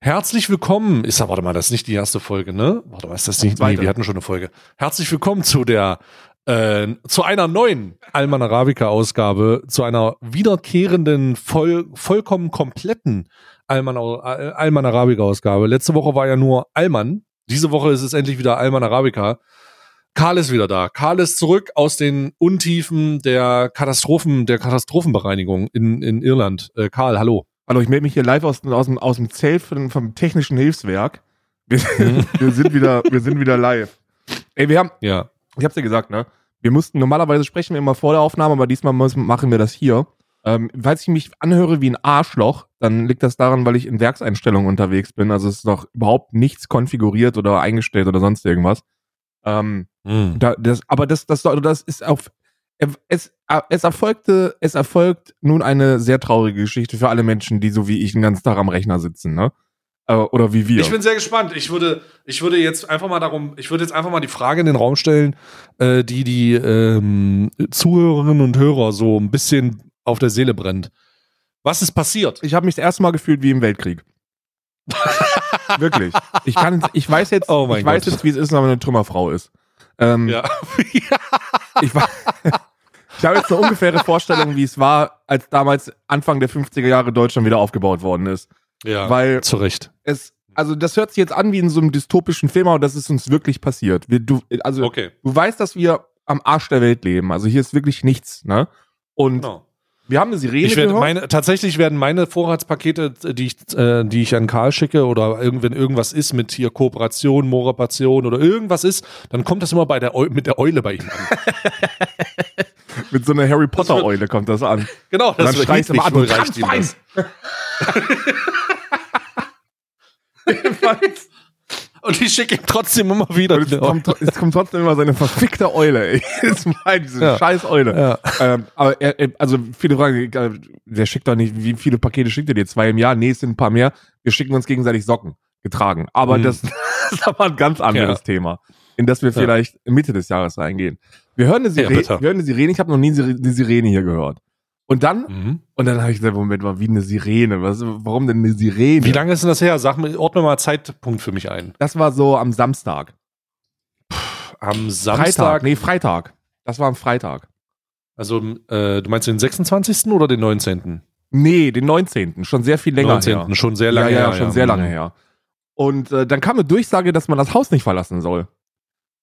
Herzlich willkommen. Ist ja, warte mal, das ist nicht die erste Folge, ne? Warte mal, ist das nicht? Nee, wir hatten schon eine Folge. Herzlich willkommen zu der, äh, zu einer neuen Alman Arabica Ausgabe, zu einer wiederkehrenden, voll, vollkommen kompletten Alman, Alman Arabica Ausgabe. Letzte Woche war ja nur Alman. Diese Woche ist es endlich wieder Alman Arabica. Karl ist wieder da. Karl ist zurück aus den Untiefen der Katastrophen, der Katastrophenbereinigung in, in Irland. Äh, Karl, hallo. Hallo, ich melde mich hier live aus, aus, dem, aus dem Zelt vom, vom Technischen Hilfswerk. Wir, mhm. wir, sind wieder, wir sind wieder live. Ey, wir haben, ja. ich hab's dir gesagt, ne? Wir mussten, normalerweise sprechen wir immer vor der Aufnahme, aber diesmal machen wir das hier. Ähm, falls ich mich anhöre wie ein Arschloch, dann liegt das daran, weil ich in Werkseinstellungen unterwegs bin. Also es ist noch überhaupt nichts konfiguriert oder eingestellt oder sonst irgendwas. Ähm, mhm. da, das, aber das, das, das ist auf es, es, erfolgte, es erfolgt nun eine sehr traurige Geschichte für alle Menschen, die so wie ich den ganzen Tag am Rechner sitzen, ne? Äh, oder wie wir. Ich bin sehr gespannt. Ich würde, ich würde jetzt einfach mal darum, ich würde jetzt einfach mal die Frage in den Raum stellen, äh, die die ähm, Zuhörerinnen und Hörer so ein bisschen auf der Seele brennt. Was ist passiert? Ich habe mich das erste Mal gefühlt wie im Weltkrieg. Wirklich. Ich kann, ich weiß jetzt, oh ich Gott. weiß jetzt, wie es ist, wenn man eine Trümmerfrau ist. Ähm, ja. ich, ich habe jetzt eine ungefähre Vorstellung, wie es war, als damals Anfang der 50er Jahre Deutschland wieder aufgebaut worden ist. Ja, Weil zu Recht. Es, also das hört sich jetzt an wie in so einem dystopischen Film, aber das ist uns wirklich passiert. Wir, du, also okay. du weißt, dass wir am Arsch der Welt leben. Also hier ist wirklich nichts, ne? Und genau. Wir haben eine Sirene ich werde meine, tatsächlich werden meine Vorratspakete, die ich, äh, die ich an Karl schicke oder wenn irgendwas ist mit hier Kooperation, Morapation oder irgendwas ist, dann kommt das immer bei der Eu mit der Eule bei ihm an. mit so einer Harry Potter Eule kommt das an. Genau, das Und dann schreist du immer an, reicht ihm das. Und ich schicke ihm trotzdem immer wieder. Es kommt, es kommt, trotzdem immer seine verfickte Eule, ey. Jedes Mal diese ja. scheiß Eule. Ja. Ähm, aber er, also viele fragen, äh, der schickt doch nicht, wie viele Pakete schickt er dir? Zwei im Jahr? Nee, es sind ein paar mehr. Wir schicken uns gegenseitig Socken getragen. Aber mhm. das, das, ist aber ein ganz anderes ja. Thema, in das wir vielleicht Mitte des Jahres reingehen. Wir hören eine Sirene, wir hören eine Sirene. ich habe noch nie eine Sirene hier gehört. Und dann, mhm. und dann habe ich gesagt, Moment mal, wie eine Sirene. Was, warum denn eine Sirene? Wie lange ist denn das her? Sag mir, ordne mal Zeitpunkt für mich ein. Das war so am Samstag. Puh, am Samstag? Freitag, nee, Freitag. Das war am Freitag. Also, äh, du meinst den 26. oder den 19.? Nee, den 19. Schon sehr viel länger 19. her. Schon sehr lange ja, ja, her. schon sehr lange mhm. her. Und äh, dann kam eine Durchsage, dass man das Haus nicht verlassen soll.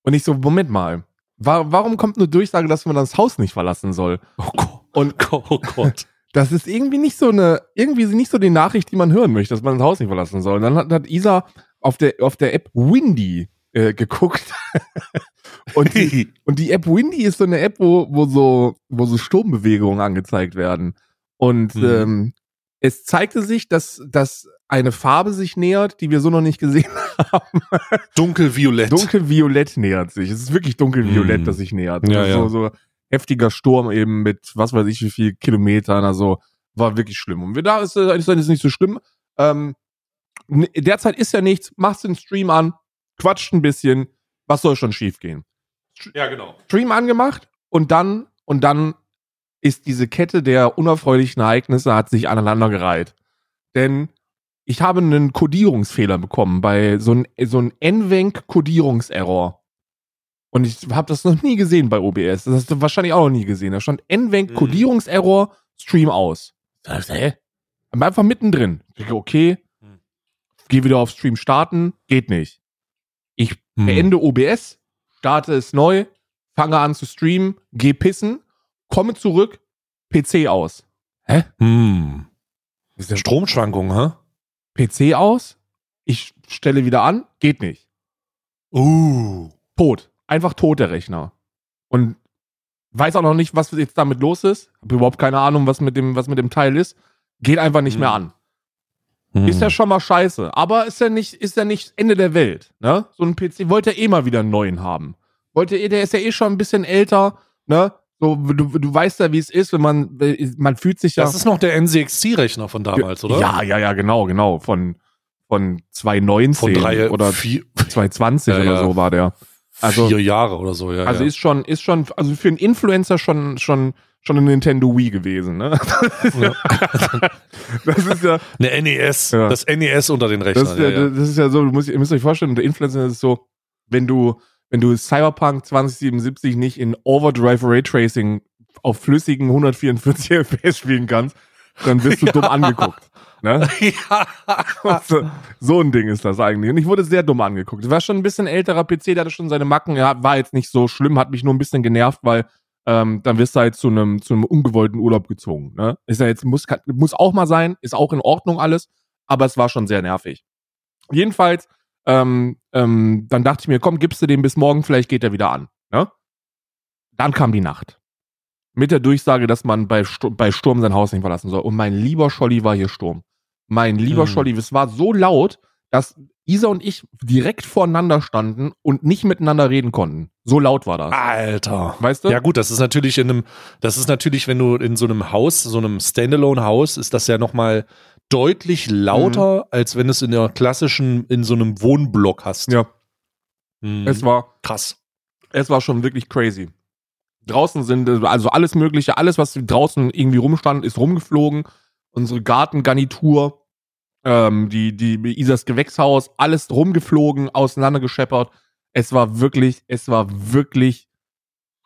Und ich so, Moment mal. War, warum kommt eine Durchsage, dass man das Haus nicht verlassen soll? Oh Gott. Und oh Gott. Das ist irgendwie nicht so eine, irgendwie nicht so die Nachricht, die man hören möchte, dass man das Haus nicht verlassen soll. Und dann hat, hat Isa auf der, auf der App Windy äh, geguckt. und, die, und die App Windy ist so eine App, wo, wo so, wo so Sturmbewegungen angezeigt werden. Und mhm. ähm, es zeigte sich, dass, dass eine Farbe sich nähert, die wir so noch nicht gesehen haben. Dunkelviolett. Dunkelviolett nähert sich. Es ist wirklich dunkelviolett, mm. das sich nähert. Ja, ja. So, so heftiger Sturm eben mit was weiß ich wie viel Kilometern. Also war wirklich schlimm. Und wir da ist es ist nicht so schlimm. Ähm, derzeit ist ja nichts. Machst den Stream an, quatscht ein bisschen. Was soll schon schief gehen? Ja, genau. Stream angemacht und dann und dann ist diese Kette der unerfreulichen Ereignisse hat sich aneinandergereiht. Denn ich habe einen Codierungsfehler bekommen bei so einem so ein NVENC-Codierungserror. Und ich habe das noch nie gesehen bei OBS. Das hast du wahrscheinlich auch noch nie gesehen. Da stand NVENC mhm. Codierungserror, Stream aus. Das, hä? Einfach mittendrin. Ich denke, okay, mhm. geh wieder auf Stream starten, geht nicht. Ich mhm. beende OBS, starte es neu, fange an zu streamen, geh pissen, komme zurück, PC aus. Hä? Hm. Stromschwankungen, hä? PC aus, ich stelle wieder an, geht nicht. Uh. Tot einfach tot, der Rechner. Und weiß auch noch nicht, was jetzt damit los ist. Hab überhaupt keine Ahnung, was mit dem, was mit dem Teil ist. Geht einfach nicht hm. mehr an. Hm. Ist ja schon mal scheiße. Aber ist ja nicht, ist ja nicht Ende der Welt, ne? So ein PC wollte er eh mal wieder einen neuen haben. Wollte, der ist ja eh schon ein bisschen älter, ne? So, du, du weißt ja, wie es ist, wenn man, man fühlt sich ja. Das ist noch der NCXT-Rechner von damals, oder? Ja, ja, ja, genau, genau. Von, von 2019 von drei, oder vier, 2020 ja, oder so war der. Also, vier Jahre oder so, ja. Also ja. ist schon, ist schon, also für einen Influencer schon, schon, schon eine Nintendo Wii gewesen, ne? Ja. Das ist ja, Eine NES, Ja. das NES unter den Rechnern. das ist ja, ja, ja. das ist ja so, du musst, ihr müsst euch vorstellen, der Influencer ist so, wenn du, wenn du Cyberpunk 2077 nicht in Overdrive Raytracing auf flüssigen 144 FPS spielen kannst, dann wirst du dumm angeguckt. Ne? ja. so, so ein Ding ist das eigentlich. Und ich wurde sehr dumm angeguckt. Das war schon ein bisschen älterer PC, der hatte schon seine Macken. Ja, war jetzt nicht so schlimm, hat mich nur ein bisschen genervt, weil ähm, dann wirst du halt zu einem zu einem ungewollten Urlaub gezwungen. Ne? Ist ja jetzt muss muss auch mal sein, ist auch in Ordnung alles, aber es war schon sehr nervig. Jedenfalls, ähm, ähm, dann dachte ich mir, komm, gibst du dem bis morgen, vielleicht geht er wieder an. Ne? Dann kam die Nacht. Mit der Durchsage, dass man bei, Stu bei Sturm sein Haus nicht verlassen soll. Und mein lieber Scholli war hier Sturm. Mein lieber Mhm. Scholli, es war so laut, dass Isa und ich direkt voreinander standen und nicht miteinander reden konnten. So laut war das. Alter. Weißt du? Ja gut, das ist natürlich in einem, das ist natürlich, wenn du in so einem Haus, so einem Standalone-Haus, ist das ja nochmal deutlich lauter, Mhm. als wenn es in der klassischen, in so einem Wohnblock hast. ja. Mhm. Es war, krass. es war schon wirklich crazy. Draußen sind, also alles Mögliche, alles, was draußen irgendwie rumstand, ist rumgeflogen. Unsere Gartengarnitur, ähm, die, die Isas Gewächshaus, alles rumgeflogen, auseinandergescheppert. Es war wirklich, es war wirklich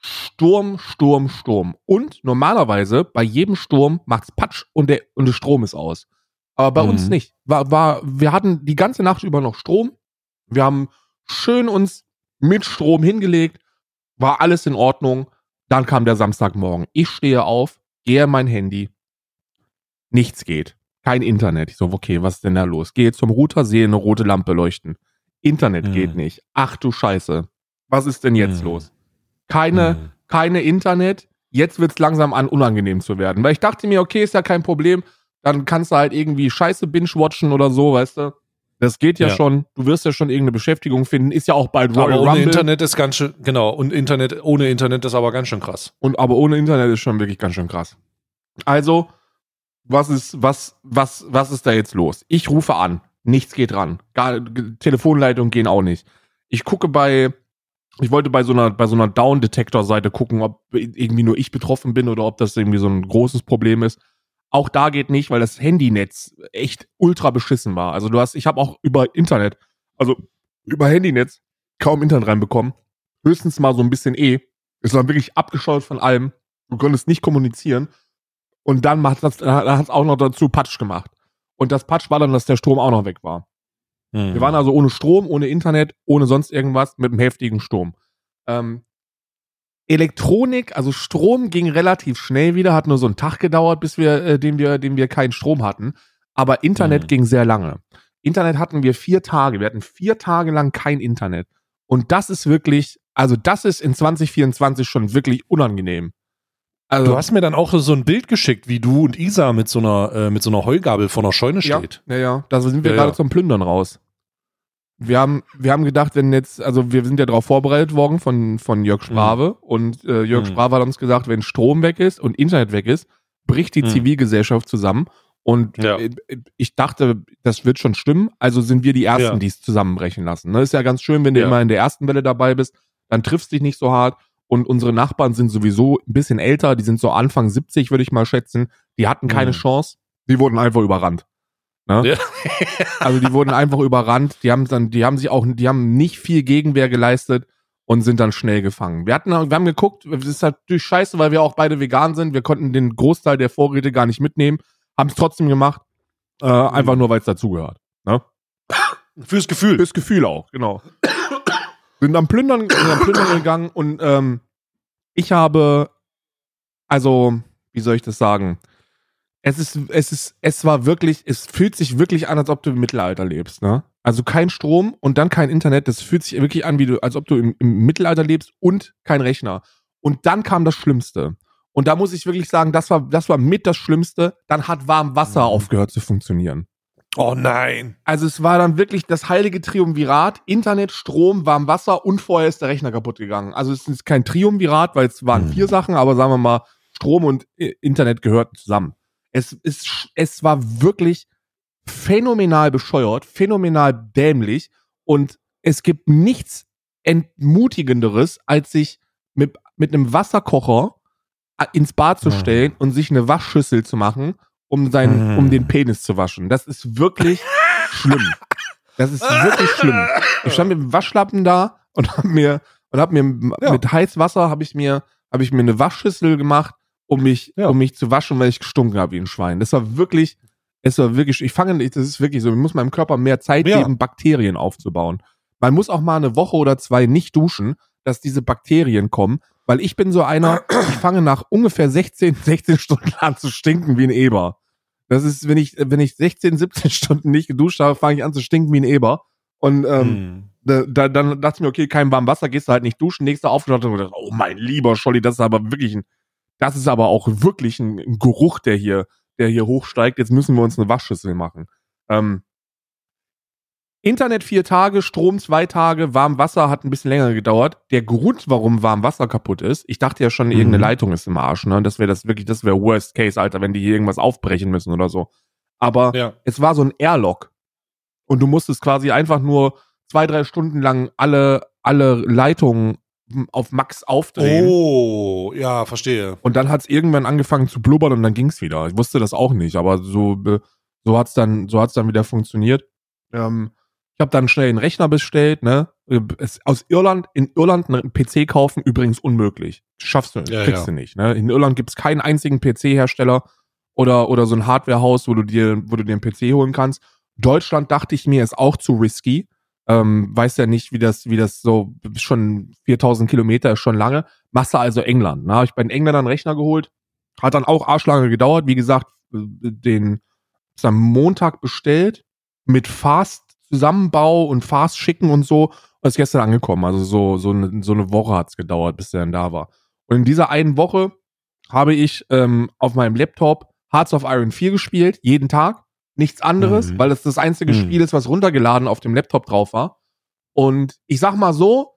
Sturm, Sturm, Sturm. Und normalerweise bei jedem Sturm macht's Patsch und der, und der Strom ist aus. Aber bei Mhm. uns nicht. War, war, wir hatten die ganze Nacht über noch Strom. Wir haben schön uns mit Strom hingelegt. War alles in Ordnung. Dann kam der Samstagmorgen. Ich stehe auf, gehe mein Handy. Nichts geht. Kein Internet. Ich so, okay, was ist denn da los? Gehe zum Router, sehe eine rote Lampe leuchten. Internet Mhm. geht nicht. Ach du Scheiße. Was ist denn jetzt Mhm. los? Keine, Mhm. keine Internet. Jetzt wird's langsam an, unangenehm zu werden. Weil ich dachte mir, okay, ist ja kein Problem. Dann kannst du halt irgendwie Scheiße binge-watchen oder so, weißt du? Das geht ja, Ja. schon. Du wirst ja schon irgendeine Beschäftigung finden. Ist ja auch bald Aber Royal ohne Rumble. Internet ist ganz schön, genau, und Internet, ohne Internet ist aber ganz schön krass. Und aber ohne Internet ist schon wirklich ganz schön krass. Also, was ist, was, was, was ist da jetzt los? Ich rufe an. Nichts geht ran. Gar, Telefonleitungen gehen auch nicht. Ich gucke bei, ich wollte bei so einer, bei so einer Down-Detektor-Seite gucken, ob irgendwie nur ich betroffen bin oder ob das irgendwie so ein großes Problem ist. Auch da geht nicht, weil das Handynetz echt ultra beschissen war. Also du hast, ich habe auch über Internet, also über Handynetz kaum Internet reinbekommen. Höchstens mal so ein bisschen eh. Es war wirklich abgeschaut von allem. Du konntest nicht kommunizieren. Und dann macht das, hat es auch noch dazu Patsch gemacht. Und das Patsch war dann, dass der Strom auch noch weg war. Mhm. Wir waren also ohne Strom, ohne Internet, ohne sonst irgendwas, mit einem heftigen Sturm. Ähm, Elektronik, also Strom ging relativ schnell wieder, hat nur so einen Tag gedauert, bis wir, äh, den wir, den wir keinen Strom hatten. Aber Internet Mhm. ging sehr lange. Internet hatten wir vier Tage. Wir hatten vier Tage lang kein Internet. Und das ist wirklich, also das ist in 2024 schon wirklich unangenehm. Also, Du hast mir dann auch so ein Bild geschickt, wie du und Isa mit so einer, äh, mit so einer Heugabel vor einer Scheune ja, steht. ja, ja, da sind wir Ja, gerade ja. zum Plündern raus. Wir haben, wir haben gedacht, wenn jetzt, also wir sind ja darauf vorbereitet worden von, von Jörg Sprave und äh, Jörg Mhm. Sprave hat uns gesagt, wenn Strom weg ist und Internet weg ist, bricht die Mhm. Zivilgesellschaft zusammen. Und Ja. äh, ich dachte, das wird schon stimmen. Also sind wir die Ersten, Ja. die es zusammenbrechen lassen. Ne? Ist ja ganz schön, wenn du Ja. immer in der ersten Welle dabei bist, dann triffst dich nicht so hart. Und unsere Nachbarn sind sowieso ein bisschen älter, die sind so Anfang 70, würde ich mal schätzen. Die hatten keine Mhm. Chance. Die wurden einfach überrannt. Ne? Ja. Also die wurden einfach überrannt. Die haben dann, die haben sich auch, die haben nicht viel Gegenwehr geleistet und sind dann schnell gefangen. Wir hatten, wir haben geguckt, es ist natürlich scheiße, weil wir auch beide vegan sind. Wir konnten den Großteil der Vorräte gar nicht mitnehmen, haben es trotzdem gemacht, äh, einfach nur, weil es dazugehört. Ne? Fürs Gefühl. Fürs Gefühl auch, genau. sind am Plündern, sind am Plündern gegangen und ähm, ich habe, also, wie soll ich das sagen? Es ist, es ist, es war wirklich, es fühlt sich wirklich an, als ob du im Mittelalter lebst, ne? Also kein Strom und dann kein Internet, das fühlt sich wirklich an, wie du, als ob du im, im Mittelalter lebst und kein Rechner. Und dann kam das Schlimmste. Und da muss ich wirklich sagen, das war, das war mit das Schlimmste. Dann hat warm Wasser Mhm. aufgehört zu funktionieren. Oh nein. Also es war dann wirklich das heilige Triumvirat, Internet, Strom, warm Wasser und vorher ist der Rechner kaputt gegangen. Also es ist kein Triumvirat, weil es waren Hm. vier Sachen, aber sagen wir mal, Strom und Internet gehörten zusammen. Es, ist, es war wirklich phänomenal bescheuert, phänomenal dämlich und es gibt nichts entmutigenderes, als sich mit, mit einem Wasserkocher ins Bad zu stellen und sich eine Waschschüssel zu machen, um seinen, um den Penis zu waschen. Das ist wirklich schlimm. Das ist wirklich schlimm. Ich stand mit dem Waschlappen da und hab mir und hab mir Ja. mit Heißwasser habe ich mir habe ich mir eine Waschschüssel gemacht, um mich Ja. um mich zu waschen, weil ich gestunken habe wie ein Schwein. Das war wirklich es war wirklich ich fange das ist wirklich so, ich muss meinem Körper mehr Zeit Ja. geben, Bakterien aufzubauen. Man muss auch mal eine Woche oder zwei nicht duschen, dass diese Bakterien kommen, weil ich bin so einer, ich fange nach ungefähr 16, 16 Stunden an zu stinken wie ein Eber. Das ist, wenn ich, wenn ich 16, 17 Stunden nicht geduscht habe, fange ich an zu stinken wie ein Eber. Und ähm, Hm. da, da, dann dachte ich mir, okay, kein warmes Wasser, gehst du halt nicht duschen. Nächster aufgewacht und gedacht, oh mein lieber Scholli, das ist aber wirklich ein, das ist aber auch wirklich ein, ein Geruch, der hier, der hier hochsteigt. Jetzt müssen wir uns eine Waschschüssel machen. Ähm, Internet vier Tage, Strom zwei Tage, warm Wasser hat ein bisschen länger gedauert. Der Grund, warum warm Wasser kaputt ist, ich dachte ja schon, irgendeine Mhm. Leitung ist im Arsch, ne? Das wäre das wirklich, das wäre Worst Case, Alter, wenn die hier irgendwas aufbrechen müssen oder so. Aber Ja. es war so ein Airlock. Und du musstest quasi einfach nur zwei, drei Stunden lang alle, alle Leitungen auf Max aufdrehen. Oh, ja, verstehe. Und dann hat es irgendwann angefangen zu blubbern und dann ging's wieder. Ich wusste das auch nicht, aber so, äh, so hat's dann, so hat's dann wieder funktioniert. Ähm, ich habe dann schnell einen Rechner bestellt, ne? Es, aus Irland, in Irland einen PC kaufen, übrigens unmöglich. Schaffst du, Ja, kriegst ja. du nicht. Ne? In Irland gibt's keinen einzigen PC-Hersteller oder, oder so ein Hardwarehaus, wo du dir, wo du dir einen PC holen kannst. Deutschland dachte ich mir, ist auch zu risky. Ähm, weiß ja nicht, wie das, wie das so schon 4000 Kilometer ist schon lange. Machst du also England. Ne? Hab ich bei den Engländern einen Rechner geholt. Hat dann auch arschlange gedauert. Wie gesagt, äh, den ist am Montag bestellt mit Fast Zusammenbau und Fast schicken und so. Und ist gestern angekommen. Also so, so, eine, so eine Woche hat's gedauert, bis der dann da war. Und in dieser einen Woche habe ich ähm, auf meinem Laptop Hearts of Iron 4 gespielt, jeden Tag. Nichts anderes, Mhm. weil das das einzige Mhm. Spiel ist, was runtergeladen auf dem Laptop drauf war. Und ich sag mal so,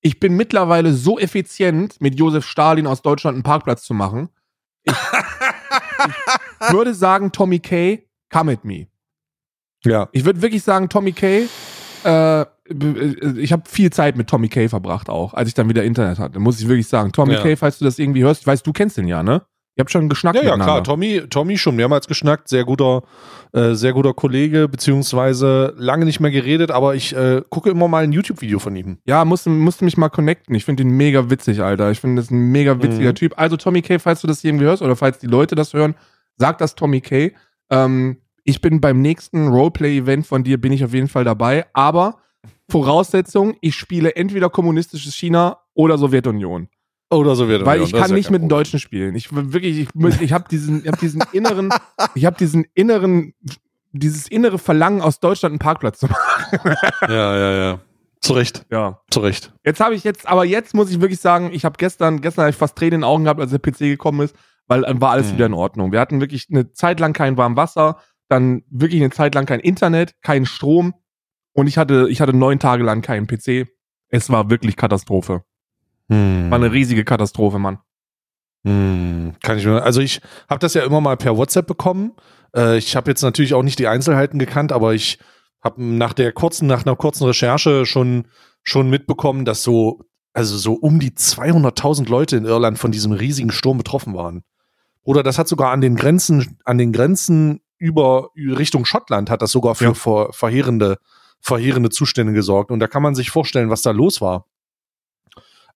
ich bin mittlerweile so effizient, mit Josef Stalin aus Deutschland einen Parkplatz zu machen. Ich würde sagen, Tommy Kay, come at me. Ja. Ich würde wirklich sagen, Tommy Kay, äh, ich habe viel Zeit mit Tommy Kay verbracht auch, als ich dann wieder Internet hatte, muss ich wirklich sagen. Tommy Ja. Kay, falls du das irgendwie hörst, ich weiß, du kennst den ja, ne? Ihr habt schon geschnackt Ja, ja, klar. Tommy, Tommy schon mehrmals geschnackt. Sehr guter, äh, sehr guter Kollege, beziehungsweise lange nicht mehr geredet, aber ich äh, gucke immer mal ein YouTube-Video von ihm. Ja, musste, musste mich mal connecten. Ich finde ihn mega witzig, Alter. Ich finde das ein mega witziger Mhm. Typ. Also Tommy Kay, falls du das irgendwie hörst oder falls die Leute das hören, sag das Tommy Kay. Ähm, ich bin beim nächsten Roleplay-Event von dir, bin ich auf jeden Fall dabei. Aber Voraussetzung, ich spiele entweder kommunistisches China oder Sowjetunion. Oder so wird Weil ich kann nicht mit den Deutschen spielen. Ich will wirklich, ich, muss- ich habe diesen, ich hab diesen inneren, ich habe diesen inneren, dieses innere Verlangen aus Deutschland einen Parkplatz zu machen. Ja, ja, ja. Zu Recht, Ja. zu Recht. Jetzt habe ich jetzt, aber jetzt muss ich wirklich sagen, ich habe gestern, gestern habe ich fast Tränen in den Augen gehabt, als der PC gekommen ist, weil dann war alles Mhm. wieder in Ordnung. Wir hatten wirklich eine Zeit lang kein warmes Wasser, dann wirklich eine Zeit lang kein Internet, keinen Strom und ich hatte, ich hatte neun Tage lang keinen PC. Es war wirklich Katastrophe. Hm. War eine riesige Katastrophe, Mann. Hm, kann ich mir, also ich habe das ja immer mal per WhatsApp bekommen. Äh, ich habe jetzt natürlich auch nicht die Einzelheiten gekannt, aber ich habe nach der kurzen, nach einer kurzen Recherche schon schon mitbekommen, dass so also so um die 200.000 Leute in Irland von diesem riesigen Sturm betroffen waren. Oder das hat sogar an den Grenzen an den Grenzen über Richtung Schottland hat das sogar für Ja. ver, verheerende verheerende Zustände gesorgt und da kann man sich vorstellen, was da los war.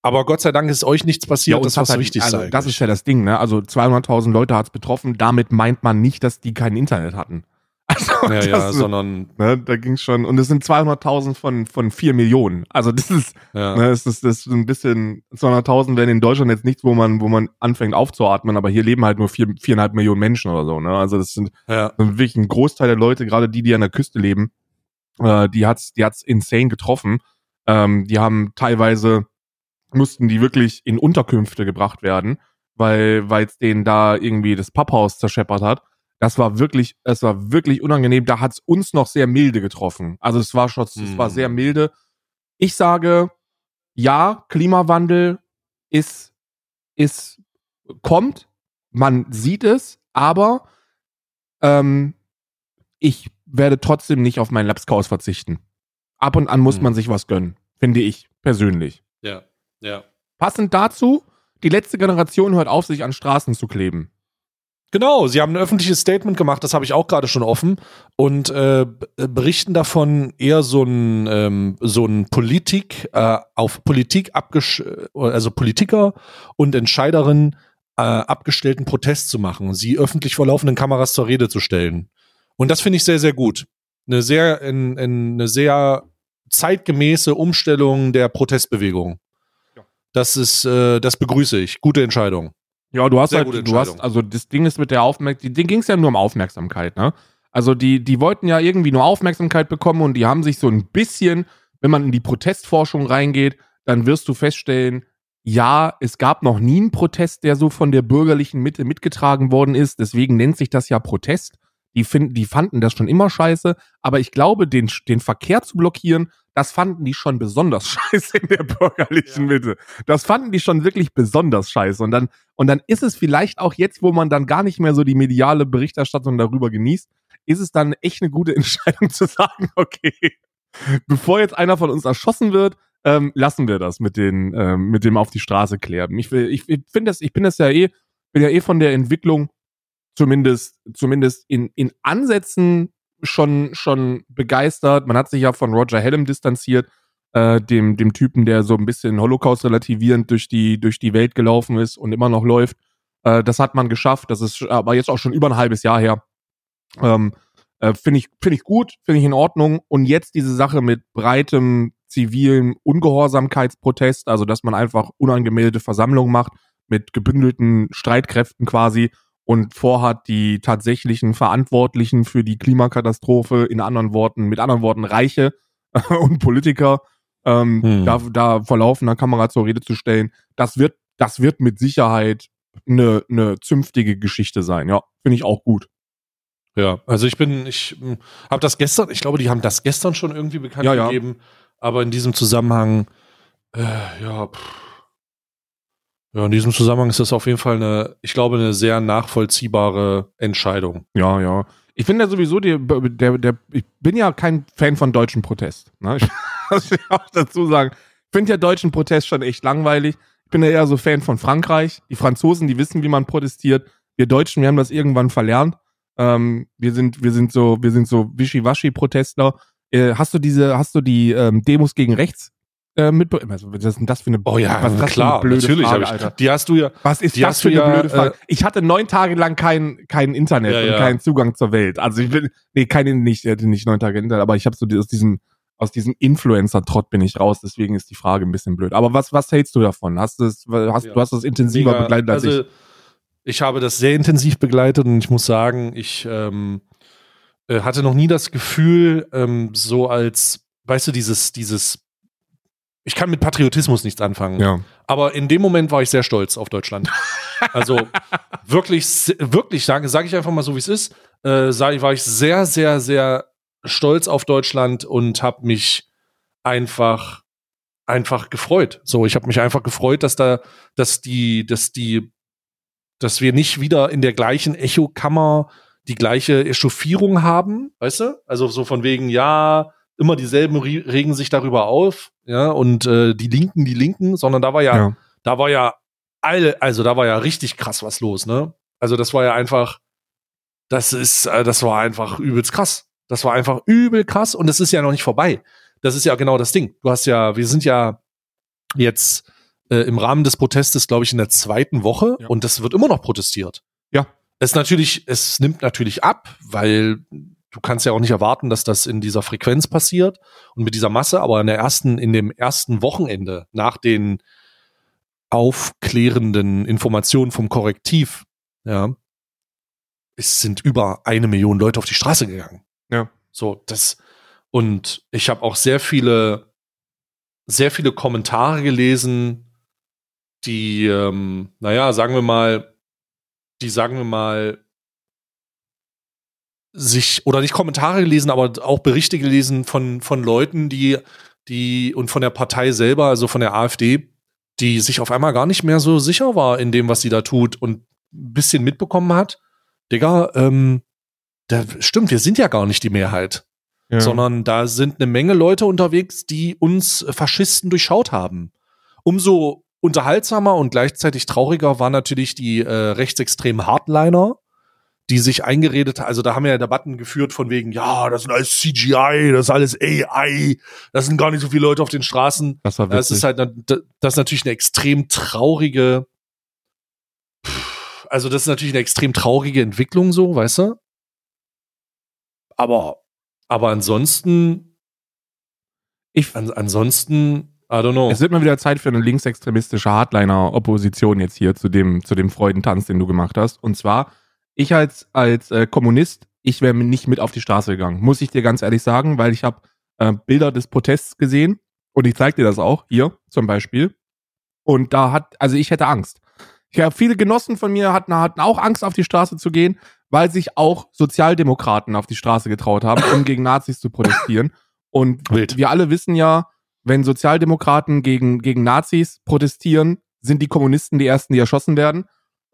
Aber Gott sei Dank ist euch nichts passiert, und das es hat was halt- wichtig also, sei. Das ist ja das Ding, ne? Also 200.000 Leute hat's betroffen. Damit meint man nicht, dass die kein Internet hatten. Also, Ja, das, ja, sondern ne, da ging's schon. Und es sind 200.000 von, von 4 Millionen. Also das ist, ja. ne, das ist, das ist ein bisschen, 200.000 wären in Deutschland jetzt nichts, wo man, wo man anfängt aufzuatmen, aber hier leben halt nur vier, viereinhalb Millionen Menschen oder so, ne? Also das sind, ja. sind wirklich ein Großteil der Leute, gerade die, die an der Küste leben, äh, die hat's, die hat's insane getroffen. Ähm, die haben teilweise, mussten die wirklich in Unterkünfte gebracht werden, weil es denen da irgendwie das Papphaus zerscheppert hat. Das war wirklich, es war wirklich unangenehm. Da hat's uns noch sehr milde getroffen. Also es war schon, es Hm. war sehr milde. Ich sage, ja, Klimawandel ist, ist, kommt, man sieht es, aber ähm, ich werde trotzdem nicht auf meinen Lapskaus verzichten. Ab und an muss Hm. man sich was gönnen, finde ich persönlich. Ja. Ja. Passend dazu, die letzte Generation hört auf, sich an Straßen zu kleben. Genau, sie haben ein öffentliches Statement gemacht, das habe ich auch gerade schon offen und äh, berichten davon eher so ein ähm, so ein Politik äh, auf Politik abgesch also Politiker und Entscheiderinnen äh, abgestellten Protest zu machen, sie öffentlich vor laufenden Kameras zur Rede zu stellen. Und das finde ich sehr sehr gut. Eine sehr in, in eine sehr zeitgemäße Umstellung der Protestbewegung. Das ist äh, das begrüße ich. Gute Entscheidung. Ja, du hast Sehr halt, du hast, also das Ding ist mit der Aufmerksamkeit, denen ging es ja nur um Aufmerksamkeit, ne? Also die, die wollten ja irgendwie nur Aufmerksamkeit bekommen und die haben sich so ein bisschen, wenn man in die Protestforschung reingeht, dann wirst du feststellen, ja, es gab noch nie einen Protest, der so von der bürgerlichen Mitte mitgetragen worden ist. Deswegen nennt sich das ja Protest. Die, finden, die fanden das schon immer scheiße, aber ich glaube, den, den Verkehr zu blockieren, das fanden die schon besonders scheiße in der bürgerlichen ja. Mitte. Das fanden die schon wirklich besonders scheiße. Und dann, und dann ist es vielleicht auch jetzt, wo man dann gar nicht mehr so die mediale Berichterstattung darüber genießt, ist es dann echt eine gute Entscheidung zu sagen, okay, bevor jetzt einer von uns erschossen wird, ähm, lassen wir das mit den, ähm, mit dem auf die Straße klären. Ich, ich, ich finde das, ich bin das ja eh, bin ja eh von der Entwicklung zumindest, zumindest in, in Ansätzen schon, schon begeistert. Man hat sich ja von Roger Hallam distanziert, äh, dem, dem Typen, der so ein bisschen Holocaust relativierend durch die, durch die Welt gelaufen ist und immer noch läuft. Äh, das hat man geschafft. Das ist aber jetzt auch schon über ein halbes Jahr her. Ähm, äh, finde ich, finde ich gut, finde ich in Ordnung. Und jetzt diese Sache mit breitem zivilen Ungehorsamkeitsprotest, also dass man einfach unangemeldete Versammlungen macht mit gebündelten Streitkräften quasi und vorhat, die tatsächlichen Verantwortlichen für die Klimakatastrophe, in anderen Worten, mit anderen Worten Reiche und Politiker, ähm, hm. da, da vor laufender Kamera zur Rede zu stellen, das wird, das wird mit Sicherheit eine, eine zünftige Geschichte sein. Ja, finde ich auch gut. Ja, also ich bin, ich hm, habe das gestern, ich glaube, die haben das gestern schon irgendwie bekannt ja, gegeben, ja. aber in diesem Zusammenhang, äh, ja, pff ja, in diesem Zusammenhang ist das auf jeden Fall eine, ich glaube, eine sehr nachvollziehbare Entscheidung. Ja, ja. Ich finde ja sowieso, die, der, der, ich bin ja kein Fan von deutschen Protest. Ne? Ich muss auch dazu sagen. Ich finde ja deutschen Protest schon echt langweilig. Ich bin ja eher so Fan von Frankreich. Die Franzosen, die wissen, wie man protestiert. Wir Deutschen, wir haben das irgendwann verlernt. Ähm, wir sind, wir sind so, wir sind so Wischiwaschi-Protestler. Äh, hast du diese, hast du die ähm, Demos gegen rechts äh. Also, was ist denn das für eine, oh ja, was ist das klar, für eine blöde natürlich Frage, ich, Alter? Die hast du ja. Was ist das für eine ja, blöde Frage? Äh, ich hatte neun Tage lang kein, kein Internet ja, und ja. keinen Zugang zur Welt. Also ich bin, nee, keine, nicht, nicht neun Tage Internet, aber ich habe so aus diesem, aus diesem Influencer-Trott bin ich raus, deswegen ist die Frage ein bisschen blöd. Aber was, was hältst du davon? Hast du hast, du hast das intensiver Mega, begleitet als also, ich? Ich habe das sehr intensiv begleitet und ich muss sagen, ich ähm, äh, hatte noch nie das Gefühl, ähm, so als, weißt du, dieses, dieses ich kann mit Patriotismus nichts anfangen. Ja. Aber in dem Moment war ich sehr stolz auf Deutschland. also wirklich, wirklich, sage sag ich einfach mal so, wie es ist, äh, sag, war ich sehr, sehr, sehr stolz auf Deutschland und habe mich einfach, einfach gefreut. So, ich habe mich einfach gefreut, dass da, dass die, dass die, dass wir nicht wieder in der gleichen Echokammer die gleiche Echauffierung haben, weißt du? Also so von wegen, ja, immer dieselben regen sich darüber auf, ja, und äh, die Linken, die Linken, sondern da war ja, ja. da war ja alle, also da war ja richtig krass was los, ne? Also das war ja einfach, das ist, äh, das war einfach übelst krass. Das war einfach übel krass und es ist ja noch nicht vorbei. Das ist ja genau das Ding. Du hast ja, wir sind ja jetzt äh, im Rahmen des Protestes, glaube ich, in der zweiten Woche ja. und das wird immer noch protestiert. Ja. Es natürlich, es nimmt natürlich ab, weil du kannst ja auch nicht erwarten, dass das in dieser Frequenz passiert und mit dieser Masse, aber in der ersten, in dem ersten Wochenende nach den aufklärenden Informationen vom Korrektiv, ja, es sind über eine Million Leute auf die Straße gegangen. Ja. So, das, und ich habe auch sehr viele, sehr viele Kommentare gelesen, die, ähm, naja, sagen wir mal, die sagen wir mal, sich oder nicht Kommentare gelesen, aber auch Berichte gelesen von von Leuten, die die und von der Partei selber, also von der AfD, die sich auf einmal gar nicht mehr so sicher war in dem, was sie da tut und ein bisschen mitbekommen hat. Digga, ähm, da stimmt, wir sind ja gar nicht die Mehrheit. Ja. Sondern da sind eine Menge Leute unterwegs, die uns Faschisten durchschaut haben. Umso, unterhaltsamer und gleichzeitig trauriger war natürlich die äh, rechtsextremen Hardliner, die sich eingeredet haben. Also da haben wir ja Debatten geführt von wegen, ja, das sind alles CGI, das ist alles AI, das sind gar nicht so viele Leute auf den Straßen. Das war Das ist halt, das ist natürlich eine extrem traurige, also das ist natürlich eine extrem traurige Entwicklung so, weißt du? Aber, aber ansonsten, Ich, an, ansonsten, I don't know. Es wird mal wieder Zeit für eine linksextremistische Hardliner-Opposition jetzt hier zu dem, zu dem Freudentanz, den du gemacht hast. Und zwar, ich als, als äh, Kommunist, ich wäre nicht mit auf die Straße gegangen, muss ich dir ganz ehrlich sagen, weil ich habe äh, Bilder des Protests gesehen und ich zeig dir das auch, hier zum Beispiel. Und da hat, also ich hätte Angst. Ich habe viele Genossen von mir hatten, hatten auch Angst, auf die Straße zu gehen, weil sich auch Sozialdemokraten auf die Straße getraut haben, um gegen Nazis zu protestieren. Und Wild. wir alle wissen ja, wenn Sozialdemokraten gegen, gegen Nazis protestieren, sind die Kommunisten die ersten, die erschossen werden.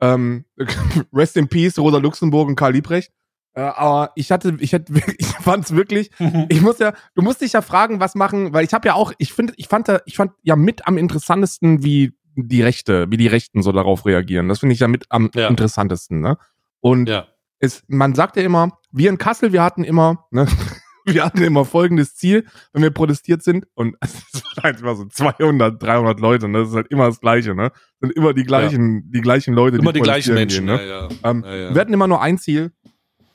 Ähm, rest in Peace, Rosa Luxemburg und Karl Liebrecht. Äh, aber ich hatte, ich hätte, ich fand es wirklich, ich muss ja, du musst dich ja fragen, was machen, weil ich habe ja auch, ich finde, ich fand da, ich fand ja mit am interessantesten, wie die Rechte, wie die Rechten so darauf reagieren. Das finde ich ja mit am Ja. interessantesten, ne? Und ja. es, man sagt ja immer, wir in Kassel, wir hatten immer, ne, wir hatten immer folgendes Ziel, wenn wir protestiert sind, und es waren immer so 200, 300 Leute, ne, das ist halt immer das Gleiche, ne, sind immer die gleichen, die gleichen Leute, Immer die gleichen protestieren Menschen, gehen, ne? ja, ja. Ähm, Ja, ja. Wir hatten immer nur ein Ziel,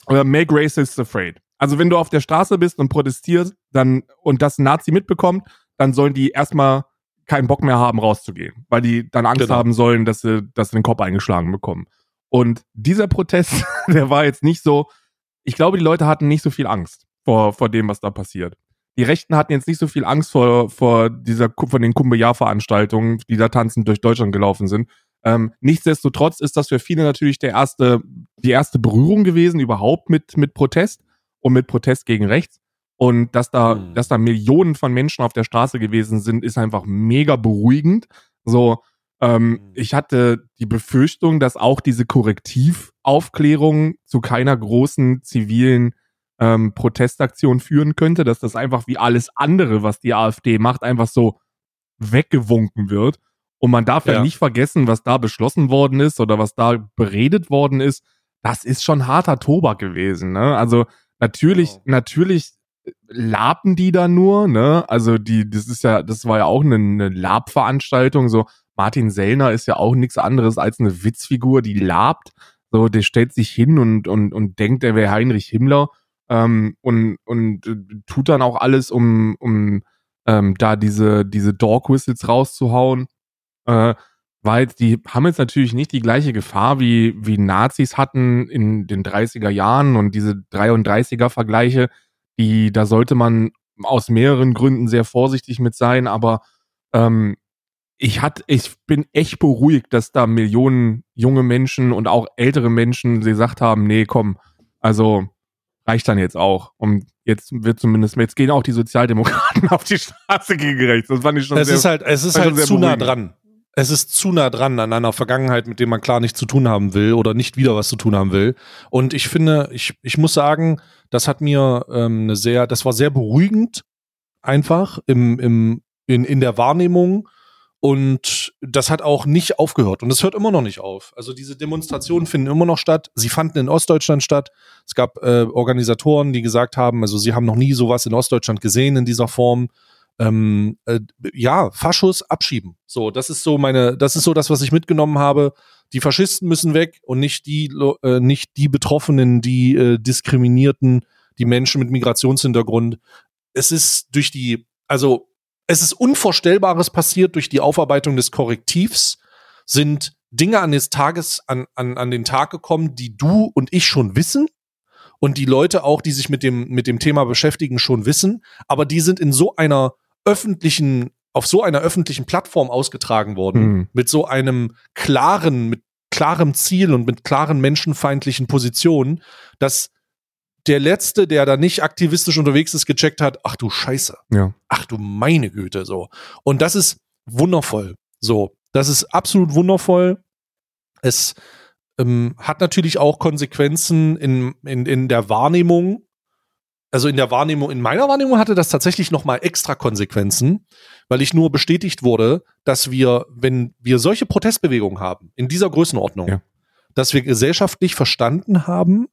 äh, make racists afraid. Also wenn du auf der Straße bist und protestierst, dann, und das ein Nazi mitbekommt, dann sollen die erstmal keinen Bock mehr haben, rauszugehen, weil die dann Angst Genau. haben sollen, dass sie, dass sie den Kopf eingeschlagen bekommen. Und dieser Protest, der war jetzt nicht so, ich glaube, die Leute hatten nicht so viel Angst vor, vor dem, was da passiert. Die Rechten hatten jetzt nicht so viel Angst vor, vor dieser, von den Kumbaya-Veranstaltungen, die da tanzend durch Deutschland gelaufen sind. Ähm, nichtsdestotrotz ist das für viele natürlich der erste, die erste Berührung gewesen überhaupt mit, mit Protest und mit Protest gegen rechts. Und dass da, Mhm. dass da Millionen von Menschen auf der Straße gewesen sind, ist einfach mega beruhigend. So, ähm, Mhm. ich hatte die Befürchtung, dass auch diese Korrektivaufklärung zu keiner großen zivilen ähm, Protestaktion führen könnte, dass das einfach wie alles andere, was die AfD macht, einfach so weggewunken wird. Und man darf ja. Ja. nicht vergessen, was da beschlossen worden ist oder was da beredet worden ist. Das ist schon harter Tobak gewesen. Ne? Also natürlich, Genau. natürlich laben die da nur. Ne? Also die, das ist ja, das war ja auch eine, eine Lab-Veranstaltung. So Martin Sellner ist ja auch nichts anderes als eine Witzfigur, die labt. So, der stellt sich hin und und und denkt, er wäre Heinrich Himmler ähm, und und äh, tut dann auch alles, um um ähm, da diese diese Dog Whistles rauszuhauen. Äh, weil die haben jetzt natürlich nicht die gleiche Gefahr wie wie Nazis hatten in den 30er Jahren und diese 33er Vergleiche, die da sollte man aus mehreren Gründen sehr vorsichtig mit sein, aber ähm, ich hat, ich bin echt beruhigt, dass da Millionen junge Menschen und auch ältere Menschen gesagt haben, nee, komm, also reicht dann jetzt auch. Und jetzt wird zumindest, jetzt gehen auch die Sozialdemokraten auf die Straße gegen rechts. Das fand ich schon Es sehr, ist halt, es ist halt zu nah dran. Es ist zu nah dran an einer Vergangenheit, mit dem man klar nichts zu tun haben will oder nicht wieder was zu tun haben will. Und ich finde, ich, ich muss sagen, das hat mir ähm, eine sehr, das war sehr beruhigend, einfach im, im, in, in der Wahrnehmung. Und das hat auch nicht aufgehört. Und es hört immer noch nicht auf. Also diese Demonstrationen finden immer noch statt. Sie fanden in Ostdeutschland statt. Es gab äh, Organisatoren, die gesagt haben, also sie haben noch nie sowas in Ostdeutschland gesehen in dieser Form. Ähm, äh, ja, Faschos abschieben. So, das ist so meine, das ist so das, was ich mitgenommen habe. Die Faschisten müssen weg und nicht die, äh, nicht die Betroffenen, die äh, diskriminierten, die Menschen mit Migrationshintergrund. Es ist durch die, also es ist Unvorstellbares passiert durch die Aufarbeitung des Korrektivs, sind Dinge an des Tages, an, an, an den Tag gekommen, die du und ich schon wissen und die Leute auch, die sich mit dem, mit dem Thema beschäftigen, schon wissen, aber die sind in so einer öffentlichen, auf so einer öffentlichen Plattform ausgetragen worden, Mhm. mit so einem klaren, mit klarem Ziel und mit klaren menschenfeindlichen Positionen, dass der Letzte, der da nicht aktivistisch unterwegs ist, gecheckt hat, ach du Scheiße ja. ach du meine Güte, so. Und das ist wundervoll. So, das ist absolut wundervoll. Es ähm, hat natürlich auch Konsequenzen in, in, in der Wahrnehmung. also in der Wahrnehmung, in meiner Wahrnehmung hatte das tatsächlich nochmal extra Konsequenzen, weil ich nur bestätigt wurde, dass wir, wenn wir solche Protestbewegungen haben, in dieser Größenordnung, ja. dass wir gesellschaftlich verstanden haben,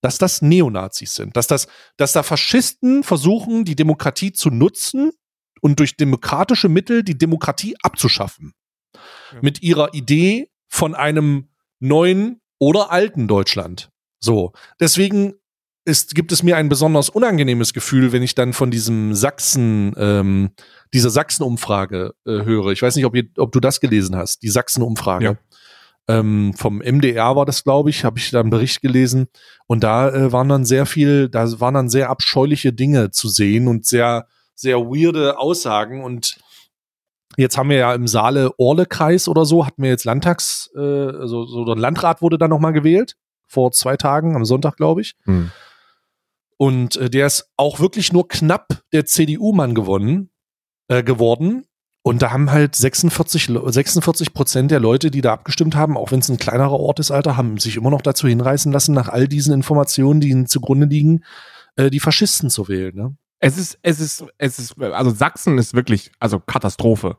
dass das Neonazis sind, dass das, dass da Faschisten versuchen, die Demokratie zu nutzen und durch demokratische Mittel die Demokratie abzuschaffen. Ja. Mit ihrer Idee von einem neuen oder alten Deutschland. So. Deswegen ist, gibt es mir ein besonders unangenehmes Gefühl, wenn ich dann von diesem Sachsen, ähm, dieser Sachsen-Umfrage äh, höre. Ich weiß nicht, ob, ihr, ob du das gelesen hast, die Sachsen-Umfrage. Ja. Ähm, vom MDR war das, glaube ich, habe ich da einen Bericht gelesen. Und da äh, waren dann sehr viel, da waren dann sehr abscheuliche Dinge zu sehen und sehr, sehr weirde Aussagen. Und jetzt haben wir ja im Saale-Orle-Kreis oder so, hatten wir jetzt Landtags, äh, so, so ein Landrat wurde dann nochmal gewählt. Vor zwei Tagen, am Sonntag, glaube ich. Hm. Und äh, der ist auch wirklich nur knapp der CDU-Mann gewonnen, äh, geworden. Und da haben halt 46, 46 Prozent der Leute, die da abgestimmt haben, auch wenn es ein kleinerer Ort ist, Alter, haben sich immer noch dazu hinreißen lassen, nach all diesen Informationen, die ihnen zugrunde liegen, äh, die Faschisten zu wählen. Ne? Es ist, es ist, es ist, also Sachsen ist wirklich, also Katastrophe.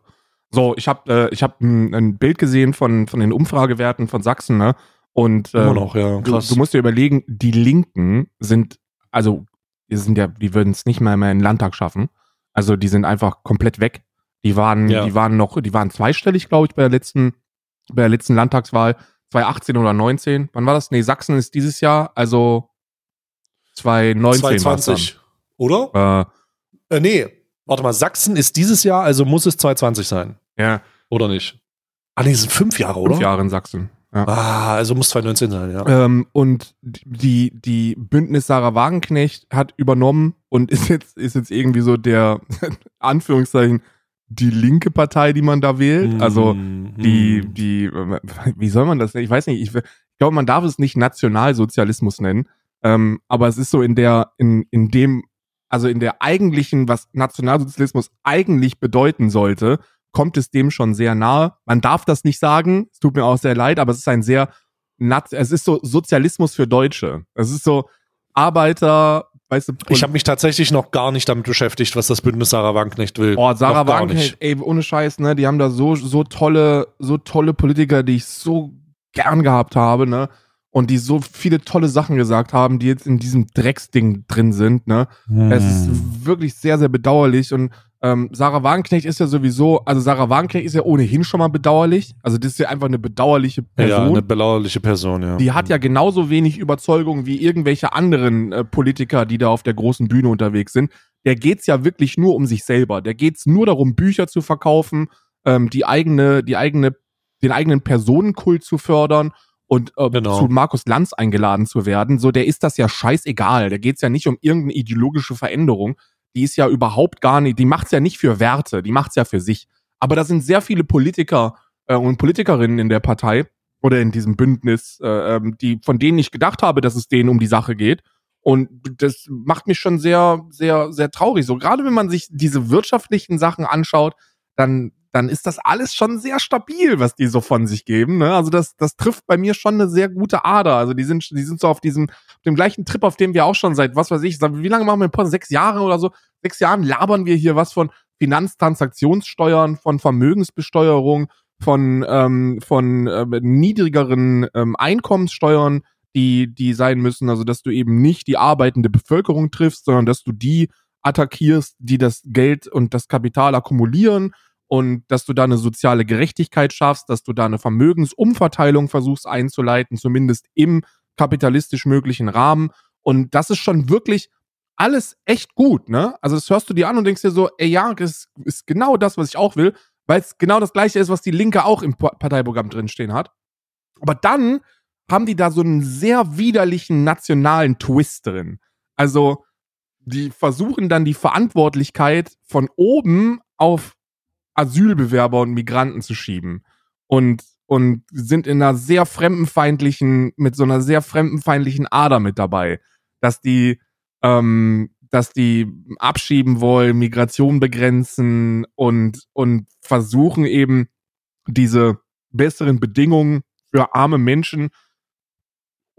So, ich habe, äh, ich habe ein, ein, Bild gesehen von von den Umfragewerten von Sachsen, ne? Und äh, Immer noch, ja, krass. Du, du musst dir überlegen, die Linken sind also die sind ja, die würden es nicht mal mehr in den Landtag schaffen. Also die sind einfach komplett weg. Die waren, ja. die waren noch, die waren zweistellig, glaube ich, bei der letzten, bei der letzten Landtagswahl. 2018 oder 19. Wann war das? Nee, Sachsen ist dieses Jahr, also 2019. 2020, oder? Äh, äh, nee, warte mal, Sachsen ist dieses Jahr, also muss es 2020 sein. Ja. Oder nicht? Ah, nee, sind fünf Jahre, oder? Fünf Jahre in Sachsen. Ja. Ah, also muss 2019 sein, ja. Ähm, und die, die Bündnis Sarah Wagenknecht hat übernommen und ist jetzt, ist jetzt irgendwie so der, Anführungszeichen, die linke Partei, die man da wählt. Also die, mhm. die, wie soll man das nennen? Ich weiß nicht, ich, ich glaube, man darf es nicht Nationalsozialismus nennen. Ähm, aber es ist so in der, in, in dem, also in der eigentlichen, was Nationalsozialismus eigentlich bedeuten sollte, kommt es dem schon sehr nahe. Man darf das nicht sagen, es tut mir auch sehr leid, aber es ist ein sehr, es ist so Sozialismus für Deutsche. Es ist so Arbeiter, weißt du. Ich habe mich tatsächlich noch gar nicht damit beschäftigt, was das Bündnis Sarah Wagenknecht will. Oh, Sarah Wagenknecht, ey, ohne Scheiß, ne, die haben da so, so tolle, so tolle Politiker, die ich so gern gehabt habe, ne und die so viele tolle Sachen gesagt haben, die jetzt in diesem Drecksding drin sind. Ne? Hm. Es ist wirklich sehr, sehr bedauerlich und ähm, Sarah Wagenknecht ist ja sowieso, also Sarah Wagenknecht ist ja ohnehin schon mal bedauerlich. Also das ist ja einfach eine bedauerliche Person. Ja, eine bedauerliche Person, ja. Die hat ja genauso wenig Überzeugung wie irgendwelche anderen äh, Politiker, die da auf der großen Bühne unterwegs sind. Der geht's ja wirklich nur um sich selber. Der geht's nur darum, Bücher zu verkaufen, ähm, die eigene, die eigene, den eigenen Personenkult zu fördern und äh, genau. zu Markus Lanz eingeladen zu werden. So, der ist das ja scheißegal. Da geht's ja nicht um irgendeine ideologische Veränderung die ist ja überhaupt gar nicht, die macht's ja nicht für Werte, die macht's ja für sich. Aber da sind sehr viele Politiker äh, und Politikerinnen in der Partei oder in diesem Bündnis, äh, ähm, die von denen ich gedacht habe, dass es denen um die Sache geht. Und das macht mich schon sehr, sehr, sehr traurig. So gerade wenn man sich diese wirtschaftlichen Sachen anschaut, dann dann ist das alles schon sehr stabil, was die so von sich geben. Ne? Also das, das trifft bei mir schon eine sehr gute Ader. Also die sind, die sind so auf diesem, dem gleichen Trip, auf dem wir auch schon seit, was weiß ich, wie lange machen wir den Podcast? Sechs Jahre oder so? Sechs Jahren labern wir hier was von Finanztransaktionssteuern, von Vermögensbesteuerung, von, ähm, von äh, niedrigeren ähm, Einkommenssteuern, die, die sein müssen. Also dass du eben nicht die arbeitende Bevölkerung triffst, sondern dass du die attackierst, die das Geld und das Kapital akkumulieren und dass du da eine soziale Gerechtigkeit schaffst, dass du da eine Vermögensumverteilung versuchst einzuleiten, zumindest im kapitalistisch möglichen Rahmen. Und das ist schon wirklich alles echt gut, ne? Also das hörst du dir an und denkst dir so, ey ja, das ist genau das, was ich auch will, weil es genau das gleiche ist, was die Linke auch im Parteiprogramm drinstehen hat. Aber dann haben die da so einen sehr widerlichen nationalen Twist drin. Also die versuchen dann die Verantwortlichkeit von oben auf Asylbewerber und Migranten zu schieben. Und, und sind in einer sehr fremdenfeindlichen, mit so einer sehr fremdenfeindlichen Ader mit dabei. Dass die, ähm, dass die abschieben wollen, Migration begrenzen und, und versuchen eben diese besseren Bedingungen für arme Menschen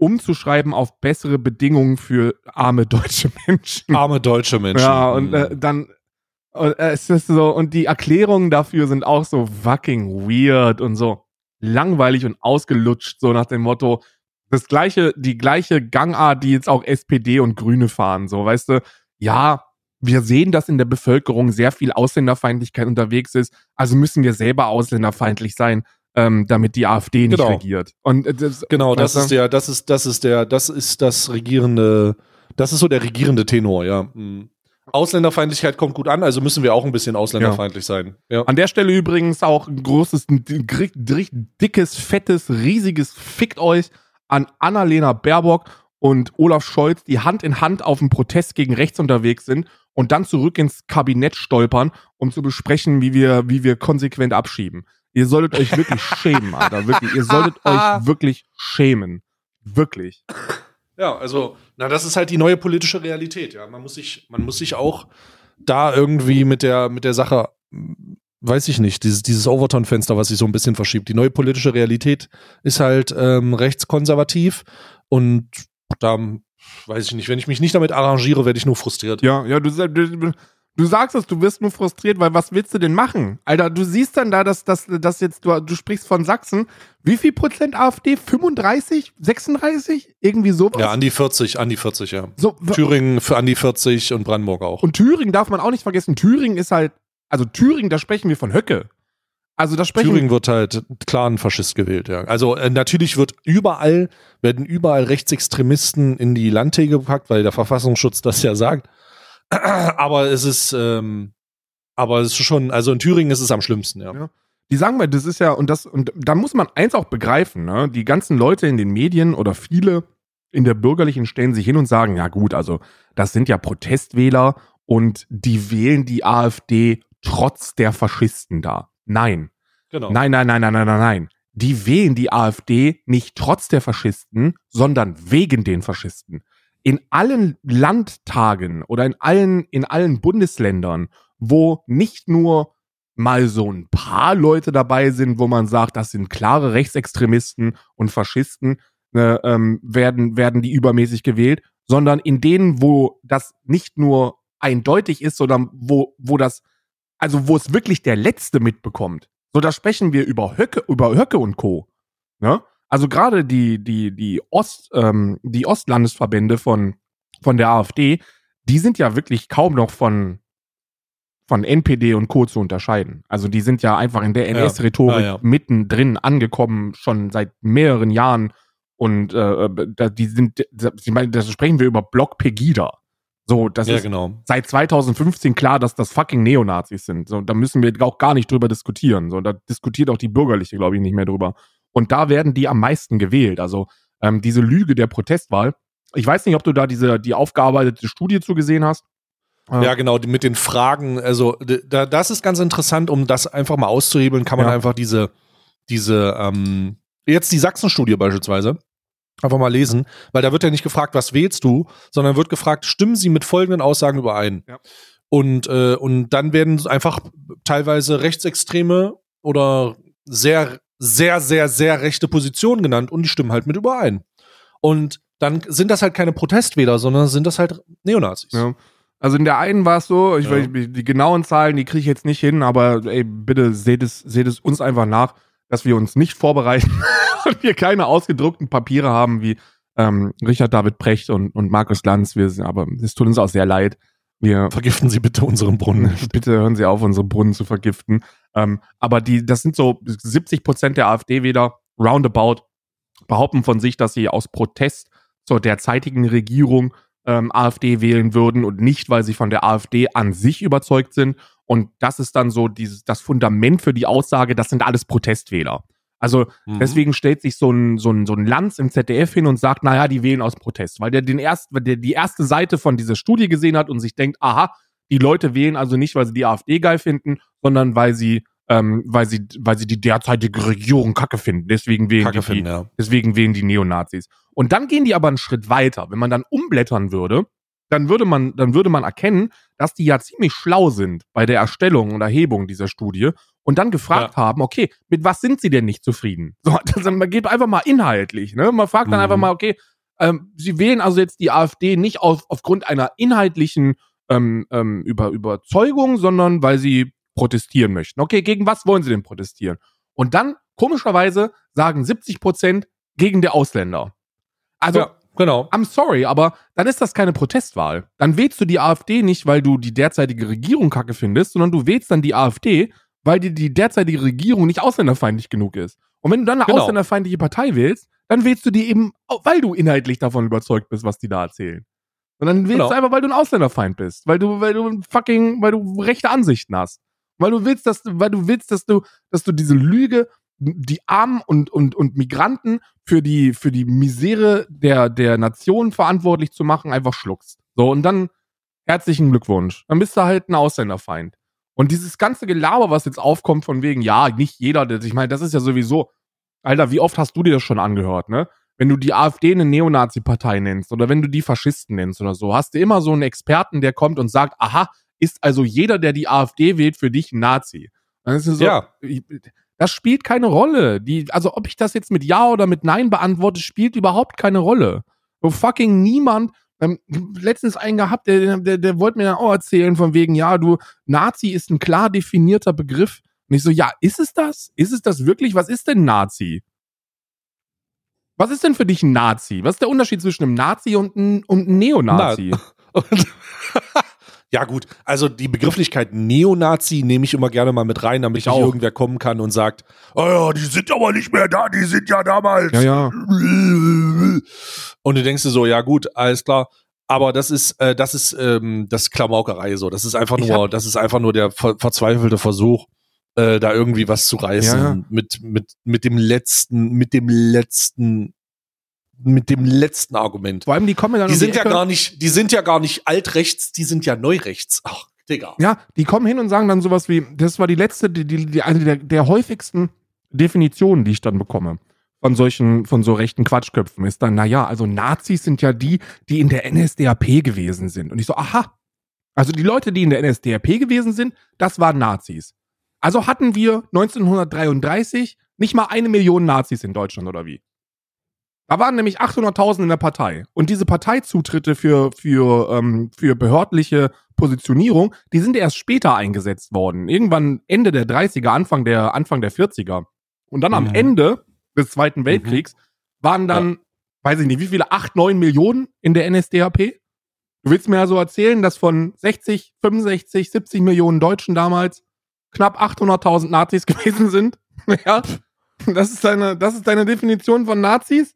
umzuschreiben auf bessere Bedingungen für arme deutsche Menschen. Arme deutsche Menschen. Ja, und äh, dann und, äh, es ist so, und die Erklärungen dafür sind auch so fucking weird und so langweilig und ausgelutscht, so nach dem Motto, das gleiche, die gleiche Gangart, die jetzt auch SPD und Grüne fahren, so, weißt du, ja, wir sehen, dass in der Bevölkerung sehr viel Ausländerfeindlichkeit unterwegs ist, also müssen wir selber ausländerfeindlich sein, ähm, damit die AfD nicht Genau. regiert. Und äh, das, Genau, das ist der, das ist, das ist der, das ist das regierende, das ist so der regierende Tenor, ja. Mhm. Ausländerfeindlichkeit kommt gut an, also müssen wir auch ein bisschen ausländerfeindlich sein. Ja. An der Stelle übrigens auch ein großes, dickes, fettes, riesiges Fickt euch an Annalena Baerbock und Olaf Scholz, die Hand in Hand auf dem Protest gegen rechts unterwegs sind und dann zurück ins Kabinett stolpern, um zu besprechen, wie wir, wie wir konsequent abschieben. Ihr solltet euch wirklich schämen, Alter. Wirklich. Ihr solltet euch wirklich schämen. Wirklich. Ja, also, na, das ist halt die neue politische Realität, ja. Man muss sich, man muss sich auch da irgendwie mit der, mit der Sache, hm, weiß ich nicht, dieses, dieses Overton-Fenster, was sich so ein bisschen verschiebt. Die neue politische Realität ist halt ähm, rechtskonservativ und da weiß ich nicht, wenn ich mich nicht damit arrangiere, werde ich nur frustriert. Ja, ja, du, du, du sagst es, du wirst nur frustriert, weil was willst du denn machen? Alter, du siehst dann da, dass, dass, dass jetzt, du, du sprichst von Sachsen. Wie viel Prozent AfD? 35? 36? Irgendwie sowas? Ja, an die 40, an die 40, ja. so, Thüringen für an die 40 und Brandenburg auch. und Thüringen darf man auch nicht vergessen. Thüringen ist halt, also Thüringen, da sprechen wir von Höcke. Also da sprechen Thüringen wird halt klar ein Faschist gewählt, ja. Also äh, natürlich wird überall, werden überall Rechtsextremisten in die Landtäge gepackt, weil der Verfassungsschutz das ja sagt. Aber es ist, ähm, aber es ist schon, also in Thüringen ist es am schlimmsten, ja. Ja. Die sagen mal, das ist ja, und das, und da muss man eins auch begreifen, ne? Die ganzen Leute in den Medien oder viele in der bürgerlichen stellen sich hin und sagen, ja gut, also das sind ja Protestwähler und die wählen die AfD trotz der Faschisten da. Nein. Genau. Nein, nein, nein, nein, nein, nein, nein. Die wählen die AfD nicht trotz der Faschisten, sondern wegen den Faschisten. In allen Landtagen oder in allen, in allen Bundesländern, wo nicht nur mal so ein paar Leute dabei sind, wo man sagt, das sind klare Rechtsextremisten und Faschisten, äh, ähm, werden, werden die übermäßig gewählt, sondern in denen, wo das nicht nur eindeutig ist, sondern wo, wo das, also wo es wirklich der Letzte mitbekommt. So, da sprechen wir über Höcke, über Höcke und Co. Ne? Also gerade die, die, die Ost, ähm, die Ostlandesverbände von, von der AfD, die sind ja wirklich kaum noch von, von NPD und Co. zu unterscheiden. Also die sind ja einfach in der Ja. NS-Rhetorik Ja, ja. mittendrin angekommen, schon seit mehreren Jahren. Und äh, da- die sind, ich meine, da sprechen wir über Block Pegida. So, das ja, ist genau. seit 2015 klar, dass das fucking Neonazis sind. So, da müssen wir auch gar nicht drüber diskutieren. So, da diskutiert auch die Bürgerliche, glaube ich, nicht mehr drüber. Und da werden die am meisten gewählt. Also ähm, diese Lüge der Protestwahl. Ich weiß nicht, ob du da diese die aufgearbeitete Studie zugesehen hast. Äh, Ja, genau, die, mit den Fragen, also da, das ist ganz interessant, um das einfach mal auszuhebeln, kann man Ja. einfach diese, diese, ähm, jetzt die Sachsen-Studie beispielsweise, einfach mal lesen, weil da wird ja nicht gefragt, was wählst du, sondern wird gefragt, stimmen sie mit folgenden Aussagen überein? Ja. Und, äh, und dann werden einfach teilweise Rechtsextreme oder sehr, sehr, sehr, sehr rechte Positionen genannt und die stimmen halt mit überein. Und dann sind das halt keine Protestwähler, sondern sind das halt Neonazis. Ja. Also in der einen war es so, ich Ja. weiß, die genauen Zahlen, die kriege ich jetzt nicht hin, aber ey, bitte seht es, seht es uns einfach nach, dass wir uns nicht vorbereiten und wir keine ausgedruckten Papiere haben wie ähm, Richard David Precht und, und Markus Lanz. Wir sind, aber es tut uns auch sehr leid. Wir Vergiften Sie bitte unseren Brunnen. bitte hören Sie auf, unsere Brunnen zu vergiften. Ähm, aber die, das sind so 70 Prozent der AfD-Wähler roundabout behaupten von sich, dass sie aus Protest zur derzeitigen Regierung ähm, AfD wählen würden und nicht, weil sie von der AfD an sich überzeugt sind. Und das ist dann so dieses, das Fundament für die Aussage, das sind alles Protestwähler. Also Mhm. Deswegen stellt sich so ein, so ein, so ein Lanz im ZDF hin und sagt, naja, die wählen aus Protest, weil der den erst, weil der die erste Seite von dieser Studie gesehen hat und sich denkt, aha, die Leute wählen also nicht, weil sie die AfD geil finden, sondern weil sie, ähm, weil sie, weil sie die derzeitige Regierung kacke finden. Deswegen wählen Kacke die, finden, ja. deswegen wählen die Neonazis. Und dann gehen die aber einen Schritt weiter. Wenn man dann umblättern würde, dann würde man, dann würde man erkennen, dass die ja ziemlich schlau sind bei der Erstellung und Erhebung dieser Studie und dann gefragt haben, okay, mit was sind sie denn nicht zufrieden? So, das, man geht einfach mal inhaltlich, ne? Man fragt dann Mhm. einfach mal, okay, ähm, sie wählen also jetzt die AfD nicht auf, aufgrund einer inhaltlichen ähm, ähm, über, Überzeugung, sondern weil sie protestieren möchten. Okay, gegen was wollen sie denn protestieren? Und dann, komischerweise, sagen 70 Prozent gegen die Ausländer. Also, ja, genau. I'm sorry, aber dann ist das keine Protestwahl. Dann wählst du die AfD nicht, weil du die derzeitige Regierung kacke findest, sondern du wählst dann die AfD, weil dir die derzeitige Regierung nicht ausländerfeindlich genug ist. Und wenn du dann eine genau. ausländerfeindliche Partei wählst, dann wählst du die eben, weil du inhaltlich davon überzeugt bist, was die da erzählen. Und dann wählst genau. du einfach, weil du ein Ausländerfeind bist, weil du, weil du fucking, weil du rechte Ansichten hast. Weil du willst, dass du, weil du willst, dass du, dass du diese Lüge, die Armen und, und, und Migranten für die, für die Misere der, der Nation verantwortlich zu machen, einfach schluckst. So, und dann herzlichen Glückwunsch. Dann bist du halt ein Ausländerfeind. Und dieses ganze Gelaber, was jetzt aufkommt, von wegen, ja, nicht jeder, ich meine, das ist ja sowieso, Alter, wie oft hast du dir das schon angehört, ne? Wenn du die AfD eine Neonazi-Partei nennst oder wenn du die Faschisten nennst oder so, hast du immer so einen Experten, der kommt und sagt, aha, ist also jeder, der die AfD wählt, für dich ein Nazi. So, ja. Das spielt keine Rolle. Die, also ob ich das jetzt mit Ja oder mit Nein beantworte, spielt überhaupt keine Rolle. So fucking niemand. Ähm, letztens einen gehabt, der, der, der wollte mir dann auch erzählen von wegen, ja, du, Nazi ist ein klar definierter Begriff. Und ich so, ja, ist es das? Ist es das wirklich? Was ist denn Nazi? Was ist denn für dich ein Nazi? Was ist der Unterschied zwischen einem Nazi und einem, und einem Neonazi? Na, Ja, gut, also die Begrifflichkeit Neonazi nehme ich immer gerne mal mit rein, damit ich nicht irgendwer kommen kann und sagt, oh ja, die sind aber nicht mehr da, die sind ja damals. Ja, ja. Und du denkst dir so, ja gut, alles klar. Aber das ist, äh, das ist ähm, das Klamaukerei so. Das ist einfach nur, das ist einfach nur der ver verzweifelte Versuch, äh, da irgendwie was zu reißen ja, ja. mit mit mit dem letzten, mit dem letzten mit dem letzten Argument. Vor allem, die kommen dann Die um sind die ja gar nicht, die sind ja gar nicht altrechts, die sind ja neurechts. Ach, Digga. Ja, die kommen hin und sagen dann sowas wie, das war die letzte, die, die, die eine der, der häufigsten Definitionen, die ich dann bekomme von solchen, von so rechten Quatschköpfen, ist dann, naja, also Nazis sind ja die, die in der NSDAP gewesen sind. Und ich so, aha. Also die Leute, die in der NSDAP gewesen sind, das waren Nazis. Also hatten wir 1933 nicht mal eine Million Nazis in Deutschland oder wie? Da waren nämlich 800.000 in der Partei. Und diese Parteizutritte für, für, ähm, für behördliche Positionierung, die sind erst später eingesetzt worden. Irgendwann Ende der 30er, Anfang der, Anfang der 40er. Und dann am mhm. Ende des Zweiten Weltkriegs mhm. waren dann, ja. weiß ich nicht, wie viele, 8, 9 Millionen in der NSDAP? Du willst mir also erzählen, dass von 60, 65, 70 Millionen Deutschen damals knapp 800.000 Nazis gewesen sind? ja. Das ist deine, das ist deine Definition von Nazis?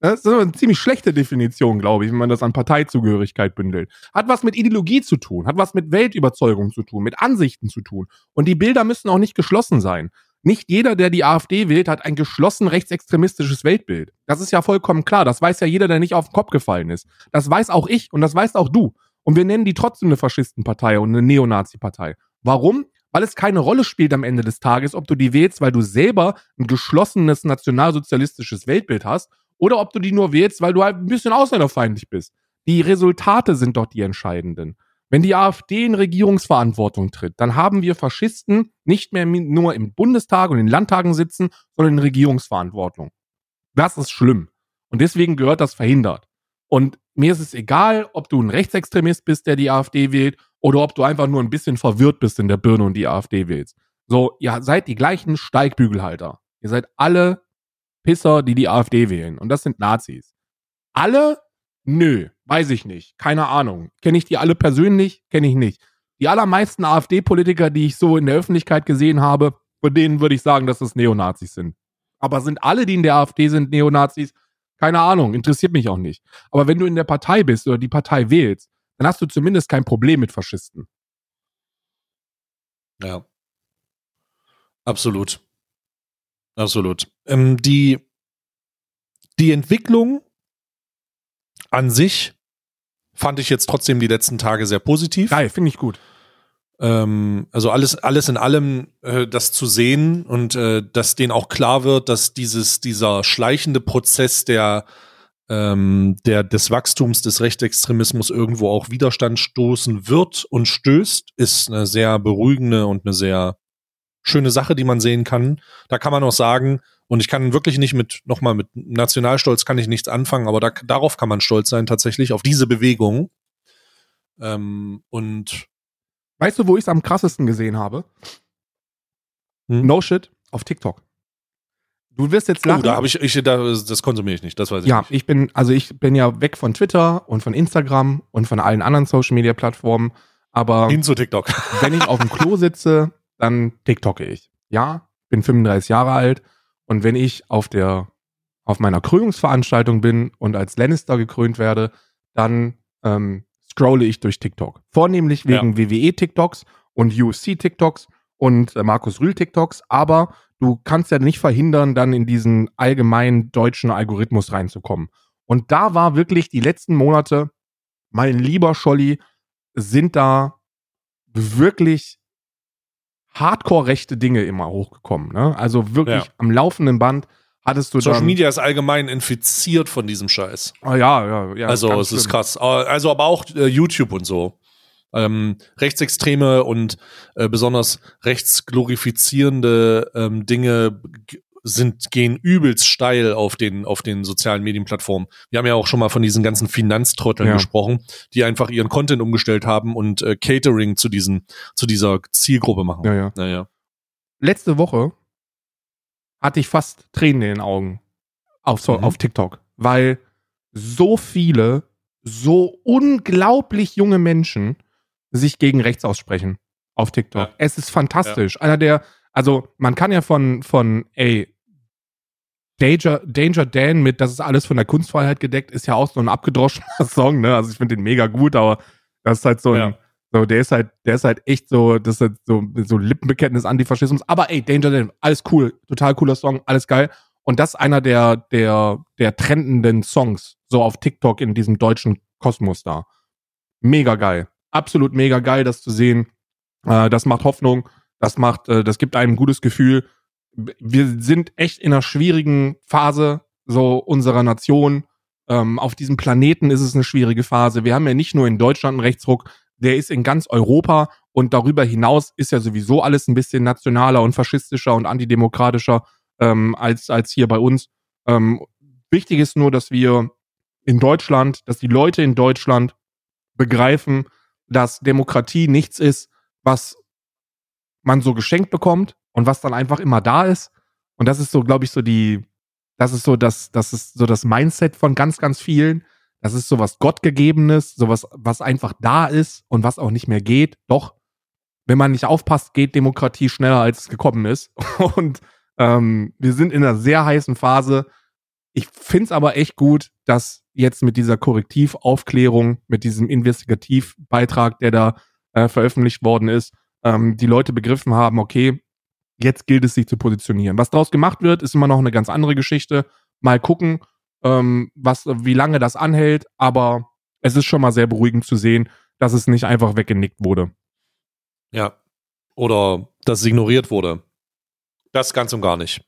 Das ist eine ziemlich schlechte Definition, glaube ich, wenn man das an Parteizugehörigkeit bündelt. Hat was mit Ideologie zu tun, hat was mit Weltüberzeugung zu tun, mit Ansichten zu tun. Und die Bilder müssen auch nicht geschlossen sein. Nicht jeder, der die AfD wählt, hat ein geschlossen rechtsextremistisches Weltbild. Das ist ja vollkommen klar. Das weiß ja jeder, der nicht auf den Kopf gefallen ist. Das weiß auch ich und das weiß auch du. Und wir nennen die trotzdem eine Faschistenpartei und eine Neonazi-Partei. Warum? Weil es keine Rolle spielt am Ende des Tages, ob du die wählst, weil du selber ein geschlossenes nationalsozialistisches Weltbild hast oder ob du die nur wählst, weil du halt ein bisschen ausländerfeindlich bist. Die Resultate sind doch die entscheidenden. Wenn die AfD in Regierungsverantwortung tritt, dann haben wir Faschisten nicht mehr nur im Bundestag und in Landtagen sitzen, sondern in Regierungsverantwortung. Das ist schlimm. Und deswegen gehört das verhindert. Und mir ist es egal, ob du ein Rechtsextremist bist, der die AfD wählt, oder ob du einfach nur ein bisschen verwirrt bist in der Birne und die AfD wählst. So, ihr seid die gleichen Steigbügelhalter. Ihr seid alle Pisser, die die AfD wählen. Und das sind Nazis. Alle? Nö, weiß ich nicht. Keine Ahnung. Kenne ich die alle persönlich? Kenne ich nicht. Die allermeisten AfD-Politiker, die ich so in der Öffentlichkeit gesehen habe, von denen würde ich sagen, dass das Neonazis sind. Aber sind alle, die in der AfD sind, Neonazis? Keine Ahnung, interessiert mich auch nicht. Aber wenn du in der Partei bist oder die Partei wählst, dann hast du zumindest kein Problem mit Faschisten. Ja. Absolut. Absolut. Ähm, die, die Entwicklung an sich fand ich jetzt trotzdem die letzten Tage sehr positiv. Geil, finde ich gut. Ähm, also alles, alles in allem äh, das zu sehen und äh, dass denen auch klar wird, dass dieses, dieser schleichende Prozess der, ähm, der, des Wachstums des Rechtsextremismus irgendwo auch Widerstand stoßen wird und stößt, ist eine sehr beruhigende und eine sehr schöne Sache, die man sehen kann. Da kann man auch sagen, und ich kann wirklich nicht mit, nochmal mit Nationalstolz kann ich nichts anfangen, aber da, darauf kann man stolz sein tatsächlich, auf diese Bewegung. Ähm, und weißt du, wo ich es am krassesten gesehen habe? Hm? No shit, auf TikTok. Du wirst jetzt lachen. Oh, da habe ich, ich da, das konsumiere ich nicht, das weiß ich ja, nicht. Ja, ich bin, also ich bin ja weg von Twitter und von Instagram und von allen anderen Social Media Plattformen, aber. Hin zu TikTok. wenn ich auf dem Klo sitze, dann TikToke ich. Ja, bin 35 Jahre alt und wenn ich auf der, auf meiner Krönungsveranstaltung bin und als Lannister gekrönt werde, dann ähm, scrolle ich durch TikTok. Vornehmlich wegen ja. WWE-TikToks und UFC-TikToks und äh, Markus Rühl-TikToks, aber du kannst ja nicht verhindern, dann in diesen allgemeinen deutschen Algorithmus reinzukommen. Und da war wirklich die letzten Monate, mein lieber Scholli, sind da wirklich hardcore-rechte Dinge immer hochgekommen. Ne? Also wirklich ja. am laufenden Band hattest du Social Media ist allgemein infiziert von diesem Scheiß. Ah, ja, ja, ja. Also es ist krass. Also aber auch äh, YouTube und so. Ähm, rechtsextreme und äh, besonders rechtsglorifizierende ähm, Dinge sind, gehen übelst steil auf den, auf den sozialen Medienplattformen. Wir haben ja auch schon mal von diesen ganzen Finanztrotteln ja. gesprochen, die einfach ihren Content umgestellt haben und äh, Catering zu diesen, zu dieser Zielgruppe machen. Ja, ja. Naja. Letzte Woche hatte ich fast Tränen in den Augen auf, so, mhm. auf TikTok, weil so viele, so unglaublich junge Menschen sich gegen rechts aussprechen auf TikTok. Ja. Es ist fantastisch. Ja. Einer der, also man kann ja von, von, ey, Danger, Danger Dan mit Das ist alles von der Kunstfreiheit gedeckt, ist ja auch so ein abgedroschener Song, ne? Also ich finde den mega gut, aber das ist halt so ein, ja. so, der ist halt, der ist halt echt so, das ist halt so, so Lippenbekenntnis Antifaschismus. Aber ey, Danger Dan, alles cool, total cooler Song, alles geil. Und das ist einer der, der, der trendenden Songs, so auf TikTok in diesem deutschen Kosmos da. Mega geil. Absolut mega geil, das zu sehen. Äh, das macht Hoffnung. Das macht, äh, das gibt einem ein gutes Gefühl. Wir sind echt in einer schwierigen Phase so unserer Nation. Ähm, auf diesem Planeten ist es eine schwierige Phase. Wir haben ja nicht nur in Deutschland einen Rechtsruck, der ist in ganz Europa und darüber hinaus ist ja sowieso alles ein bisschen nationaler und faschistischer und antidemokratischer ähm, als, als hier bei uns. Ähm, wichtig ist nur, dass wir in Deutschland, dass die Leute in Deutschland begreifen, dass Demokratie nichts ist, was man so geschenkt bekommt und was dann einfach immer da ist. Und das ist so, glaube ich, so die, das ist so das, das ist so das Mindset von ganz, ganz vielen. Das ist so was Gottgegebenes, sowas, was einfach da ist und was auch nicht mehr geht. Doch, wenn man nicht aufpasst, geht Demokratie schneller, als es gekommen ist. Und ähm, wir sind in einer sehr heißen Phase. Ich finde es aber echt gut, dass jetzt mit dieser Korrektivaufklärung, mit diesem Investigativbeitrag, der da äh, veröffentlicht worden ist, ähm, die Leute begriffen haben, okay, jetzt gilt es sich zu positionieren. Was daraus gemacht wird, ist immer noch eine ganz andere Geschichte. Mal gucken, ähm, was, wie lange das anhält, aber es ist schon mal sehr beruhigend zu sehen, dass es nicht einfach weggenickt wurde. Ja. Oder dass es ignoriert wurde. Das ganz und gar nicht.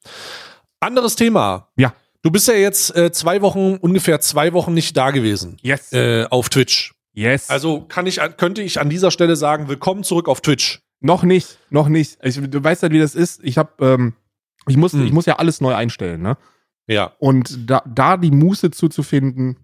Anderes Thema. Ja. Du bist ja jetzt äh, zwei Wochen, ungefähr zwei Wochen nicht da gewesen. Yes. Äh, auf Twitch. Yes. Also kann ich, könnte ich an dieser Stelle sagen, willkommen zurück auf Twitch. Noch nicht, noch nicht. Ich, du weißt halt, wie das ist. Ich habe, ähm, ich muss, hm. ich muss ja alles neu einstellen, ne? Ja. Und da, da die Muße zuzufinden,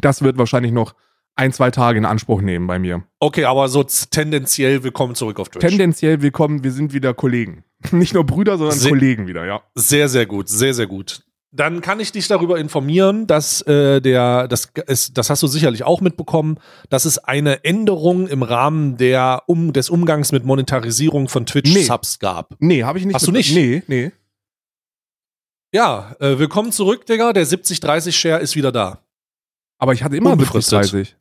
das wird wahrscheinlich noch ein, zwei Tage in Anspruch nehmen bei mir. Okay, aber so tendenziell willkommen zurück auf Twitch. Tendenziell willkommen, wir sind wieder Kollegen. Nicht nur Brüder, sondern sehr, Kollegen wieder, ja. Sehr, sehr gut, sehr, sehr gut dann kann ich dich darüber informieren, dass äh, der, das ist, das hast du sicherlich auch mitbekommen, dass es eine Änderung im Rahmen der um, des Umgangs mit Monetarisierung von Twitch-Subs nee. gab. Nee, habe ich nicht. Hast du nicht? Nee, nee. Ja, äh, willkommen zurück, Digga. Der 70-30-Share ist wieder da. Aber ich hatte immer unbefristet. 70,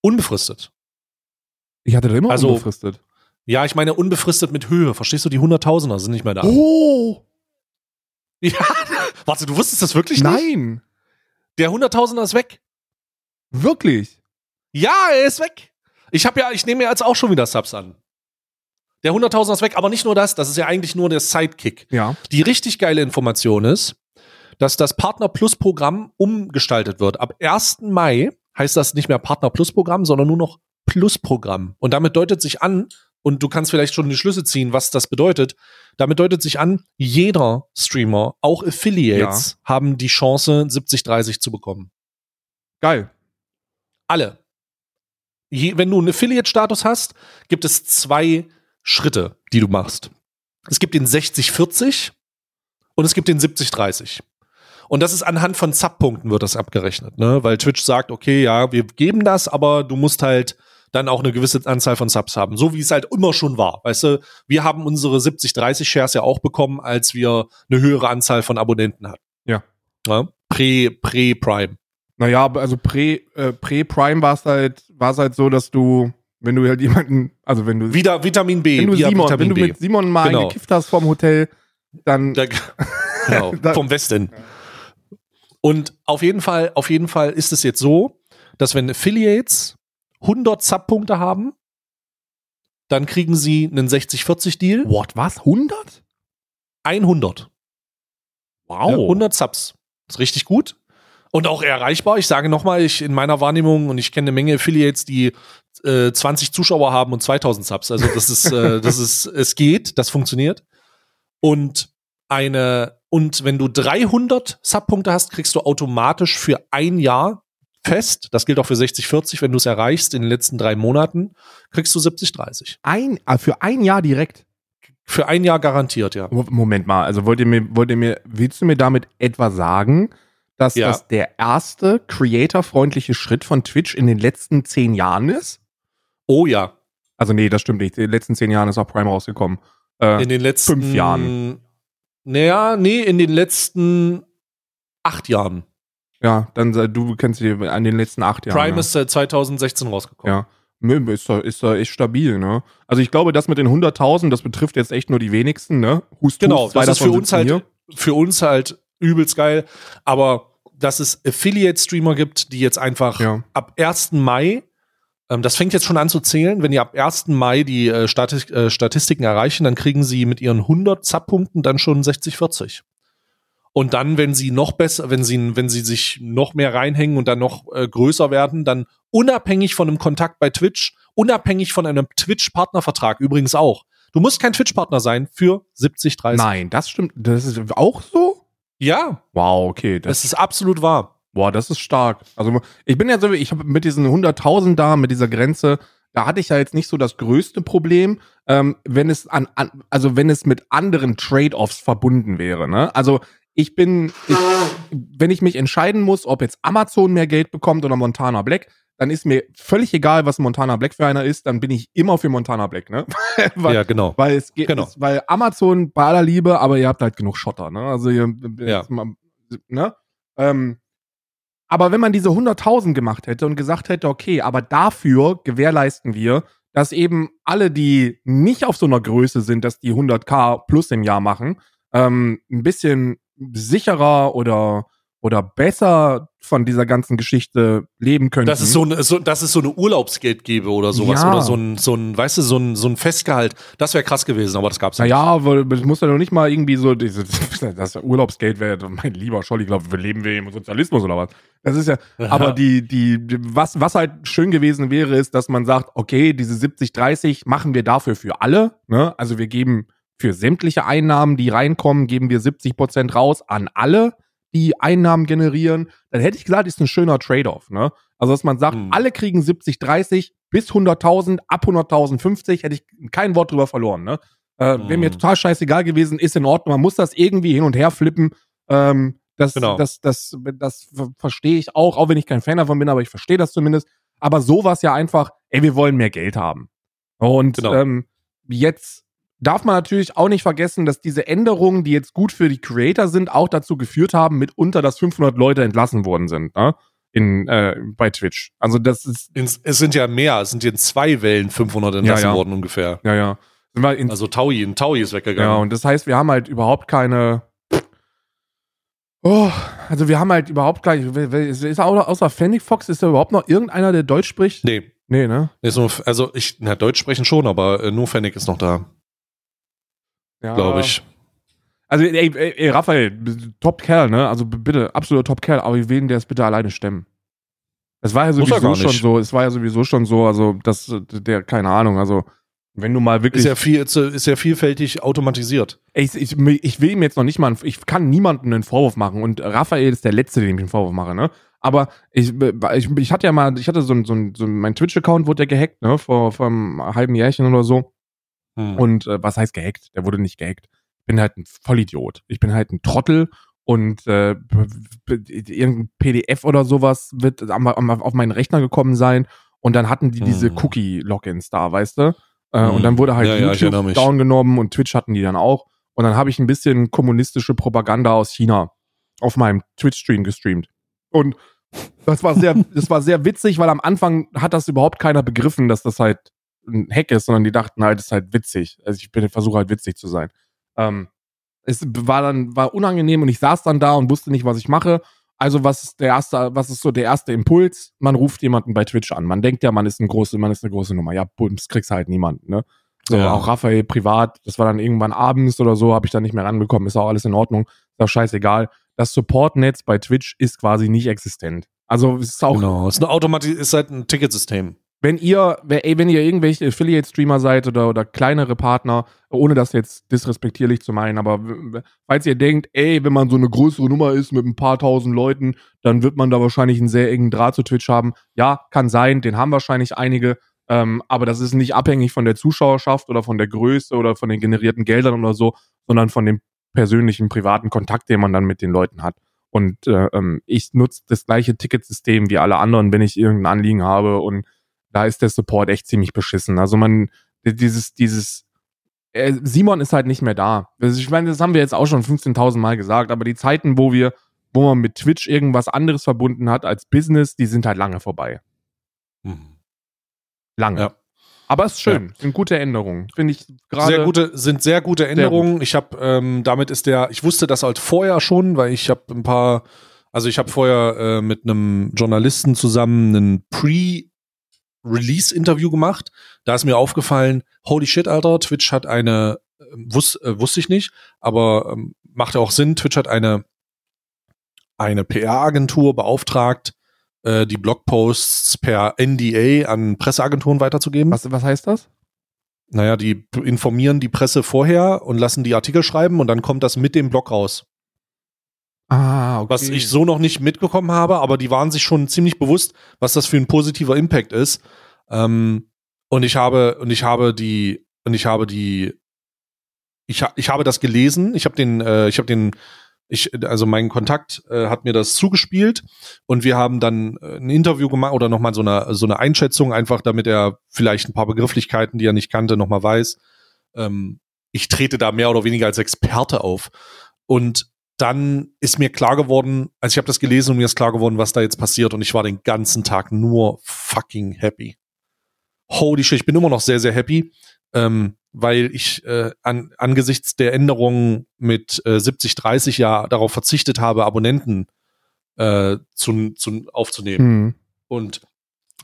Unbefristet. Ich hatte da immer also, unbefristet. Ja, ich meine unbefristet mit Höhe. Verstehst du? Die Hunderttausender sind nicht mehr da. Oh! Ja, warte, du wusstest das wirklich nicht? Nein. Der Hunderttausender ist weg. Wirklich? Ja, er ist weg. Ich habe ja, ich nehme ja jetzt auch schon wieder Subs an. Der Hunderttausender ist weg, aber nicht nur das, das ist ja eigentlich nur der Sidekick. Ja. Die richtig geile Information ist, dass das Partner Plus Programm umgestaltet wird. Ab 1. Mai heißt das nicht mehr Partner Plus Programm, sondern nur noch Plus Programm. Und damit deutet sich an, und du kannst vielleicht schon die Schlüsse ziehen, was das bedeutet. Damit deutet sich an, jeder Streamer, auch Affiliates, ja. haben die Chance, 70-30 zu bekommen. Geil. Alle. Je, wenn du einen Affiliate-Status hast, gibt es zwei Schritte, die du machst. Es gibt den 60-40 und es gibt den 70-30. Und das ist anhand von Subpunkten wird das abgerechnet, ne? Weil Twitch sagt, okay, ja, wir geben das, aber du musst halt dann auch eine gewisse Anzahl von Subs haben. So wie es halt immer schon war. Weißt du, wir haben unsere 70-30 Shares ja auch bekommen, als wir eine höhere Anzahl von Abonnenten hatten. Ja. ja? Pre, Pre-Prime. Naja, also Pre, äh, Pre-Prime war es halt, war es halt so, dass du, wenn du halt jemanden, also wenn du. Wieder Vitamin B. Wenn du, Simon, Vitamin wenn du mit Simon mal genau. gekifft hast vom Hotel, dann. Da, genau, vom Westen. Und auf jeden Fall, auf jeden Fall ist es jetzt so, dass wenn Affiliates 100 Subpunkte haben, dann kriegen sie einen 60-40-Deal. What, was? 100? 100. Wow. Ja, 100 Subs. ist richtig gut. Und auch erreichbar. Ich sage nochmal, ich in meiner Wahrnehmung und ich kenne eine Menge Affiliates, die äh, 20 Zuschauer haben und 2000 Subs. Also das ist, äh, das ist, es geht, das funktioniert. Und eine, und wenn du 300 Subpunkte hast, kriegst du automatisch für ein Jahr fest, das gilt auch für 60-40, wenn du es erreichst in den letzten drei Monaten, kriegst du 70-30. Ein, ah, für ein Jahr direkt? Für ein Jahr garantiert, ja. Moment mal, also wollt ihr mir, wollt ihr mir, willst du mir damit etwa sagen, dass ja. das der erste creator-freundliche Schritt von Twitch in den letzten zehn Jahren ist? Oh ja. Also nee, das stimmt nicht. In den letzten zehn Jahren ist auch Prime rausgekommen. Äh, in den letzten fünf Jahren. Naja, nee, in den letzten acht Jahren. Ja, dann du kennst dich an den letzten acht Jahren. Prime ja. ist seit 2016 rausgekommen. Ja. Ist da, ist da echt stabil, ne? Also ich glaube, das mit den 100.000, das betrifft jetzt echt nur die wenigsten, ne? Hust, genau, Hust, das ist für uns halt, für uns halt übelst geil. Aber dass es Affiliate-Streamer gibt, die jetzt einfach ja. ab 1. Mai, ähm, das fängt jetzt schon an zu zählen, wenn die ab 1. Mai die äh, Statis äh, Statistiken erreichen, dann kriegen sie mit ihren 100 Subpunkten dann schon 60-40. Und dann, wenn sie noch besser, wenn sie, wenn sie sich noch mehr reinhängen und dann noch äh, größer werden, dann unabhängig von einem Kontakt bei Twitch, unabhängig von einem Twitch-Partnervertrag übrigens auch. Du musst kein Twitch-Partner sein für 70, 30. Nein, das stimmt. Das ist auch so? Ja. Wow, okay. Das, das ist absolut wahr. Boah, das ist stark. Also ich bin ja so, ich habe mit diesen 100.000 da, mit dieser Grenze, da hatte ich ja jetzt nicht so das größte Problem, ähm, wenn es an, an, also wenn es mit anderen Trade-offs verbunden wäre. Ne? Also ich bin, ich, wenn ich mich entscheiden muss, ob jetzt Amazon mehr Geld bekommt oder Montana Black, dann ist mir völlig egal, was Montana Black für einer ist, dann bin ich immer für Montana Black, ne? weil, ja, genau. Weil es geht, genau. Es, weil Amazon bei aller Liebe, aber ihr habt halt genug Schotter, ne? Also ihr, ja. ne? Ähm, aber wenn man diese 100.000 gemacht hätte und gesagt hätte, okay, aber dafür gewährleisten wir, dass eben alle, die nicht auf so einer Größe sind, dass die 100k plus im Jahr machen, ähm, ein bisschen sicherer oder oder besser von dieser ganzen Geschichte leben können. Das ist so, eine, so, das ist so eine Urlaubsgeldgebe oder sowas ja. oder so ein, so ein, weißt du, so ein, so ein Festgehalt. Das wäre krass gewesen, aber das gab's nicht. Naja, weil es muss ja noch nicht mal irgendwie so, das Urlaubsgeld wäre, mein lieber Scholli, ich glaube, wir leben wir im Sozialismus oder was. Das ist ja, Aha. aber die, die, was, was halt schön gewesen wäre, ist, dass man sagt, okay, diese 70, 30 machen wir dafür für alle, ne? Also wir geben für sämtliche Einnahmen, die reinkommen, geben wir 70 Prozent raus an alle, die Einnahmen generieren. Dann hätte ich gesagt, ist ein schöner Trade-off. Ne? Also, dass man sagt, hm. alle kriegen 70, 30 bis 100.000, ab 100.000 50, hätte ich kein Wort drüber verloren. Ne? Äh, hm. Wäre mir total scheißegal gewesen, ist in Ordnung. Man muss das irgendwie hin und her flippen. Ähm, das, genau. das, das, das, das verstehe ich auch, auch wenn ich kein Fan davon bin, aber ich verstehe das zumindest. Aber so war es ja einfach, ey, wir wollen mehr Geld haben. Und genau. ähm, jetzt darf man natürlich auch nicht vergessen, dass diese Änderungen, die jetzt gut für die Creator sind, auch dazu geführt haben, mitunter, dass 500 Leute entlassen worden sind, ne? In, äh, bei Twitch. Also das ist. es sind ja mehr, es sind in zwei Wellen 500 entlassen ja, ja. worden ungefähr. Ja, ja. also Taui, ein Taui ist weggegangen. Ja, und das heißt, wir haben halt überhaupt keine. Oh, also wir haben halt überhaupt gleich. Ist außer Fennec Fox, ist da überhaupt noch irgendeiner, der Deutsch spricht? Nee. Nee, ne? Also ich, na, Deutsch sprechen schon, aber äh, nur Fennec ist noch da ja. glaube ich. Also, ey, ey, ey, Raphael, Top Kerl, ne? Also bitte, absoluter Top Kerl, aber wen der es bitte alleine stemmen. Es war ja sowieso schon so, es war ja sowieso schon so, also das, der, keine Ahnung, also wenn du mal wirklich. Ist ja, viel, ist ja vielfältig automatisiert. Ich, ich, ich will ihm jetzt noch nicht mal, ich kann niemandem einen Vorwurf machen und Raphael ist der Letzte, dem ich einen Vorwurf mache, ne? Aber ich, ich, ich hatte ja mal, ich hatte so ein, so so mein Twitch-Account wurde ja gehackt, ne? Vor, vor einem halben Jährchen oder so. Hm. Und äh, was heißt gehackt? Der wurde nicht gehackt. Ich bin halt ein Vollidiot. Ich bin halt ein Trottel und äh, irgendein PDF oder sowas wird auf meinen Rechner gekommen sein und dann hatten die diese hm. Cookie-Logins da, weißt du? Äh, hm. Und dann wurde halt ja, YouTube ja, down genommen und Twitch hatten die dann auch. Und dann habe ich ein bisschen kommunistische Propaganda aus China auf meinem Twitch-Stream gestreamt. Und das war sehr, das war sehr witzig, weil am Anfang hat das überhaupt keiner begriffen, dass das halt ein Hack ist, sondern die dachten halt, es ist halt witzig. Also ich versuche halt witzig zu sein. Ähm, es war dann war unangenehm und ich saß dann da und wusste nicht, was ich mache. Also was ist der erste, was ist so der erste Impuls? Man ruft jemanden bei Twitch an. Man denkt ja, man ist eine große, man ist eine große Nummer. Ja, bums, kriegst halt niemanden, ne? So, ja. auch Raphael privat, das war dann irgendwann abends oder so, habe ich dann nicht mehr ranbekommen, ist auch alles in Ordnung, ist auch scheißegal. Das Support-Netz bei Twitch ist quasi nicht existent. Also es ist auch. Genau, es ist, eine Automatik ist halt ein Ticketsystem wenn ihr, ey, wenn ihr irgendwelche Affiliate-Streamer seid oder, oder kleinere Partner, ohne das jetzt disrespektierlich zu meinen, aber falls ihr denkt, ey, wenn man so eine größere Nummer ist mit ein paar tausend Leuten, dann wird man da wahrscheinlich einen sehr engen Draht zu Twitch haben. Ja, kann sein, den haben wahrscheinlich einige, ähm, aber das ist nicht abhängig von der Zuschauerschaft oder von der Größe oder von den generierten Geldern oder so, sondern von dem persönlichen, privaten Kontakt, den man dann mit den Leuten hat. Und äh, ähm, ich nutze das gleiche Ticketsystem wie alle anderen, wenn ich irgendein Anliegen habe und da ist der Support echt ziemlich beschissen. Also man, dieses, dieses, äh, Simon ist halt nicht mehr da. Also ich meine, das haben wir jetzt auch schon 15.000 Mal gesagt, aber die Zeiten, wo wir, wo man mit Twitch irgendwas anderes verbunden hat als Business, die sind halt lange vorbei. Mhm. Lange. Ja. Aber es ist schön, ja. sind gute Änderungen, finde ich gerade. Sehr gute, sind sehr gute Änderungen. Sehr ich habe, ähm, damit ist der, ich wusste das halt vorher schon, weil ich habe ein paar, also ich habe vorher äh, mit einem Journalisten zusammen einen Pre Release-Interview gemacht. Da ist mir aufgefallen, holy shit, Alter, Twitch hat eine, äh, wus äh, wusste ich nicht, aber ähm, macht ja auch Sinn, Twitch hat eine, eine PR-Agentur beauftragt, äh, die Blogposts per NDA an Presseagenturen weiterzugeben. Was, was heißt das? Naja, die informieren die Presse vorher und lassen die Artikel schreiben und dann kommt das mit dem Blog raus. Ah, okay. Was ich so noch nicht mitbekommen habe, aber die waren sich schon ziemlich bewusst, was das für ein positiver Impact ist. Ähm, und ich habe, und ich habe die, und ich habe die, ich, ha, ich habe das gelesen, ich habe den, äh, ich habe den, ich, also mein Kontakt äh, hat mir das zugespielt und wir haben dann äh, ein Interview gemacht oder nochmal so eine, so eine Einschätzung, einfach damit er vielleicht ein paar Begrifflichkeiten, die er nicht kannte, nochmal weiß. Ähm, ich trete da mehr oder weniger als Experte auf. Und dann ist mir klar geworden, also ich habe das gelesen und mir ist klar geworden, was da jetzt passiert und ich war den ganzen Tag nur fucking happy. Holy shit, ich bin immer noch sehr, sehr happy, ähm, weil ich äh, an, angesichts der Änderungen mit äh, 70-30 ja darauf verzichtet habe, Abonnenten äh, zu, zu, aufzunehmen. Mhm. Und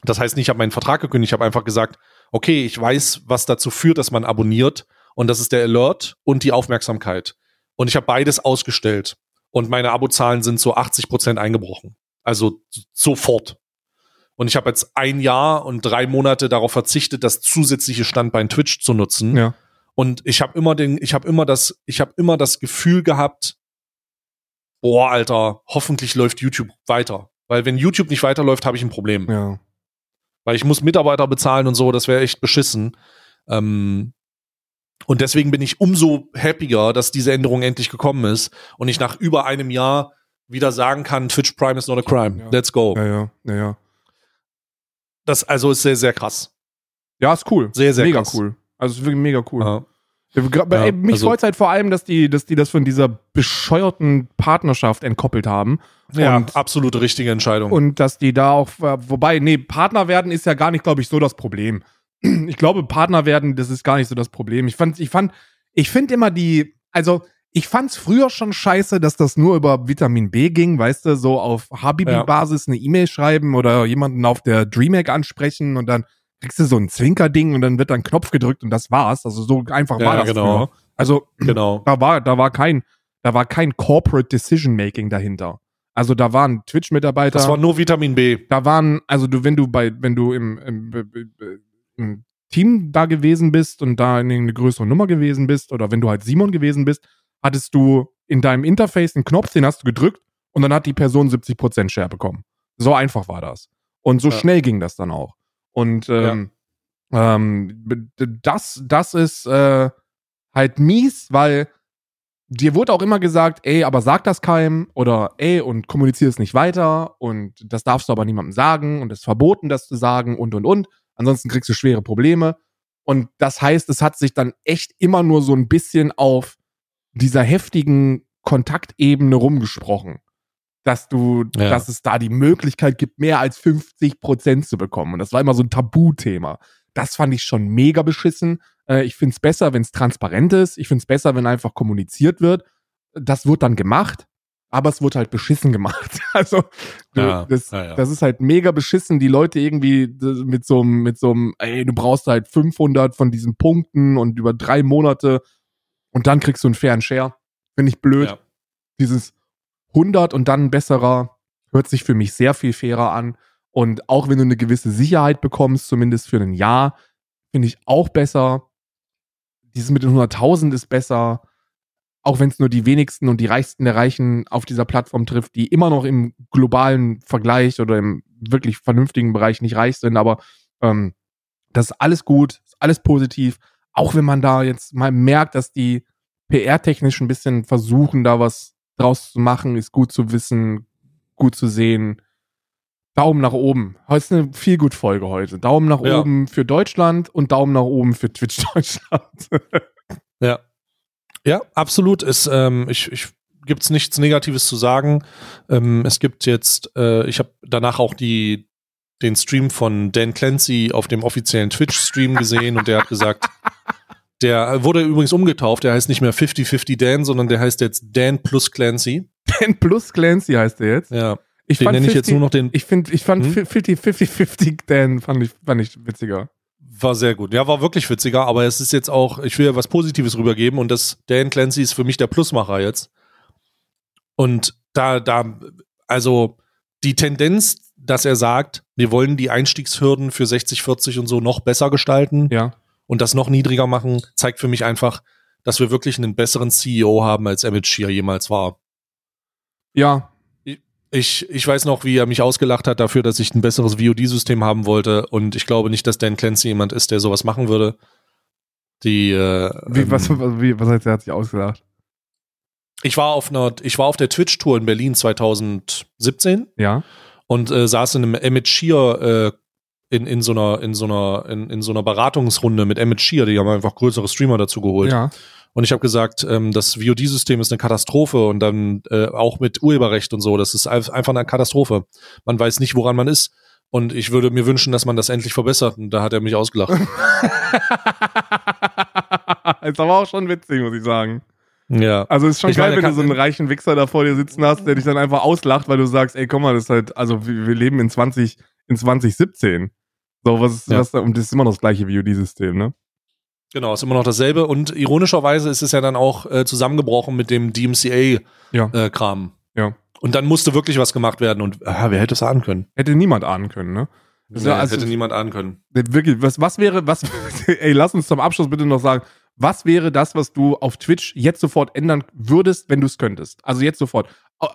das heißt nicht, ich habe meinen Vertrag gekündigt, ich habe einfach gesagt, okay, ich weiß, was dazu führt, dass man abonniert und das ist der Alert und die Aufmerksamkeit. Und ich habe beides ausgestellt. Und meine Abozahlen sind so 80 Prozent eingebrochen. Also sofort. Und ich habe jetzt ein Jahr und drei Monate darauf verzichtet, das zusätzliche Standbein Twitch zu nutzen. Ja. Und ich habe immer den, ich habe immer das, ich habe immer das Gefühl gehabt, boah, Alter, hoffentlich läuft YouTube weiter. Weil wenn YouTube nicht weiterläuft, habe ich ein Problem. Ja. Weil ich muss Mitarbeiter bezahlen und so, das wäre echt beschissen. Ähm, und deswegen bin ich umso happier, dass diese Änderung endlich gekommen ist und ich nach über einem Jahr wieder sagen kann, Twitch Prime is not a crime. Ja. Let's go. Ja, ja, ja, ja. Das also ist sehr, sehr krass. Ja, ist cool. Sehr, sehr mega krass. cool. Also ist wirklich mega cool. Ja. Ja, mich also, freut halt vor allem, dass die, dass die das von dieser bescheuerten Partnerschaft entkoppelt haben. Ja, und, absolute richtige Entscheidung. Und dass die da auch, wobei, nee, Partner werden ist ja gar nicht, glaube ich, so das Problem ich glaube, Partner werden, das ist gar nicht so das Problem. Ich fand, ich fand, ich finde immer die, also ich fand es früher schon scheiße, dass das nur über Vitamin B ging, weißt du, so auf Habibi-Basis eine E-Mail schreiben oder jemanden auf der DreamHack ansprechen und dann kriegst du so ein Zwinkerding und dann wird dann Knopf gedrückt und das war's. Also so einfach war ja, das genau. früher. Also genau. da war, da war kein, da war kein Corporate Decision Making dahinter. Also da waren Twitch-Mitarbeiter. Das war nur Vitamin B. Da waren, also du, wenn du bei, wenn du im, im, im Team da gewesen bist und da in eine größere Nummer gewesen bist oder wenn du halt Simon gewesen bist, hattest du in deinem Interface einen Knopf, den hast du gedrückt und dann hat die Person 70% Share bekommen. So einfach war das. Und so ja. schnell ging das dann auch. Und ähm, ja. ähm, das, das ist äh, halt mies, weil dir wurde auch immer gesagt, ey, aber sag das keinem oder ey und kommunizier es nicht weiter und das darfst du aber niemandem sagen und es ist verboten, das zu sagen und und und. Ansonsten kriegst du schwere Probleme. Und das heißt, es hat sich dann echt immer nur so ein bisschen auf dieser heftigen Kontaktebene rumgesprochen. Dass du, ja. dass es da die Möglichkeit gibt, mehr als 50 Prozent zu bekommen. Und das war immer so ein Tabuthema. Das fand ich schon mega beschissen. Äh, ich finde es besser, wenn es transparent ist. Ich finde es besser, wenn einfach kommuniziert wird. Das wird dann gemacht aber es wurde halt beschissen gemacht. Also ja, das, ja, ja. das ist halt mega beschissen, die Leute irgendwie mit so einem, mit so einem, ey, du brauchst halt 500 von diesen Punkten und über drei Monate und dann kriegst du einen fairen Share. Finde ich blöd. Dieses 100 und dann ein besserer hört sich für mich sehr viel fairer an. Und auch wenn du eine gewisse Sicherheit bekommst, zumindest für ein Jahr, finde ich auch besser. Dieses mit den 100.000 ist besser auch wenn es nur die wenigsten und die reichsten der Reichen auf dieser Plattform trifft, die immer noch im globalen Vergleich oder im wirklich vernünftigen Bereich nicht reich sind, aber ähm, das ist alles gut, ist alles positiv. Auch wenn man da jetzt mal merkt, dass die PR-technisch ein bisschen versuchen, da was draus zu machen, ist gut zu wissen, gut zu sehen. Daumen nach oben. Heute ist eine viel gut Folge heute. Daumen nach ja. oben für Deutschland und Daumen nach oben für Twitch Deutschland. ja, ja, absolut. Es, ähm, ich, ich gibt es nichts Negatives zu sagen. Ähm, es gibt jetzt, äh, ich habe danach auch die, den Stream von Dan Clancy auf dem offiziellen Twitch-Stream gesehen und der hat gesagt, der wurde übrigens umgetauft, der heißt nicht mehr 50-50 Dan, sondern der heißt jetzt Dan plus Clancy. Dan plus Clancy heißt der jetzt? Ja. Ich den nenne ich jetzt nur noch den. Ich finde, ich fand hm? 50-50 Dan fand ich, fand ich witziger. War sehr gut. Ja, war wirklich witziger, aber es ist jetzt auch, ich will ja was Positives rübergeben und das Dan Clancy ist für mich der Plusmacher jetzt. Und da, da, also die Tendenz, dass er sagt, wir wollen die Einstiegshürden für 60, 40 und so noch besser gestalten ja. und das noch niedriger machen, zeigt für mich einfach, dass wir wirklich einen besseren CEO haben, als Emmett Shear jemals war. Ja, ich, ich weiß noch, wie er mich ausgelacht hat dafür, dass ich ein besseres VOD-System haben wollte. Und ich glaube nicht, dass Dan Clancy jemand ist, der sowas machen würde. Die, äh, wie, was, ähm, wie, was heißt, er hat sich ausgelacht? Ich war auf einer, ich war auf der Twitch-Tour in Berlin 2017. Ja. Und äh, saß in einem Emmett Shear äh, in, in so einer, in so einer, in, in so einer Beratungsrunde mit Emmett Shear, die haben einfach größere Streamer dazu geholt. Ja. Und ich habe gesagt, ähm, das VOD-System ist eine Katastrophe und dann äh, auch mit Urheberrecht und so, das ist einfach eine Katastrophe. Man weiß nicht, woran man ist. Und ich würde mir wünschen, dass man das endlich verbessert. Und da hat er mich ausgelacht. ist aber auch schon witzig, muss ich sagen. Ja. Also ist schon ich geil, meine, wenn du so einen reichen Wichser da vor dir sitzen hast, der dich dann einfach auslacht, weil du sagst, ey, komm mal, das ist halt, also wir, leben in 20, in 2017. So, was ist, ja. was, und das ist immer noch das gleiche VOD-System, ne? Genau, ist immer noch dasselbe. Und ironischerweise ist es ja dann auch äh, zusammengebrochen mit dem DMCA-Kram. Ja. Äh, ja. Und dann musste wirklich was gemacht werden. Und äh, wer hätte es ahnen können? Hätte niemand ahnen können, ne? Nee, also, hätte niemand ahnen können. Wirklich, was, was wäre, was, ey, lass uns zum Abschluss bitte noch sagen, was wäre das, was du auf Twitch jetzt sofort ändern würdest, wenn du es könntest? Also jetzt sofort.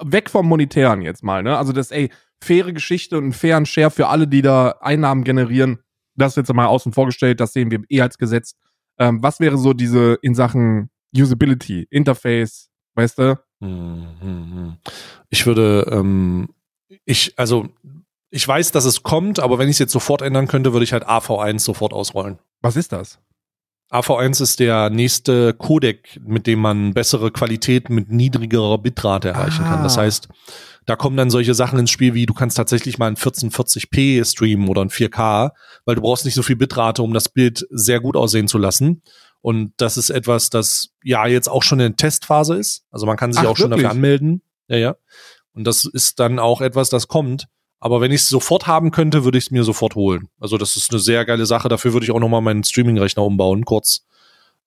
Weg vom Monetären jetzt mal, ne? Also das, ey, faire Geschichte und einen fairen Share für alle, die da Einnahmen generieren. Das jetzt mal außen vorgestellt, das sehen wir eh als Gesetz. Ähm, was wäre so diese in Sachen Usability, Interface, weißt du? Mhm. Ich würde, ähm, ich, also, ich weiß, dass es kommt, aber wenn ich es jetzt sofort ändern könnte, würde ich halt AV1 sofort ausrollen. Was ist das? AV1 ist der nächste Codec, mit dem man bessere Qualität mit niedrigerer Bitrate erreichen ah. kann. Das ah. heißt, da kommen dann solche Sachen ins Spiel wie, du kannst tatsächlich mal ein 1440p streamen oder ein 4K, weil du brauchst nicht so viel Bitrate, um das Bild sehr gut aussehen zu lassen. Und das ist etwas, das ja jetzt auch schon in Testphase ist. Also man kann sich Ach, auch schon dafür anmelden. Ja, ja. Und das ist dann auch etwas, das kommt. Aber wenn ich es sofort haben könnte, würde ich es mir sofort holen. Also das ist eine sehr geile Sache. Dafür würde ich auch nochmal meinen Streaming-Rechner umbauen, kurz.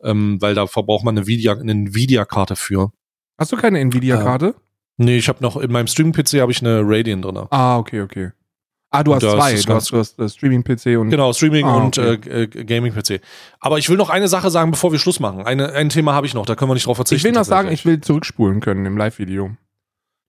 Ähm, weil da verbraucht man eine Nvidia, eine Nvidia-Karte für. Hast du keine Nvidia-Karte? Nee, ich habe noch, in meinem Streaming-PC habe ich eine Radeon drin. Ah, okay, okay. Ah, du hast zwei. Du hast, du hast das Streaming-PC und. Genau, Streaming Ah, und okay. äh, äh, Gaming-PC. Aber ich will noch eine Sache sagen, bevor wir Schluss machen. Eine, ein Thema habe ich noch, da können wir nicht drauf verzichten. Ich will noch sagen, ich will zurückspulen können im Live-Video.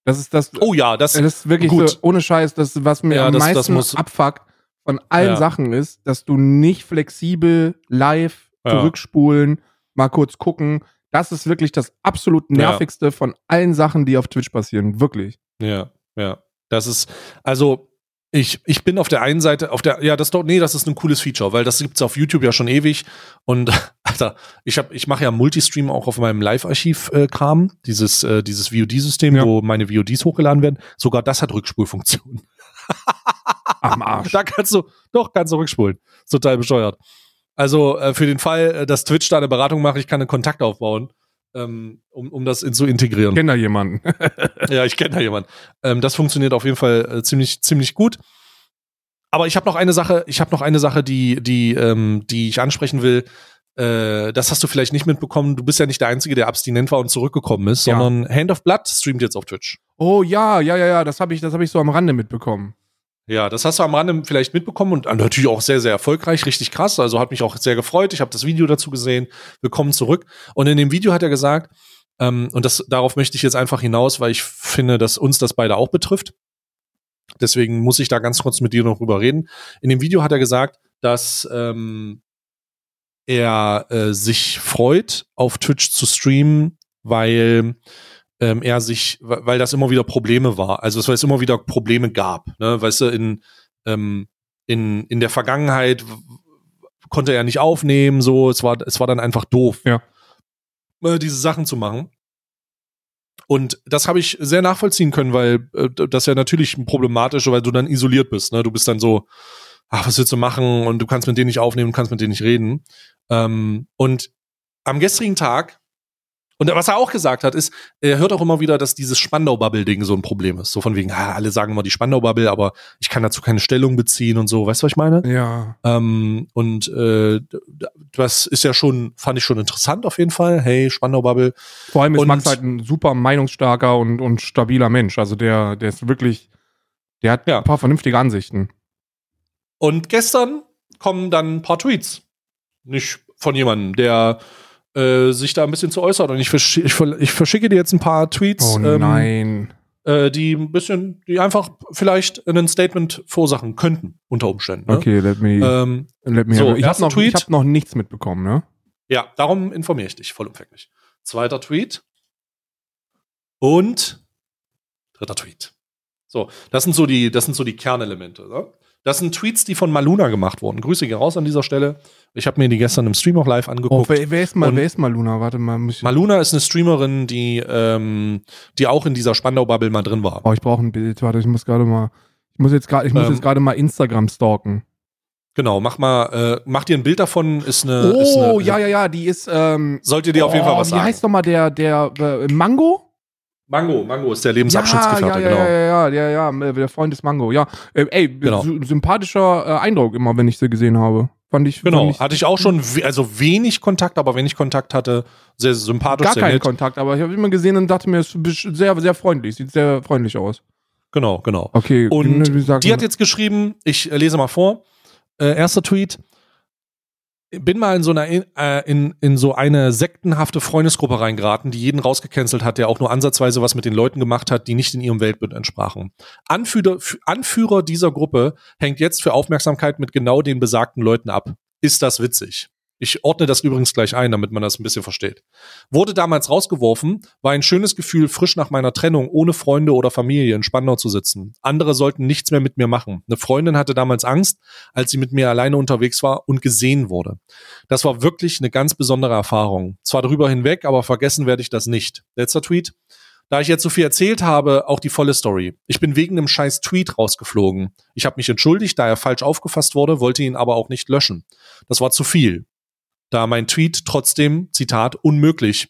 Das ist das. Oh ja, das, das ist wirklich gut. so, ohne Scheiß, das, was mir Ja, am das- das meisten muss- abfuckt von allen Ja. Sachen ist, dass du nicht flexibel live Ja. zurückspulen, mal kurz gucken. Das ist wirklich das absolut nervigste von allen Sachen, die auf Twitch passieren. Wirklich. Ja, ja. Das ist, also, ich, ich bin auf der einen Seite, auf der, ja, das doch, nee, das ist ein cooles Feature, weil das gibt's auf YouTube ja schon ewig. Und Alter, ich hab, ich mache ja Multistream auch auf meinem Live-Archiv-Kram, dieses, äh, dieses VOD-System, Ja. wo meine VODs hochgeladen werden. Sogar das hat Rückspulfunktion. Am Arsch. Da kannst du, doch, kannst du rückspulen. Ist total bescheuert. Also äh, für den Fall, äh, dass Twitch da eine Beratung macht, ich kann einen Kontakt aufbauen, ähm, um, um das in, zu integrieren. Ich kenne da jemanden. Ja, ich kenne da jemanden. Ähm, das funktioniert auf jeden Fall äh, ziemlich, ziemlich gut. Aber ich habe noch eine Sache, ich habe noch eine Sache, die, die, ähm, die ich ansprechen will. Äh, das hast du vielleicht nicht mitbekommen. Du bist ja nicht der Einzige, der abstinent war und zurückgekommen ist, Ja. sondern Hand of Blood streamt jetzt auf Twitch. Oh ja, ja, ja, ja, das habe ich, das habe ich so am Rande mitbekommen. Ja, das hast du am Rande vielleicht mitbekommen und äh, natürlich auch sehr, sehr erfolgreich, richtig krass. Also hat mich auch sehr gefreut. Ich habe das Video dazu gesehen. Willkommen zurück. Und in dem Video hat er gesagt, ähm, und das, darauf möchte ich jetzt einfach hinaus, weil ich finde, dass uns das beide auch betrifft. Deswegen muss ich da ganz kurz mit dir noch drüber reden. In dem Video hat er gesagt, dass ähm, er äh, sich freut, auf Twitch zu streamen, weil ähm, er sich, weil das immer wieder Probleme war. Also weil es immer wieder Probleme gab. Ne? Weißt du, in, ähm, in, in der Vergangenheit konnte er nicht aufnehmen, so, es war, es war dann einfach doof, Ja. äh, diese Sachen zu machen. Und das habe ich sehr nachvollziehen können, weil äh, das ja natürlich problematisch, weil du dann isoliert bist. Ne? Du bist dann so, ach, was willst du machen? Und du kannst mit denen nicht aufnehmen, du kannst mit denen nicht reden. Ähm, und am gestrigen Tag, und was er auch gesagt hat, ist, er hört auch immer wieder, dass dieses Spandau-Bubble-Ding so ein Problem ist. So von wegen, ah, alle sagen immer die Spandau-Bubble, aber ich kann dazu keine Stellung beziehen und so. Weißt du, was ich meine? Ja. Ähm, und äh, das ist ja schon, fand ich schon interessant auf jeden Fall. Hey, Spandau-Bubble. Vor allem ist Und- Max halt ein super meinungsstarker und, und stabiler Mensch. Also der, der ist wirklich, der hat Ja. ein paar vernünftige Ansichten. Und gestern kommen dann ein paar Tweets. Nicht von jemandem, der äh, sich da ein bisschen zu äußert. Und ich, versch ich, ver- ich verschicke dir jetzt ein paar Tweets, Oh ähm, nein. äh, die ein bisschen, die einfach vielleicht ein Statement verursachen könnten, unter Umständen. Ne? Okay, let me, Ähm, let me so, Ich habe noch, ich hab noch nichts mitbekommen, ne? ja, darum informiere ich dich vollumfänglich. Zweiter Tweet. Und dritter Tweet. So, das sind so die, das sind so die Kernelemente. Ne? Das sind Tweets, die von Maluna gemacht wurden. Grüße gehen raus an dieser Stelle. Ich habe mir die gestern im Stream auch live Oh, angeguckt. wer, wer ist mal, wer ist mal Luna? Warte mal, Maluna ist eine Streamerin, die, ähm, die auch in dieser Spandau-Bubble mal drin war. oh, ich brauche ein Bild. Warte, ich muss gerade mal, ich muss jetzt gerade, ich muss Ähm, jetzt gerade mal Instagram stalken. Genau, mach mal, äh, mach dir ein Bild davon, ist eine. ist Oh, eine, ja, ja, ja, die ist, ähm, Sollte dir auf jeden Fall oh, was Wie sagen. heißt nochmal der, der, äh, Mango? Mango, Mango ist der Ja, Lebensabschnittsgefährte, ja, genau. ja, ja, ja, ja, ja, der Freund ist Mango, ja. Äh, ey, Genau. sy- sympathischer äh, Eindruck immer, wenn ich sie gesehen habe. Fand ich, Genau, fand ich hatte ich auch schon, we also wenig Kontakt, aber wenn ich Kontakt hatte, sehr sympathisch, gar sehr keinen nett. Kontakt, aber ich habe immer gesehen und dachte mir, es ist sehr, sehr freundlich, sieht sehr freundlich aus. Genau, genau. Okay, Und Die hat jetzt geschrieben, ich äh, lese mal vor. Äh, erster Tweet. Bin mal in so einer äh, in, in so eine sektenhafte Freundesgruppe reingeraten, die jeden rausgecancelt hat, der auch nur ansatzweise was mit den Leuten gemacht hat, die nicht in ihrem Weltbild entsprachen. Anführer, Anführer dieser Gruppe hängt jetzt für Aufmerksamkeit mit genau den besagten Leuten ab. Ist das witzig? Ich ordne das übrigens gleich ein, damit man das ein bisschen versteht. Wurde damals rausgeworfen, war ein schönes Gefühl, frisch nach meiner Trennung ohne Freunde oder Familie in Spandau zu sitzen. Andere sollten nichts mehr mit mir machen. Eine Freundin hatte damals Angst, als sie mit mir alleine unterwegs war und gesehen wurde. Das war wirklich eine ganz besondere Erfahrung. Zwar darüber hinweg, aber vergessen werde ich das nicht. Letzter Tweet. Da ich jetzt so viel erzählt habe, auch die volle Story. Ich bin wegen einem scheiß Tweet rausgeflogen. Ich habe mich entschuldigt, da er falsch aufgefasst wurde, wollte ihn aber auch nicht löschen. Das war zu viel da mein Tweet trotzdem, Zitat, unmöglich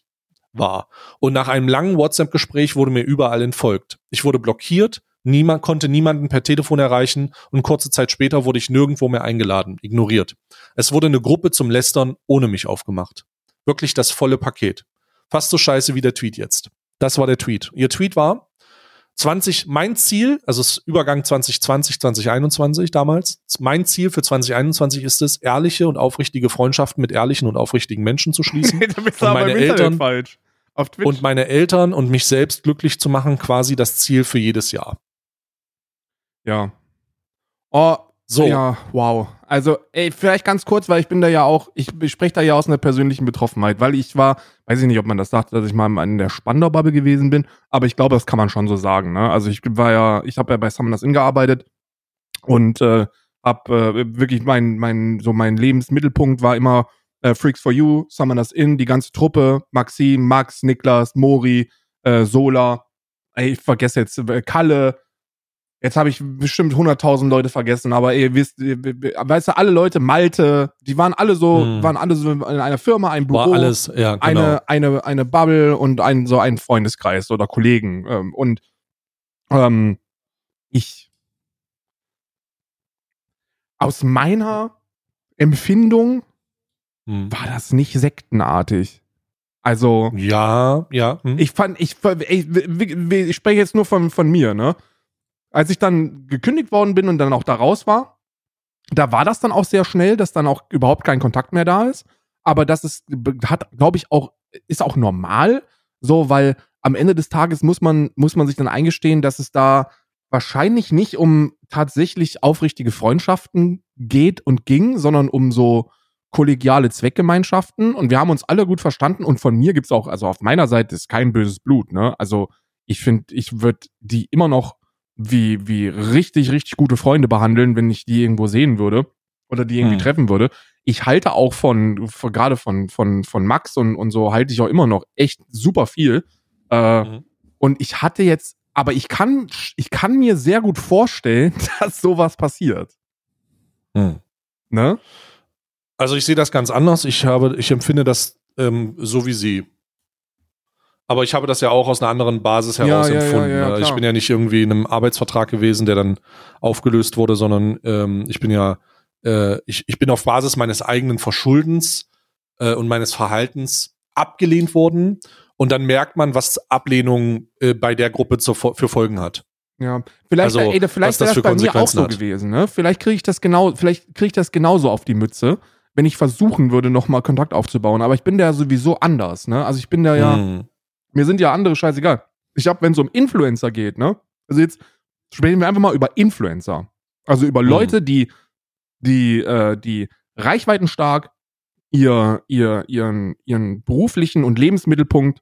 war. Und nach einem langen WhatsApp-Gespräch wurde mir überall entfolgt. Ich wurde blockiert, niemand konnte niemanden per Telefon erreichen und kurze Zeit später wurde ich nirgendwo mehr eingeladen, ignoriert. Es wurde eine Gruppe zum Lästern ohne mich aufgemacht. Wirklich das volle Paket. Fast so scheiße wie der Tweet jetzt. Das war der Tweet. Ihr Tweet war, 20, mein Ziel, also das Übergang 2020, 2021 damals, mein Ziel für 2021 ist es, ehrliche und aufrichtige Freundschaften mit ehrlichen und aufrichtigen Menschen zu schließen. und meine Eltern falsch. Und meine Eltern und mich selbst glücklich zu machen, quasi das Ziel für jedes Jahr. ja. Oh, So, Ja, wow. Also, ey, vielleicht ganz kurz, weil ich bin da ja auch, ich, ich spreche da ja aus einer persönlichen Betroffenheit, weil ich war, weiß ich nicht, ob man das sagt, dass ich mal in der Spandau-Bubble gewesen bin, aber ich glaube, das kann man schon so sagen. Ne? Also ich war ja, ich habe ja bei Summoners Inn gearbeitet und äh, hab äh, wirklich mein, mein, so mein Lebensmittelpunkt war immer äh, Freaks for You, Summoners Inn, die ganze Truppe, Maxim, Max, Niklas, Mori, äh, Sola, ey, ich vergesse jetzt, äh, Kalle, Jetzt habe ich bestimmt 100.000 Leute vergessen, aber ihr wisst, weißt du, alle Leute, Malte, die waren alle so, Hm. waren alle so in einer Firma, ein Büro, war alles, ja, genau. eine, eine, eine Bubble und ein, so ein Freundeskreis oder Kollegen. Ähm, und ähm, ich aus meiner Empfindung Hm. war das nicht sektenartig. Also, Ja, ja. Hm. ich fand, ich, ich, ich, ich spreche jetzt nur von, von mir, ne? Als ich dann gekündigt worden bin und dann auch da raus war, da war das dann auch sehr schnell, dass dann auch überhaupt kein Kontakt mehr da ist. Aber das ist, hat, glaube ich, auch, ist auch normal, so, weil am Ende des Tages muss man, muss man sich dann eingestehen, dass es da wahrscheinlich nicht um tatsächlich aufrichtige Freundschaften geht und ging, sondern um so kollegiale Zweckgemeinschaften. Und wir haben uns alle gut verstanden. Und von mir gibt's auch, also auf meiner Seite ist kein böses Blut, ne? Also ich finde, ich würde die immer noch wie, wie richtig, richtig gute Freunde behandeln, wenn ich die irgendwo sehen würde oder die irgendwie Hm. treffen würde. Ich halte auch von, von gerade von, von, von Max und, und so halte ich auch immer noch echt super viel. Äh, Mhm. Und ich hatte jetzt, aber ich kann, ich kann mir sehr gut vorstellen, dass sowas passiert. Hm. Ne? Also ich sehe das ganz anders. Ich habe, ich empfinde das ähm, so wie Sie. Aber ich habe das ja auch aus einer anderen Basis Ja, heraus ja, ja, empfunden. ja, ne? ich bin ja nicht irgendwie in einem Arbeitsvertrag gewesen, der dann aufgelöst wurde, sondern ähm, ich bin ja, äh, ich, ich bin auf Basis meines eigenen Verschuldens äh, und meines Verhaltens abgelehnt worden. Und dann merkt man, was Ablehnung äh, bei der Gruppe Fo- für Folgen hat. Ja, vielleicht, Also, ey, was vielleicht das wäre für das bei mir auch so hat. gewesen, ne? Vielleicht kriege ich das genau, vielleicht kriege ich das genauso auf die Mütze, wenn ich versuchen würde, nochmal Kontakt aufzubauen. Aber ich bin da sowieso anders, ne? Also ich bin da ja, Hm. Mir sind ja andere scheißegal. Ich hab, wenn es um Influencer geht, ne? Also jetzt sprechen wir einfach mal über Influencer. Also über Mhm. Leute, die, die, äh, die reichweitenstark ihr, ihr, ihren, ihren beruflichen und Lebensmittelpunkt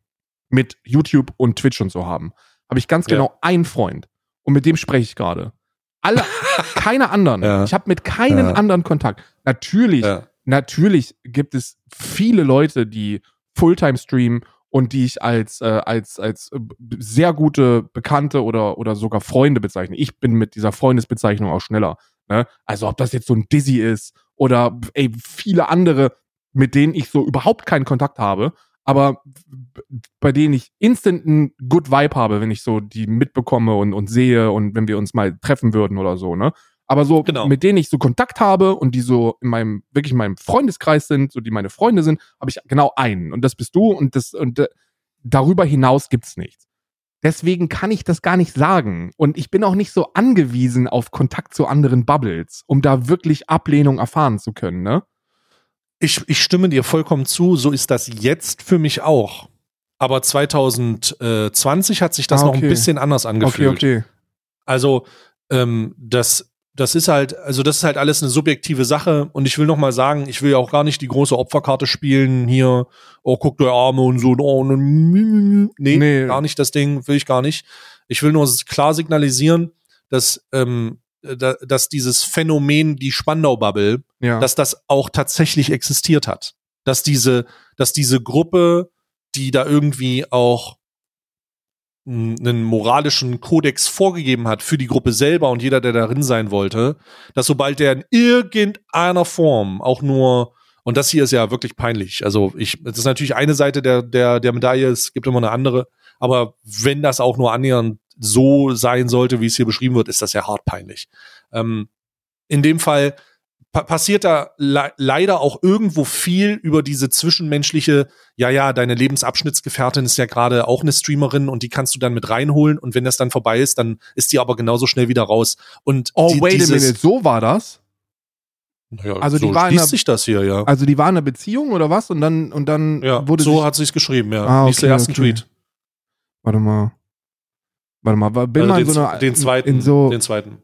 mit YouTube und Twitch und so haben. Habe ich ganz Ja. genau einen Freund. Und mit dem spreche ich gerade. Alle, keine anderen. Ja. Ich habe mit keinen Ja. anderen Kontakt. Natürlich natürlich gibt es viele Leute, die Fulltime streamen und die ich als, äh, als, als äh, sehr gute Bekannte oder, oder sogar Freunde bezeichne. Ich bin mit dieser Freundesbezeichnung auch schneller. Ne? Also ob das jetzt so ein Dizzy ist oder ey, viele andere, mit denen ich so überhaupt keinen Kontakt habe, aber bei denen ich instant einen Good Vibe habe, wenn ich so die mitbekomme und, und sehe und wenn wir uns mal treffen würden oder so, ne? Aber so, Genau. mit denen ich so Kontakt habe und die so in meinem, wirklich in meinem Freundeskreis sind, so die meine Freunde sind, habe ich genau einen. Und das bist du und das, und äh, darüber hinaus gibt's nichts. Deswegen kann ich das gar nicht sagen. Und ich bin auch nicht so angewiesen auf Kontakt zu anderen Bubbles, um da wirklich Ablehnung erfahren zu können, ne? Ich, ich stimme dir vollkommen zu, so ist das jetzt für mich auch. Aber 2020 hat sich das Ah, noch ein okay. bisschen anders angefühlt. Okay, okay. Also, ähm, das, das ist halt, also das ist halt alles eine subjektive Sache. Und ich will noch mal sagen, ich will ja auch gar nicht die große Opferkarte spielen hier. Oh, guck der Arme und so. Oh, nee, Nee. gar nicht das Ding, will ich gar nicht. Ich will nur klar signalisieren, dass, ähm, da, dass dieses Phänomen, die Spandau-Bubble, Ja. dass das auch tatsächlich existiert hat. Dass diese, dass diese Gruppe, die da irgendwie auch einen moralischen Kodex vorgegeben hat für die Gruppe selber und jeder, der darin sein wollte, dass sobald der in irgendeiner Form auch nur und das hier ist ja wirklich peinlich. Also ich, das ist natürlich eine Seite der, der, der Medaille, es gibt immer eine andere. Aber wenn das auch nur annähernd so sein sollte, wie es hier beschrieben wird, ist das ja hart peinlich. Ähm, in dem Fall pa passiert da le leider auch irgendwo viel über diese zwischenmenschliche, ja, ja, deine Lebensabschnittsgefährtin ist ja gerade auch eine Streamerin und die kannst du dann mit reinholen und wenn das dann vorbei ist, dann ist die aber genauso schnell wieder raus. Und oh, die, wait a minute, so war das? Naja, Also so die war in schließt einer- sich das hier, ja. Also die war in einer Beziehung oder was? Und dann, und dann ja, wurde so hat sich's geschrieben, ja. Ah, Lies den okay, ersten okay. Tweet. Warte mal. Warte mal, bin Also mal den, so einer, den zweiten, in so, den zweiten.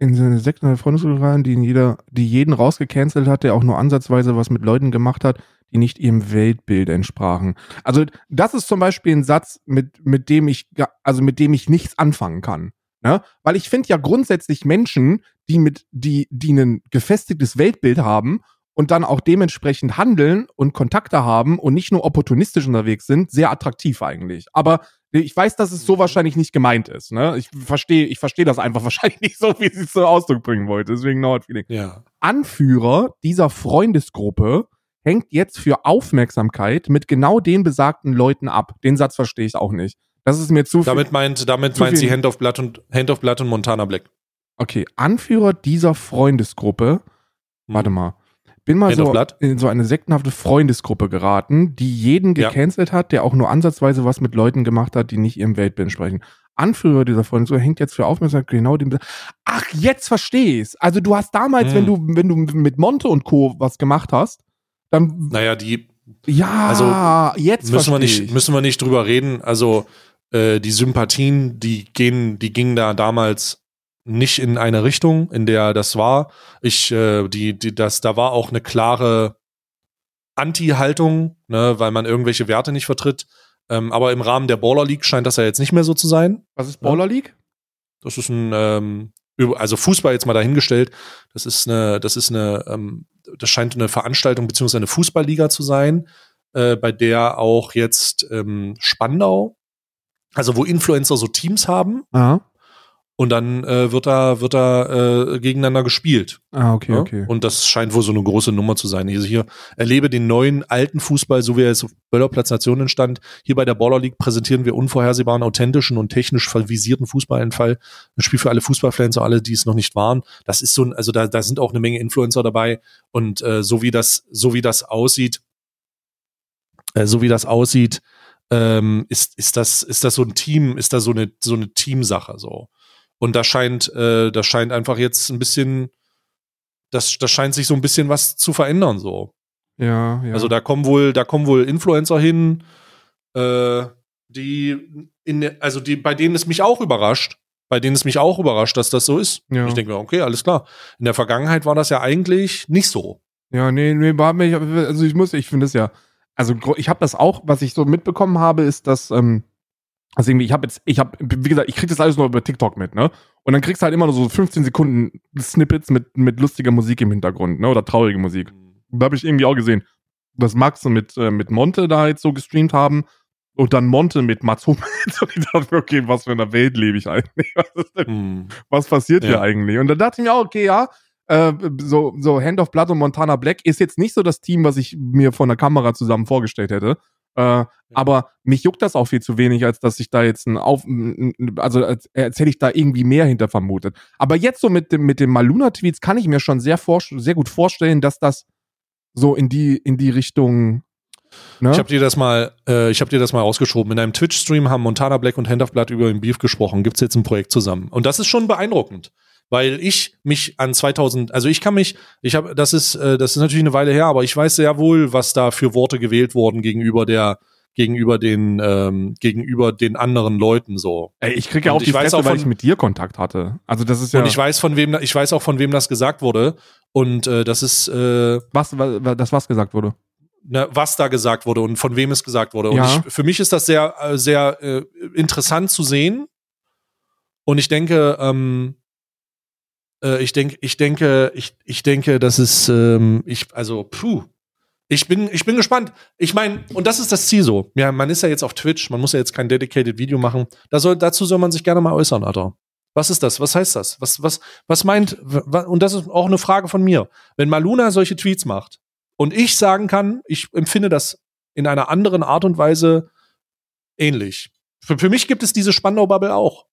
In so eine Sekte einer Freundesgruppe rein, die jeder, die jeden rausgecancelt hat, der auch nur ansatzweise was mit Leuten gemacht hat, die nicht ihrem Weltbild entsprachen. Also das ist zum Beispiel ein Satz, mit, mit dem ich, also mit dem ich nichts anfangen kann. Ne? Weil ich finde ja grundsätzlich Menschen, die mit, die, die ein gefestigtes Weltbild haben und dann auch dementsprechend handeln und Kontakte haben und nicht nur opportunistisch unterwegs sind, sehr attraktiv eigentlich. Aber ich weiß, dass es so wahrscheinlich nicht gemeint ist. Ne? Ich verstehe, ich verstehe das einfach wahrscheinlich nicht so, wie sie es zum Ausdruck bringen wollte. Deswegen no hard feeling. Ja. Anführer dieser Freundesgruppe hängt jetzt für Aufmerksamkeit mit genau den besagten Leuten ab. Den Satz verstehe ich auch nicht. Das ist mir zu viel. Damit meint, damit meint sie Hand of Blood und Hand of Blood und Montana Black. Okay, Anführer dieser Freundesgruppe. Hm. Warte mal. Bin mal so in so eine sektenhafte Freundesgruppe geraten, die jeden Ja. gecancelt hat, der auch nur ansatzweise was mit Leuten gemacht hat, die nicht ihrem Weltbild entsprechen. Anführer dieser Freundesgruppe hängt jetzt für Aufmerksamkeit genau dem. Ach, jetzt verstehe ich's. Also du hast damals, Hm. wenn du, wenn du mit Monte und Co. was gemacht hast, dann Naja, die ja, Also, jetzt müssen wir nicht, ich. müssen wir nicht drüber reden. Also äh, die Sympathien, die gehen, die gingen da damals nicht in eine Richtung, in der das war. Ich, äh, die, die, das, da war auch eine klare Anti-Haltung, ne, weil man irgendwelche Werte nicht vertritt. Ähm, aber im Rahmen der Baller League scheint das ja jetzt nicht mehr so zu sein. Was ist Baller League? Das ist ein, ähm, also Fußball jetzt mal dahingestellt. Das ist eine, das ist eine, ähm, das scheint eine Veranstaltung beziehungsweise eine Fußballliga zu sein, äh, bei der auch jetzt ähm, Spandau, also wo Influencer so Teams haben Ah, und dann äh, wird da wird da äh, gegeneinander gespielt. ah okay, Ja? okay. Und das scheint wohl so eine große Nummer zu sein. Also hier erlebe den neuen alten Fußball, so wie er jetzt auf Böllerplatz Nation entstand. Hier bei der Baller League präsentieren wir unvorhersehbaren, authentischen und technisch vervisierten Fußballentfall. Ein Spiel für alle Fußballfans und alle, die es noch nicht waren. Das ist so ein, also da, da sind auch eine Menge Influencer dabei. Und äh, so wie das, so wie das aussieht, äh, so wie das aussieht, ähm, ist, ist das, ist das so ein Team, ist da so eine, so eine Teamsache so. Und da scheint, äh, da scheint einfach jetzt ein bisschen, das, das scheint sich so ein bisschen was zu verändern so. Ja, ja. Also da kommen wohl, da kommen wohl Influencer hin, äh, die in, der- also die, bei denen es mich auch überrascht, bei denen es mich auch überrascht, dass das so ist. Ja. Ich denke mir, okay, alles klar. In der Vergangenheit war das ja eigentlich nicht so. Ja, nee, nee, war mir, also ich muss, ich finde es ja, also ich habe das auch, was ich so mitbekommen habe, ist, dass, ähm, also irgendwie, ich habe jetzt, ich habe, wie gesagt, ich krieg das alles nur über TikTok mit, ne? Und dann kriegst du halt immer nur so 15 Sekunden Snippets mit, mit lustiger Musik im Hintergrund, ne? Oder traurige Musik. Da habe ich irgendwie auch gesehen, dass Max mit, äh, mit Monte da jetzt so gestreamt haben und dann Monte mit Mats Hummels. Und ich dachte mir, okay, was für eine Welt lebe ich eigentlich? Was, denn, Hm. was passiert hier Ja. eigentlich? Und dann dachte ich mir auch, okay, ja, äh, so, so Hand of Blood und Montana Black ist jetzt nicht so das Team, was ich mir von der Kamera zusammen vorgestellt hätte. Äh, Aber mich juckt das auch viel zu wenig, als dass ich da jetzt ein Auf, also als, als hätte ich da irgendwie mehr hinter vermutet. Aber jetzt so mit dem, mit den Maluna-Tweets kann ich mir schon sehr, vor, sehr gut vorstellen, dass das so in die, in die Richtung. Ne? Ich habe dir das mal, äh, ich habe dir das mal ausgeschoben. In einem Twitch-Stream haben Montana Black und Hand of Blood über den Beef gesprochen. Gibt's jetzt ein Projekt zusammen? Und das ist schon beeindruckend, weil ich mich an 2000, also ich kann mich, ich habe, das ist, äh, das ist natürlich eine Weile her, aber ich weiß sehr wohl, was da für Worte gewählt wurden gegenüber der, gegenüber den, ähm, gegenüber den anderen Leuten so. Ey, ich kriege ja Und auch die Fresse, auch weil von- ich mit dir Kontakt hatte. Also das ist ja. Und ich weiß von wem, ich weiß auch von wem das gesagt wurde. Und äh, das ist, äh, was, was, das was gesagt wurde. ne, was da gesagt wurde und von wem es gesagt wurde. Und Ja. ich, für mich ist das sehr, äh, sehr äh, interessant zu sehen. Und ich denke, ähm, äh, ich denke, ich denke, ich, ich denke, das ist, ähm, ich, also, puh. Ich bin, ich bin gespannt. Ich meine, und das ist das Ziel so. Ja, man ist ja jetzt auf Twitch, man muss ja jetzt kein dedicated Video machen. Da soll, dazu soll man sich gerne mal äußern, Alter. Was ist das? Was heißt das? Was, was, was meint, und das ist auch eine Frage von mir. Wenn Maluna solche Tweets macht und ich sagen kann, ich empfinde das in einer anderen Art und Weise ähnlich. Für, für mich gibt es diese Spandau-Bubble auch.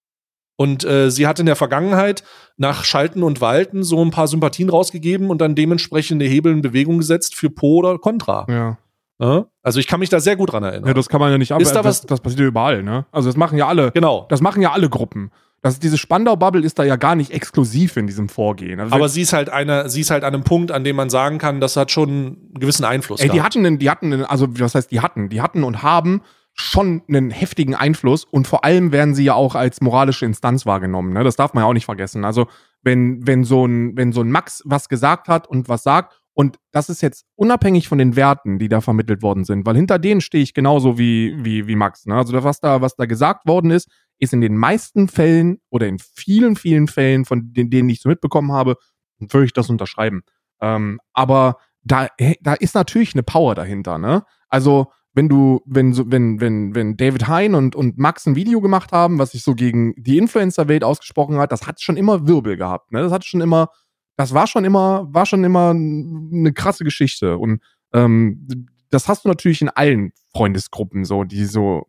Und äh, sie hat in der Vergangenheit nach Schalten und Walten so ein paar Sympathien rausgegeben und dann dementsprechende Hebel in Bewegung gesetzt für Pro oder Contra. Ja. Ja? Also ich kann mich da sehr gut dran erinnern. Ja, das kann man ja nicht ab. Ist da das, was- das passiert ja überall, ne? Also das machen ja alle. genau. Das machen ja alle Gruppen. Das, diese Spandau-Bubble ist da ja gar nicht exklusiv in diesem Vorgehen. Also Aber sie ist halt eine, sie ist halt an einem Punkt, an dem man sagen kann, das hat schon einen gewissen Einfluss. Ey, die gehabt. hatten, einen, die hatten, also was heißt, die hatten, die hatten und haben schon einen heftigen Einfluss und vor allem werden sie ja auch als moralische Instanz wahrgenommen. Ne? Das darf man ja auch nicht vergessen. Also wenn, wenn so ein, wenn so ein Max was gesagt hat und was sagt und das ist jetzt unabhängig von den Werten, die da vermittelt worden sind, weil hinter denen stehe ich genauso wie, wie, wie Max. Ne? Also was da, was da gesagt worden ist, ist in den meisten Fällen oder in vielen, vielen Fällen, von denen, denen ich so mitbekommen habe, würde ich das unterschreiben. Ähm, aber da, da ist natürlich eine Power dahinter, ne? Also, wenn du, wenn so, wenn, wenn, wenn David Hein und, und Max ein Video gemacht haben, was sich so gegen die Influencer-Welt ausgesprochen hat, das hat schon immer Wirbel gehabt, ne? Das hat schon immer, das war schon immer, war schon immer eine krasse Geschichte. Und ähm, das hast du natürlich in allen Freundesgruppen so, die so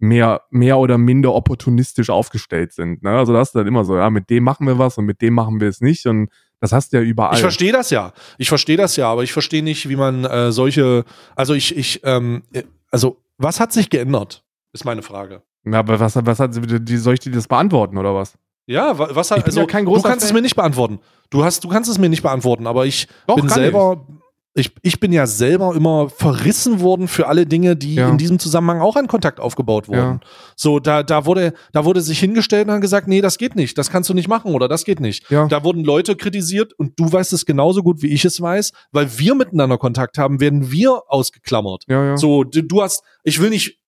mehr, mehr oder minder opportunistisch aufgestellt sind. Ne? Also da hast du dann immer so, ja, mit dem machen wir was und mit dem machen wir es nicht. Und das hast du ja überall. Ich verstehe das ja. Ich verstehe das ja, aber ich verstehe nicht, wie man äh, solche, also ich, ich, ähm, äh, also was hat sich geändert? Ist meine Frage. Ja, aber was, was hat die, soll ich dir das beantworten oder was? Ja, wa- was hat, also ja du kannst es Fan. mir nicht beantworten. Du hast, du kannst es mir nicht beantworten, aber ich Doch, bin kann selber, ich. Ich, bin ja selber immer verrissen worden für alle Dinge, die Ja. in diesem Zusammenhang auch an Kontakt aufgebaut wurden. Ja. So, da, da wurde, da wurde sich hingestellt und gesagt, nee, das geht nicht, das kannst du nicht machen oder das geht nicht. Ja. Da wurden Leute kritisiert und du weißt es genauso gut, wie ich es weiß, weil wir miteinander Kontakt haben, werden wir ausgeklammert. Ja, ja. So, du, du hast, ich will nicht,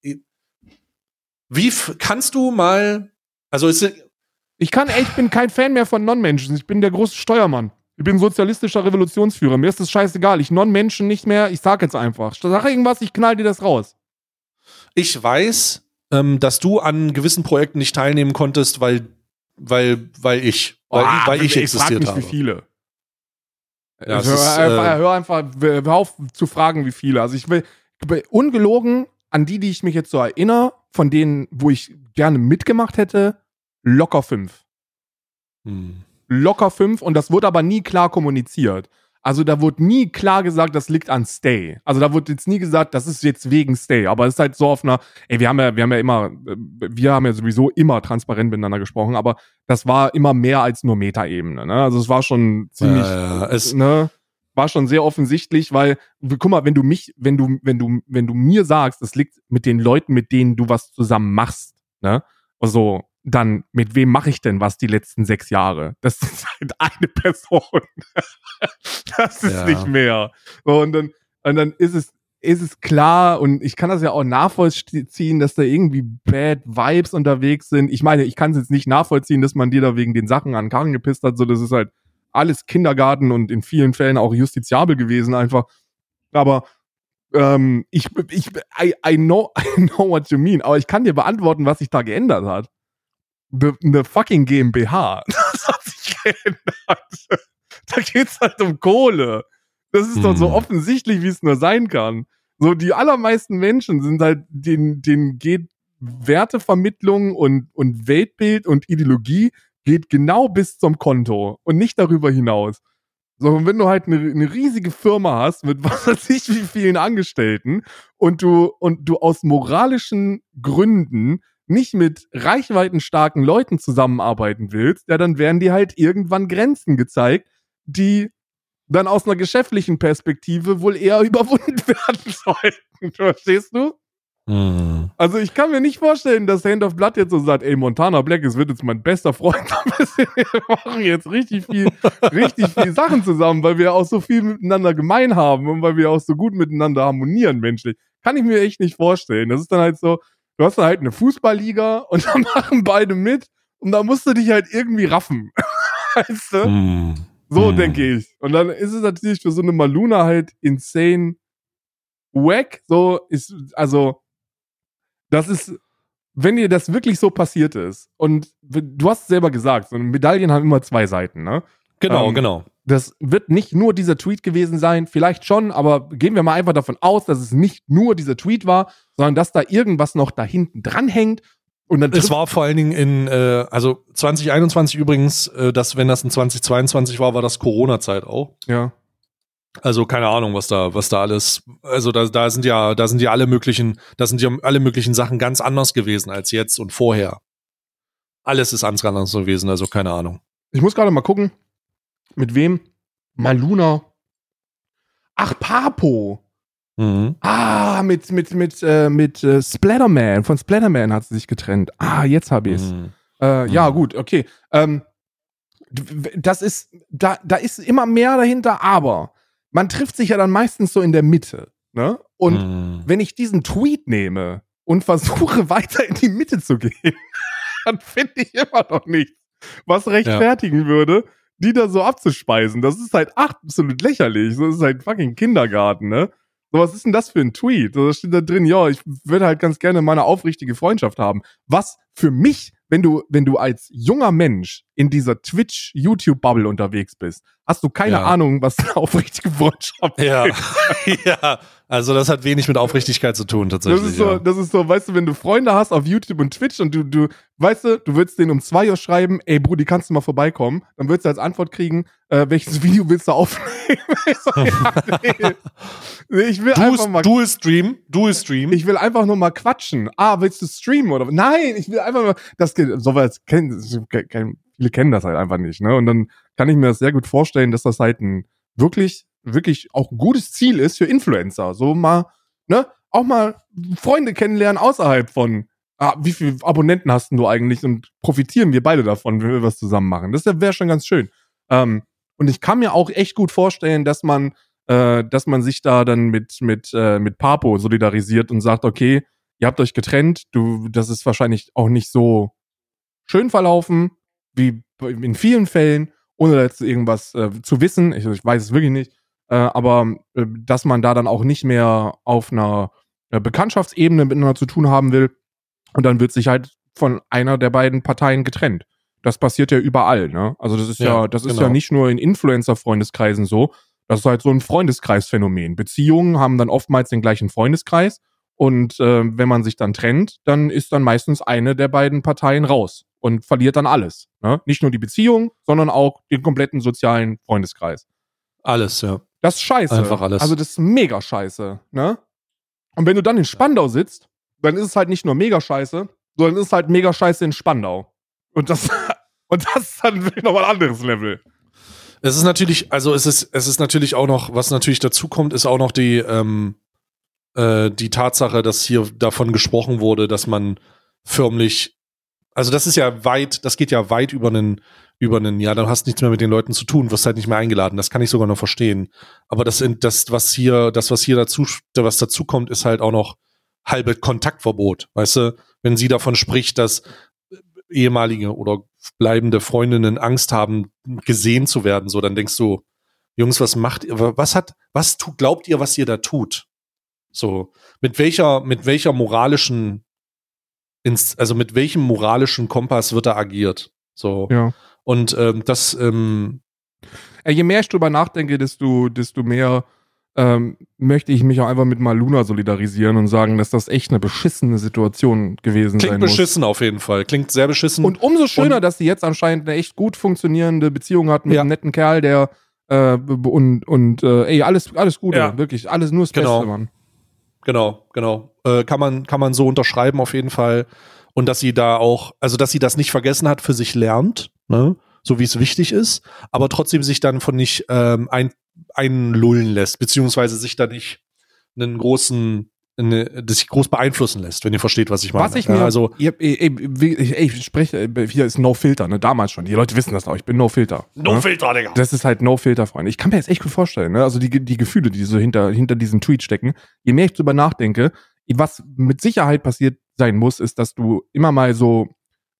wie kannst du mal, also ist, Ich kann, ich bin kein Fan mehr von Non-Menschen. Ich bin der große Steuermann. Ich bin sozialistischer Revolutionsführer. Mir ist das scheißegal. Ich Non-Menschen nicht mehr. Ich sag jetzt einfach. Sag irgendwas, ich knall dir das raus. ich weiß, ähm, dass du an gewissen Projekten nicht teilnehmen konntest, weil, weil, weil ich, weil, Ah, weil ich frag existiert mich, habe. wie viele. Ja, es hör, ist, einfach, äh, hör einfach, hör auf zu fragen, wie viele. Also ich will, ungelogen an die, die ich mich jetzt so erinnere, von denen, wo ich gerne mitgemacht hätte, locker fünf. Hm. Locker fünf und das wurde aber nie klar kommuniziert. Also da wurde nie klar gesagt, das liegt an Stay. Also da wurde jetzt nie gesagt, das ist jetzt wegen Stay. Aber es ist halt so auf einer, ey, wir haben ja, wir haben ja immer, äh, wir haben ja sowieso immer transparent miteinander gesprochen, aber das war immer mehr als nur Metaebene. Ne? Also es war schon ziemlich, Ja, ja, es- ne, war schon sehr offensichtlich, weil, guck mal, wenn du mich, wenn du, wenn du, wenn du mir sagst, das liegt mit den Leuten, mit denen du was zusammen machst, ne? Also, dann, mit wem mache ich denn was die letzten sechs Jahre? Das ist halt eine Person. das ist Ja. nicht mehr. Und dann, und dann ist es, ist es klar, und ich kann das ja auch nachvollziehen, dass da irgendwie Bad Vibes unterwegs sind. Ich meine, ich kann es jetzt nicht nachvollziehen, dass man dir da wegen den Sachen an Karren gepisst hat. So, das ist halt alles Kindergarten und in vielen Fällen auch justiziabel gewesen einfach. Aber ähm, ich, ich, I, I, know, I know what you mean. Aber ich kann dir beantworten, was sich da geändert hat. Eine ne fucking GmbH. Das hat sich geändert. Da geht's halt um Kohle. Das ist doch so Hm. offensichtlich, wie es nur sein kann. So, die allermeisten Menschen sind halt, denen, denen geht Wertevermittlung und, und Weltbild und Ideologie geht genau bis zum Konto und nicht darüber hinaus. So, und wenn du halt eine, eine riesige Firma hast mit was weiß ich wie vielen Angestellten und du, und du aus moralischen Gründen nicht mit reichweitenstarken Leuten zusammenarbeiten willst, ja, dann werden dir halt irgendwann Grenzen gezeigt, die dann aus einer geschäftlichen Perspektive wohl eher überwunden werden sollten. Verstehst du? Hm. Also ich kann mir nicht vorstellen, dass Hand of Blood jetzt so sagt, ey, Montana Black, es wird jetzt mein bester Freund. Wir machen jetzt richtig viel, richtig viel Sachen zusammen, weil wir auch so viel miteinander gemein haben und weil wir auch so gut miteinander harmonieren menschlich. Kann ich mir echt nicht vorstellen. Das ist dann halt so, du hast dann halt eine Fußballliga und da machen beide mit und da musst du dich halt irgendwie raffen. weißt du? Hm. So Hm. denke ich. Und dann ist es natürlich für so eine Maluna halt insane wack. So ist, also, das ist, wenn dir das wirklich so passiert ist, und du hast es selber gesagt, so Medaillen haben immer zwei Seiten, ne? Genau, Ähm, genau. Das wird nicht nur dieser Tweet gewesen sein, vielleicht schon, aber gehen wir mal einfach davon aus, dass es nicht nur dieser Tweet war, sondern dass da irgendwas noch da hinten dran hängt. Und dann es war vor allen Dingen in, äh, also 2021 übrigens, äh, dass wenn das in 2022 war, war das Corona-Zeit auch. Ja. Also keine Ahnung, was da, was da alles, also da, da sind ja, da sind ja alle möglichen, da sind ja alle möglichen Sachen ganz anders gewesen als jetzt und vorher. Alles ist ganz anders gewesen, also keine Ahnung. Ich muss gerade mal gucken, mit wem Maluna. Ach, Papo. Mhm. Ah, mit, mit, mit, äh, mit äh, Splatterman. Von Splatterman hat sie sich getrennt. Ah, jetzt habe ich es. Mhm. Äh, ja, mhm. gut, okay. Ähm, das ist, da, da ist immer mehr dahinter, aber man trifft sich ja dann meistens so in der Mitte. Ne? Und mhm. wenn ich diesen Tweet nehme und versuche weiter in die Mitte zu gehen, dann finde ich immer noch nichts, was rechtfertigen ja. würde, die da so abzuspeisen. Das ist halt absolut lächerlich. Das ist halt fucking Kindergarten, ne? So, was ist denn das für ein Tweet? Da steht da drin, ja, ich würde halt ganz gerne meine aufrichtige Freundschaft haben. Was für mich, wenn du, wenn du als junger Mensch in dieser Twitch-YouTube-Bubble unterwegs bist, hast du keine ja. Ahnung, was aufrichtige Freundschaft ja. ist. ja, also das hat wenig mit Aufrichtigkeit zu tun, tatsächlich. Das ist so, ja. das ist so, weißt du, wenn du Freunde hast auf YouTube und Twitch und du, du, weißt du, du würdest denen um zwei Uhr schreiben, ey Brudi, kannst du mal vorbeikommen? Dann würdest du als Antwort kriegen, äh, welches Video willst du aufnehmen? so, ja, nee. nee, ich will du einfach mal. Du Stream, du Stream. Ich will einfach nur mal quatschen. Ah, willst du streamen oder? Nein, ich will einfach nur, das sowas kennen, viele kennen das halt einfach nicht, ne? Und dann kann ich mir das sehr gut vorstellen, dass das halt ein wirklich, wirklich auch ein gutes Ziel ist für Influencer. So mal, ne? Auch mal Freunde kennenlernen außerhalb von, ah, wie viele Abonnenten hast du eigentlich und profitieren wir beide davon, wenn wir was zusammen machen. Das wäre schon ganz schön. Ähm, und ich kann mir auch echt gut vorstellen, dass man, äh, dass man sich da dann mit, mit, äh, mit Papo solidarisiert und sagt, okay, ihr habt euch getrennt, du, das ist wahrscheinlich auch nicht so schön verlaufen, wie in vielen Fällen ohne jetzt irgendwas äh, zu wissen, ich, ich, weiß es wirklich nicht, äh, aber äh, dass man da dann auch nicht mehr auf einer äh, Bekanntschaftsebene miteinander zu tun haben will und dann wird sich halt von einer der beiden Parteien getrennt. Das passiert ja überall, ne? Also das ist ja, ja das ist genau. ja nicht nur in Influencer-Freundeskreisen so, das ist halt so ein Freundeskreisphänomen. Beziehungen haben dann oftmals den gleichen Freundeskreis und äh, wenn man sich dann trennt, dann ist dann meistens eine der beiden Parteien raus und verliert dann alles. Ne? Nicht nur die Beziehung, sondern auch den kompletten sozialen Freundeskreis. Alles, ja. Das ist scheiße. Einfach alles. Also das ist mega scheiße. Ne? Und wenn du dann in Spandau sitzt, dann ist es halt nicht nur mega scheiße, sondern ist es halt mega scheiße in Spandau. Und das, und das ist dann nochmal ein anderes Level. Es ist natürlich, also es ist, es ist natürlich auch noch, was natürlich dazu kommt, ist auch noch die, ähm, äh, die Tatsache, dass hier davon gesprochen wurde, dass man förmlich also das ist ja weit, das geht ja weit über einen, über einen, ja, dann hast nichts mehr mit den Leuten zu tun, wirst halt nicht mehr eingeladen. Das kann ich sogar noch verstehen. Aber das sind, das, was hier, das, was hier dazu, was dazu kommt, ist halt auch noch halbe Kontaktverbot. Weißt du, wenn sie davon spricht, dass ehemalige oder bleibende Freundinnen Angst haben, gesehen zu werden, so, dann denkst du, Jungs, was macht ihr, was hat, was tut, glaubt ihr, was ihr da tut? So, mit welcher, mit welcher moralischen ins, also mit welchem moralischen Kompass wird da agiert? So. Ja. Und ähm, das, ähm, je mehr ich drüber nachdenke, desto, desto mehr ähm, möchte ich mich auch einfach mit Maluna solidarisieren und sagen, dass das echt eine beschissene Situation gewesen Klingt sein muss. Klingt beschissen auf jeden Fall. Klingt sehr beschissen. Und umso schöner, und, dass sie jetzt anscheinend eine echt gut funktionierende Beziehung hat mit ja. einem netten Kerl, der äh, und, und äh, ey, alles, alles Gute, ja. wirklich, alles nur das genau. Beste, Mann. Genau, genau. Äh, kann man, kann man so unterschreiben auf jeden Fall. Und dass sie da auch, also dass sie das nicht vergessen hat, für sich lernt, ne? so wie es wichtig ist, aber trotzdem sich dann von nicht ähm, ein, einlullen lässt, beziehungsweise sich da nicht einen großen eine, das sich groß beeinflussen lässt, wenn ihr versteht, was ich meine. Was ich mir, also, ihr, ey, ey, ich spreche, hier ist No Filter, ne, damals schon. Die Leute wissen das auch, ich bin No Filter. No ne? Filter, Digga. Das ist halt No Filter, Freunde. Ich kann mir jetzt echt gut vorstellen, ne, also die, die Gefühle, die so hinter, hinter diesem Tweet stecken. Je mehr ich drüber nachdenke, was mit Sicherheit passiert sein muss, ist, dass du immer mal so,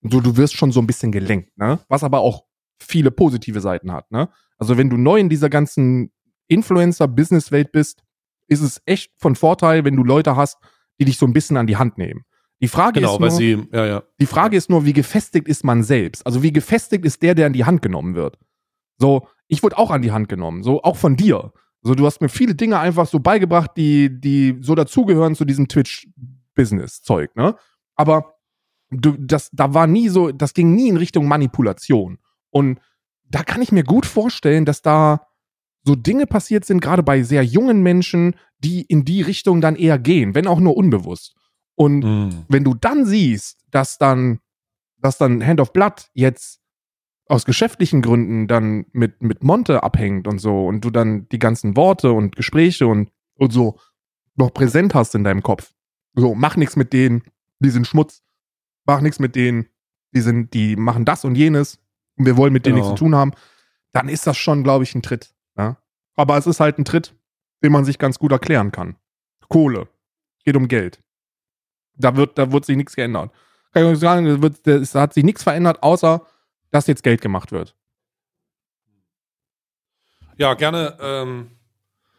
so, du wirst schon so ein bisschen gelenkt, ne, was aber auch viele positive Seiten hat, ne. Also wenn du neu in dieser ganzen Influencer-Business-Welt bist, ist es echt von Vorteil, wenn du Leute hast, die dich so ein bisschen an die Hand nehmen. Die Frage genau, ist nur, sie, ja, ja. die Frage ist nur, wie gefestigt ist man selbst? Also wie gefestigt ist der, der an die Hand genommen wird? So, ich wurde auch an die Hand genommen, so auch von dir. So, du hast mir viele Dinge einfach so beigebracht, die, die so dazugehören zu diesem Twitch-Business-Zeug, ne? Aber du, das, da war nie so, das ging nie in Richtung Manipulation. Und da kann ich mir gut vorstellen, dass da so Dinge passiert sind, gerade bei sehr jungen Menschen, die in die Richtung dann eher gehen, wenn auch nur unbewusst. Und Mhm. wenn du dann siehst, dass dann, dass dann Hand of Blood jetzt aus geschäftlichen Gründen dann mit, mit Monte abhängt und so und du dann die ganzen Worte und Gespräche und, und so noch präsent hast in deinem Kopf. So, mach nichts mit denen, die sind Schmutz. Mach nichts mit denen, die sind, die machen das und jenes und wir wollen mit denen Genau. nichts zu tun haben. Dann ist das schon, glaube ich, ein Tritt. Aber es ist halt ein Tritt, den man sich ganz gut erklären kann. Kohle. Geht um Geld. Da wird, da wird sich nichts geändert. Kann ich euch sagen, da wird, es hat sich nichts verändert, außer dass jetzt Geld gemacht wird. Ja, gerne, ähm,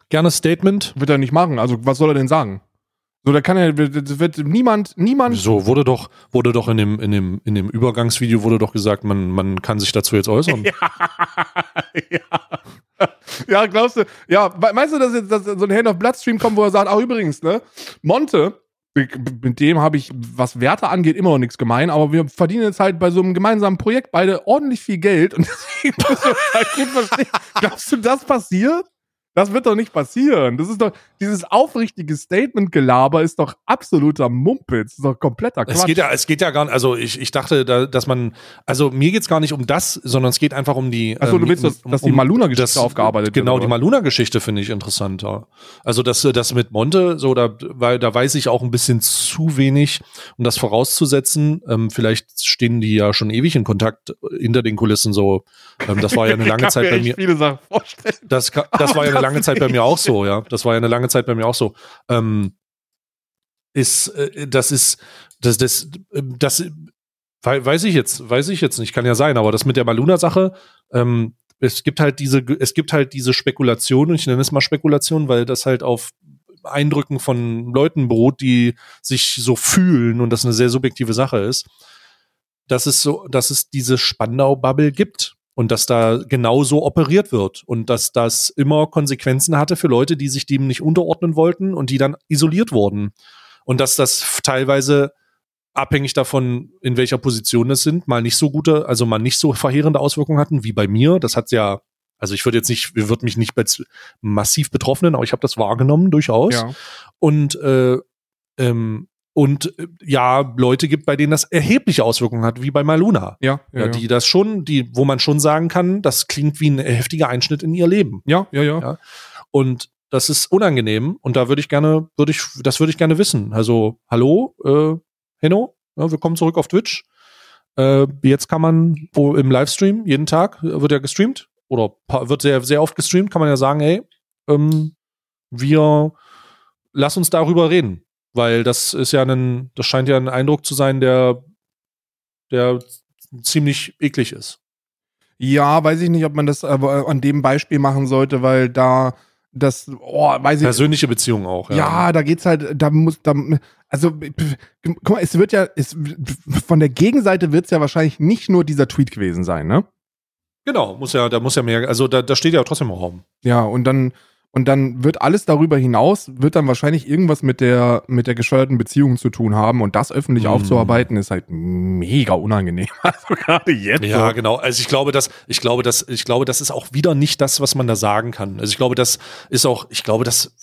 gerne Statement. Wird er nicht machen. Also, was soll er denn sagen? So, da kann er, wird, wird niemand, niemand. So wurde doch, wurde doch in dem, in dem, in dem Übergangsvideo wurde doch gesagt, man, man kann sich dazu jetzt äußern. Ja, ja. ja, glaubst du, ja, meinst du, dass jetzt dass so ein Hand of Blood Stream kommt, wo er sagt, ach übrigens, ne, Monte, mit dem habe ich, was Werte angeht, immer noch nichts gemein, aber wir verdienen jetzt halt bei so einem gemeinsamen Projekt beide ordentlich viel Geld und deswegen müssen wir halt gut verstehen. Glaubst du, das passiert? Das wird doch nicht passieren. Das ist doch, dieses aufrichtige Statement-Gelaber ist doch absoluter Mumpitz. Das ist doch kompletter Quatsch. Es geht ja, es geht ja gar nicht, also ich, ich dachte, da, dass man, also mir geht's gar nicht um das, sondern es geht einfach um die. Achso, ähm, du willst, dass, um- dass die Maluna-Geschichte aufgearbeitet Genau, wird. die oder? Maluna-Geschichte finde ich interessanter. Also das, das mit Monte, so da, weil da weiß ich auch ein bisschen zu wenig, um das vorauszusetzen. Ähm, vielleicht stehen die ja schon ewig in Kontakt hinter den Kulissen so. Ähm, das war ja eine Ich lange Zeit mir bei mir. viele Sachen vorstellen. Das, das war ja eine das lange Zeit bei mir auch so, ja. Das war ja eine lange Zeit bei mir auch so. Ähm, ist, äh, das ist, das, das, das, wei- weiß ich jetzt, weiß ich jetzt nicht, kann ja sein, aber das mit der Maluna-Sache, ähm, es gibt halt diese, es gibt halt diese Spekulation, und ich nenne es mal Spekulation, weil das halt auf Eindrücken von Leuten beruht, die sich so fühlen und das eine sehr subjektive Sache ist, dass es so, dass es diese Spandau-Bubble gibt und dass da genauso operiert wird und dass das immer Konsequenzen hatte für Leute, die sich dem nicht unterordnen wollten und die dann isoliert wurden. Und dass das teilweise abhängig davon, in welcher Position es sind, mal nicht so gute, also mal nicht so verheerende Auswirkungen hatten wie bei mir. Das hat ja, also ich würde jetzt nicht, wir würden mich nicht massiv Betroffenen, aber ich habe das wahrgenommen durchaus Ja. und äh, ähm, und äh, ja, Leute gibt, bei denen das erhebliche Auswirkungen hat, wie bei Maluna. Ja, Ja, die das schon, die, wo man schon sagen kann, das klingt wie ein heftiger Einschnitt in ihr Leben. ja, ja, ja. Ja. Und das ist unangenehm und da würde ich gerne, würde ich, das würde ich gerne wissen. Also, hallo, äh, Henno, ja, willkommen zurück auf Twitch. Äh, jetzt kann man wo im Livestream jeden Tag äh, wird ja gestreamt oder wird sehr, sehr oft gestreamt, kann man ja sagen, ey, ähm, wir lass uns darüber reden. Weil das ist ja ein, das scheint ja ein Eindruck zu sein, der, der ziemlich eklig ist. Ja, weiß ich nicht, ob man das an dem Beispiel machen sollte, weil da das, oh, weiß ich Persönliche Beziehungen auch. Ja, da geht's halt, da muss, da, also, guck mal, es wird ja, es, von der Gegenseite wird's ja wahrscheinlich nicht nur dieser Tweet gewesen sein, ne? Genau, muss ja, da muss ja mehr, also da, da steht ja trotzdem im Raum. Ja, und dann, und dann wird alles darüber hinaus, wird dann wahrscheinlich irgendwas mit der, mit der gesteuerten Beziehung zu tun haben und das öffentlich Mm. aufzuarbeiten ist halt mega unangenehm. Also gerade jetzt. Ja, so. genau. Also ich glaube, dass, ich glaube, dass, ich glaube, das ist auch wieder nicht das, was man da sagen kann. Also ich glaube, das ist auch, ich glaube, das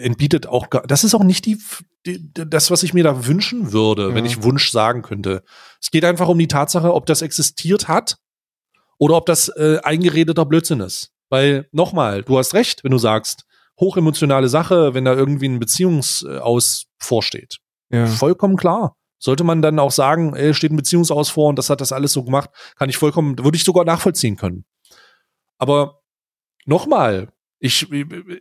entbietet auch, das ist auch nicht die, die das, was ich mir da wünschen würde, wenn Ja. ich Wunsch sagen könnte. Es geht einfach um die Tatsache, ob das existiert hat oder ob das äh, eingeredeter Blödsinn ist. Weil, nochmal, du hast recht, wenn du sagst, hochemotionale Sache, wenn da irgendwie ein Beziehungsaus vorsteht. Ja. Vollkommen klar. Sollte man dann auch sagen, ey, steht ein Beziehungsaus vor und das hat das alles so gemacht, kann ich vollkommen, würde ich sogar nachvollziehen können. Aber nochmal, ich,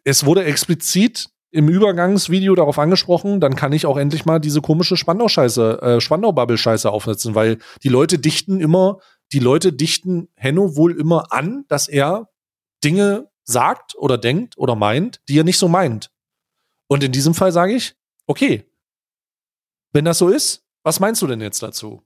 es wurde explizit im Übergangsvideo darauf angesprochen, dann kann ich auch endlich mal diese komische Spandau-Scheiße, äh, Spandau-Bubble-Scheiße aufsetzen, weil die Leute dichten immer, die Leute dichten Henno wohl immer an, dass er Dinge sagt oder denkt oder meint, die er nicht so meint. Und in diesem Fall sage ich, okay, wenn das so ist, was meinst du denn jetzt dazu?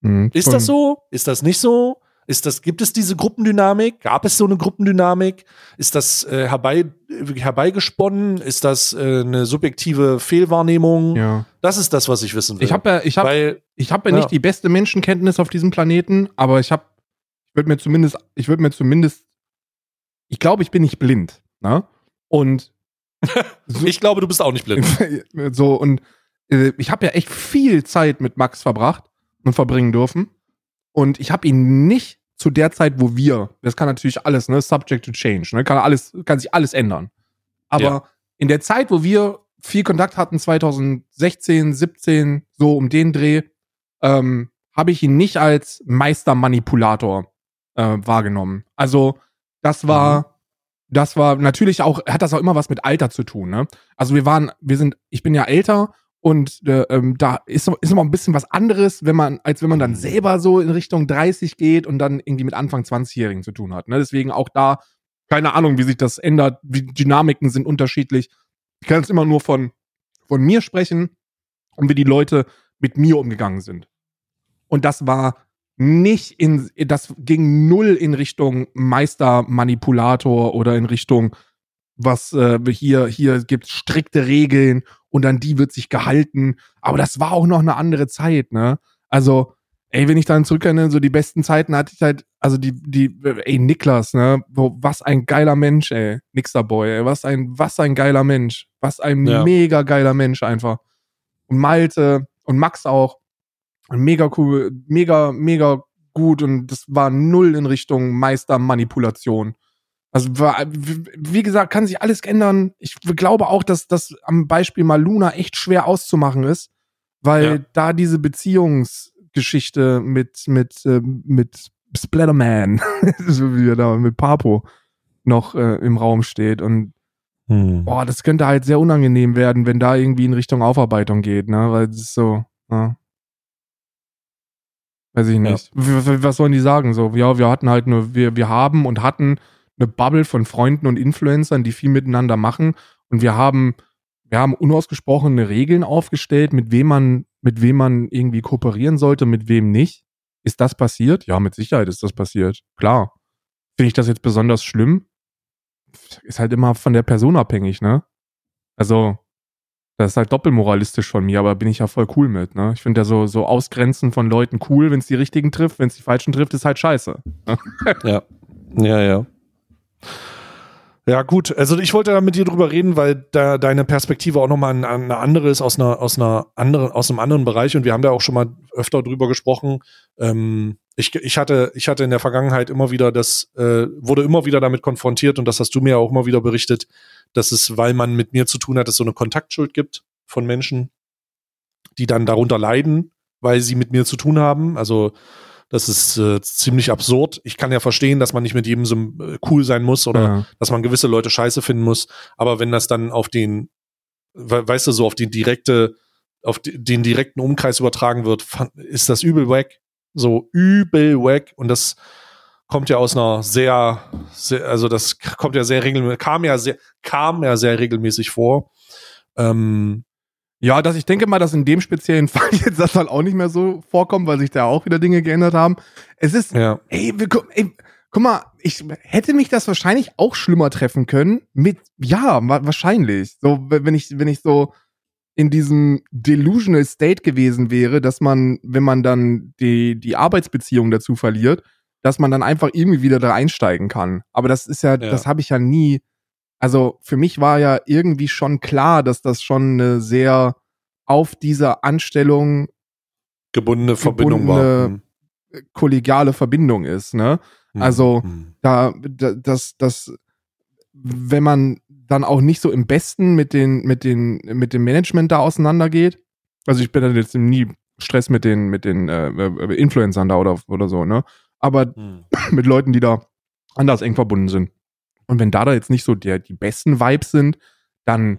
Mhm. Ist das so? Ist das nicht so? Ist das, gibt es diese Gruppendynamik? Gab es so eine Gruppendynamik? Ist das äh, herbei, äh, herbeigesponnen? Ist das äh, eine subjektive Fehlwahrnehmung? Ja. Das ist das, was ich wissen will. Ich habe ja, ich habe, ich habe ja, ja nicht die beste Menschenkenntnis auf diesem Planeten, aber ich habe, ich würde mir zumindest, ich würde mir zumindest, ich glaube, ich bin nicht blind, ne? Und so, ich glaube, du bist auch nicht blind. so und äh, ich habe ja echt viel Zeit mit Max verbracht und verbringen dürfen und ich habe ihn nicht zu der Zeit, wo wir, das kann natürlich alles, ne, subject to change, ne, kann alles, kann sich alles ändern. Aber ja. in der Zeit, wo wir viel Kontakt hatten, 2016, 17, so um den Dreh, ähm, habe ich ihn nicht als Meistermanipulator äh, wahrgenommen. Also, das war, mhm. das war natürlich auch, hat das auch immer was mit Alter zu tun, ne? Also wir waren, wir sind, ich bin ja älter und äh, ähm, da ist, ist immer ein bisschen was anderes, wenn man, als wenn man dann mhm. selber so in Richtung 30 geht und dann irgendwie mit Anfang 20-Jährigen zu tun hat. Ne? Deswegen auch da, keine Ahnung, wie sich das ändert, wie Dynamiken sind unterschiedlich. Ich kann jetzt immer nur von, von mir sprechen und wie die Leute mit mir umgegangen sind. Und das war nicht in, das ging null in Richtung Meistermanipulator oder in Richtung, was äh, hier, hier gibt strikte Regeln und an die wird sich gehalten. Aber das war auch noch eine andere Zeit, ne? Also, ey, wenn ich dann zurückerinnere, so die besten Zeiten hatte ich halt, also die, die, ey, Niklas, ne? Was ein geiler Mensch, ey. Nixterboy, ey. Was ein, was ein geiler Mensch. Was ein ja. mega geiler Mensch einfach. Und Malte und Max auch. Mega cool, mega, mega gut und das war null in Richtung Meistermanipulation. Also wie gesagt, kann sich alles ändern. Ich glaube auch, dass das am Beispiel Maluna echt schwer auszumachen ist, weil ja. da diese Beziehungsgeschichte mit mit äh, mit Splatterman, so wie er da mit Papo noch äh, im Raum steht und hm. boah, das könnte halt sehr unangenehm werden, wenn da irgendwie in Richtung Aufarbeitung geht, ne, weil es ist so, ja. Weiß ich nicht. Ja. Was sollen die sagen? So, ja, wir hatten halt nur, wir, wir haben und hatten eine Bubble von Freunden und Influencern, die viel miteinander machen. Und wir haben, wir haben unausgesprochene Regeln aufgestellt, mit wem man, mit wem man irgendwie kooperieren sollte, mit wem nicht. Ist das passiert? Ja, mit Sicherheit ist das passiert. Klar. Finde ich das jetzt besonders schlimm? Ist halt immer von der Person abhängig, ne? Also, das ist halt doppelmoralistisch von mir, aber bin ich ja voll cool mit, ne? Ich finde ja so, so Ausgrenzen von Leuten cool, wenn es die richtigen trifft, wenn es die falschen trifft, ist halt scheiße. Ne? ja. Ja, ja. Ja, gut. Also ich wollte da mit dir drüber reden, weil da deine Perspektive auch nochmal eine andere ist aus einer, aus einer anderen, aus einem anderen Bereich und wir haben da auch schon mal öfter drüber gesprochen. Ähm, ich, ich hatte, ich hatte in der Vergangenheit immer wieder das, äh, wurde immer wieder damit konfrontiert und das hast du mir auch immer wieder berichtet, dass es, weil man mit mir zu tun hat, es so eine Kontaktschuld gibt von Menschen, die dann darunter leiden, weil sie mit mir zu tun haben. Also das ist äh, ziemlich absurd. Ich kann ja verstehen, dass man nicht mit jedem so äh, cool sein muss oder ja. dass man gewisse Leute scheiße finden muss. Aber wenn das dann auf den, weißt du, so auf die direkte, auf den direkten Umkreis übertragen wird, ist das übel wack. So übel wack. Und das kommt ja aus einer sehr, sehr also das kommt ja sehr regelmäßig, kam ja sehr, kam ja sehr regelmäßig vor. Ähm, ja, dass ich denke mal, dass in dem speziellen Fall jetzt das dann auch nicht mehr so vorkommt, weil sich da auch wieder Dinge geändert haben. Es ist, ja. ey, wir, ey, guck mal, ich hätte mich das wahrscheinlich auch schlimmer treffen können mit, ja, wahrscheinlich. So, wenn ich, wenn ich so in diesem delusional State gewesen wäre, dass man, wenn man dann die, die Arbeitsbeziehung dazu verliert, dass man dann einfach irgendwie wieder da einsteigen kann. Aber das ist ja, ja. das habe ich ja nie, also für mich war ja irgendwie schon klar, dass das schon eine sehr auf dieser Anstellung gebundene, gebundene Verbindung war. Hm. Kollegiale Verbindung ist, ne? Hm. Also hm. da, da, das, das, wenn man dann auch nicht so im Besten mit den, mit den, mit dem Management da auseinandergeht. Also ich bin dann jetzt nie Stress mit den, mit den äh, äh Influencern da oder, oder so, ne? Aber hm. mit Leuten, die da anders eng verbunden sind. Und wenn da da jetzt nicht so der, die besten Vibes sind, dann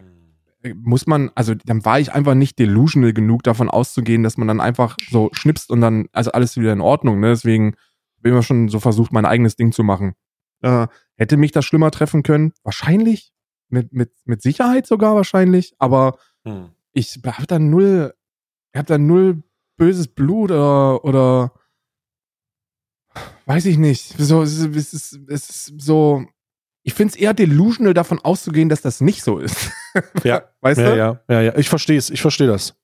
hm. muss man, also dann war ich einfach nicht delusional genug davon auszugehen, dass man dann einfach so schnipst und dann, also alles wieder in Ordnung, ne? Deswegen bin ich schon so versucht, mein eigenes Ding zu machen. Äh, hätte mich das schlimmer treffen können? Wahrscheinlich. Mit, mit, mit Sicherheit sogar wahrscheinlich. Aber hm. ich habe da null, ich habe da null böses Blut oder, oder weiß ich nicht. So, es ist, es ist so, ich finde es eher delusional, davon auszugehen, dass das nicht so ist. ja, weißt ja, du? Ja, ja, ja. Ich verstehe es. Ich verstehe das.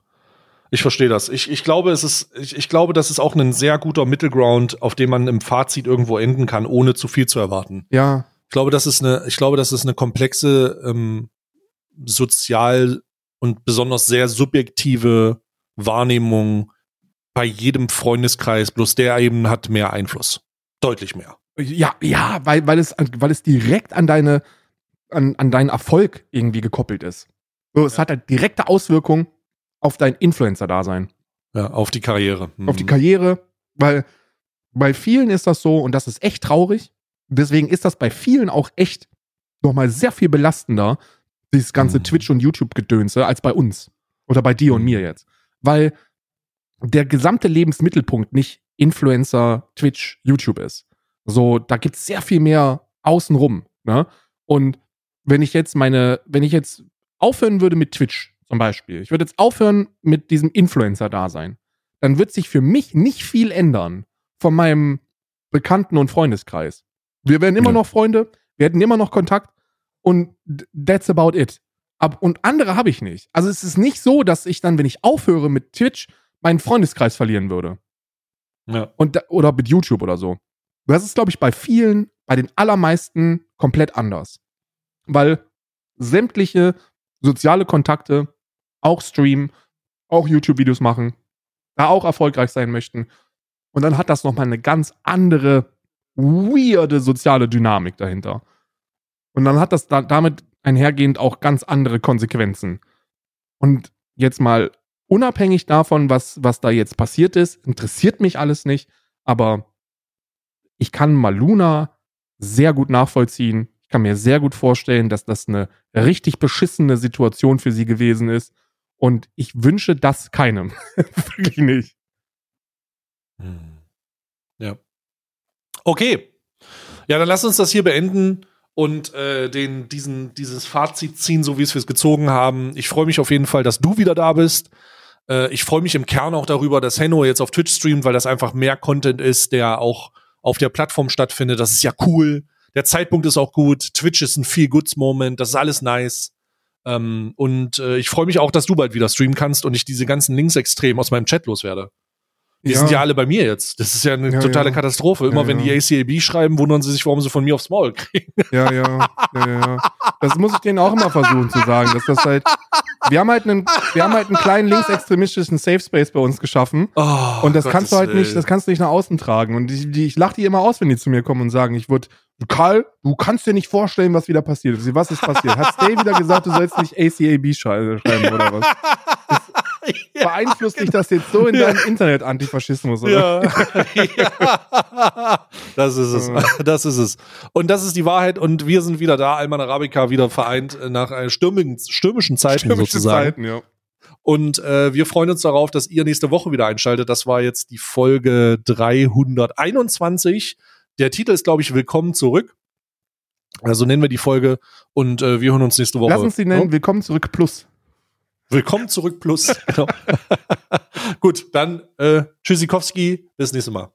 Ich verstehe das. Ich, ich glaube, es ist, ich, ich glaube, das ist auch ein sehr guter Mittelground, auf dem man im Fazit irgendwo enden kann, ohne zu viel zu erwarten. Ja. Ich glaube, das ist eine, ich glaube, das ist eine komplexe ähm, sozial und besonders sehr subjektive Wahrnehmung bei jedem Freundeskreis, bloß der eben hat mehr Einfluss. Deutlich mehr. Ja, ja, weil, weil, es, weil es direkt an, deine, an, an deinen Erfolg irgendwie gekoppelt ist. So, es ja. hat halt direkte Auswirkungen auf dein Influencer-Dasein. Ja, auf die Karriere. Mhm. Auf die Karriere, weil bei vielen ist das so, und das ist echt traurig. Deswegen ist das bei vielen auch echt nochmal sehr viel belastender, dieses ganze mhm. Twitch- und YouTube-Gedönse, als bei uns. Oder bei dir und mhm. mir jetzt. Weil der gesamte Lebensmittelpunkt nicht Influencer, Twitch, YouTube ist. So, da gibt es sehr viel mehr außenrum. Ne? Und wenn ich jetzt meine, wenn ich jetzt aufhören würde mit Twitch zum Beispiel, ich würde jetzt aufhören mit diesem Influencer-Dasein, dann wird sich für mich nicht viel ändern von meinem Bekannten- und Freundeskreis. Wir werden immer ja. noch Freunde, wir hätten immer noch Kontakt und that's about it. Ab, und andere habe ich nicht. Also es ist nicht so, dass ich dann, wenn ich aufhöre mit Twitch, meinen Freundeskreis verlieren würde. Ja. Und, oder mit YouTube oder so. Das ist, glaube ich, bei vielen, bei den allermeisten komplett anders. Weil sämtliche soziale Kontakte auch streamen, auch YouTube-Videos machen, da auch erfolgreich sein möchten. Und dann hat das nochmal eine ganz andere, weirde soziale Dynamik dahinter. Und dann hat das da, damit einhergehend auch ganz andere Konsequenzen. Und jetzt mal unabhängig davon, was, was da jetzt passiert ist, interessiert mich alles nicht, aber ich kann Maluna sehr gut nachvollziehen. Ich kann mir sehr gut vorstellen, dass das eine richtig beschissene Situation für sie gewesen ist. Und ich wünsche das keinem. Wirklich nicht. Hm. Ja. Okay. Ja, dann lass uns das hier beenden und äh, den, diesen, dieses Fazit ziehen, so wie es wir es gezogen haben. Ich freue mich auf jeden Fall, dass du wieder da bist. Äh, ich freue mich im Kern auch darüber, dass Henno jetzt auf Twitch streamt, weil das einfach mehr Content ist, der auch auf der Plattform stattfindet. Das ist ja cool. Der Zeitpunkt ist auch gut. Twitch ist ein viel Goods Moment. Das ist alles nice. Ähm, und äh, ich freue mich auch, dass du bald wieder streamen kannst und ich diese ganzen Linksextremen aus meinem Chat loswerde. Die ja. sind ja alle bei mir jetzt. Das ist ja eine ja, totale ja. Katastrophe. Immer wenn die ACAB schreiben, wundern sie sich, warum sie von mir aufs Maul kriegen. Ja, ja, ja, ja. Das muss ich denen auch immer versuchen zu sagen, dass das halt. Wir haben halt einen, wir haben halt einen kleinen linksextremistischen Safe Space bei uns geschaffen. Oh, und das Gottes kannst du halt nicht, das kannst du nicht nach außen tragen. Und ich, die, ich lache die immer aus, wenn die zu mir kommen und sagen, ich würde, Karl, du kannst dir nicht vorstellen, was wieder passiert ist. Was ist passiert? Hat Stay wieder gesagt, du sollst nicht ACAB schreiben oder was? ja, beeinflusst dich das jetzt so in deinem Internet-Antifaschismus, oder? Ja. ja. Das ist es. Das ist es. Und das ist die Wahrheit. Und wir sind wieder da, Alman Arabica wieder vereint nach äh, stürmigen, stürmischen Zeiten Stürmische sozusagen. Zeiten, ja. Und äh, wir freuen uns darauf, dass ihr nächste Woche wieder einschaltet. Das war jetzt die Folge 321. Der Titel ist, glaube ich, Willkommen zurück. Also nennen wir die Folge und äh, wir hören uns nächste Woche. Lass uns die nennen, Willkommen zurück Plus. Willkommen zurück Plus. genau. Gut, dann äh, Tschüssikowski, bis nächste Mal.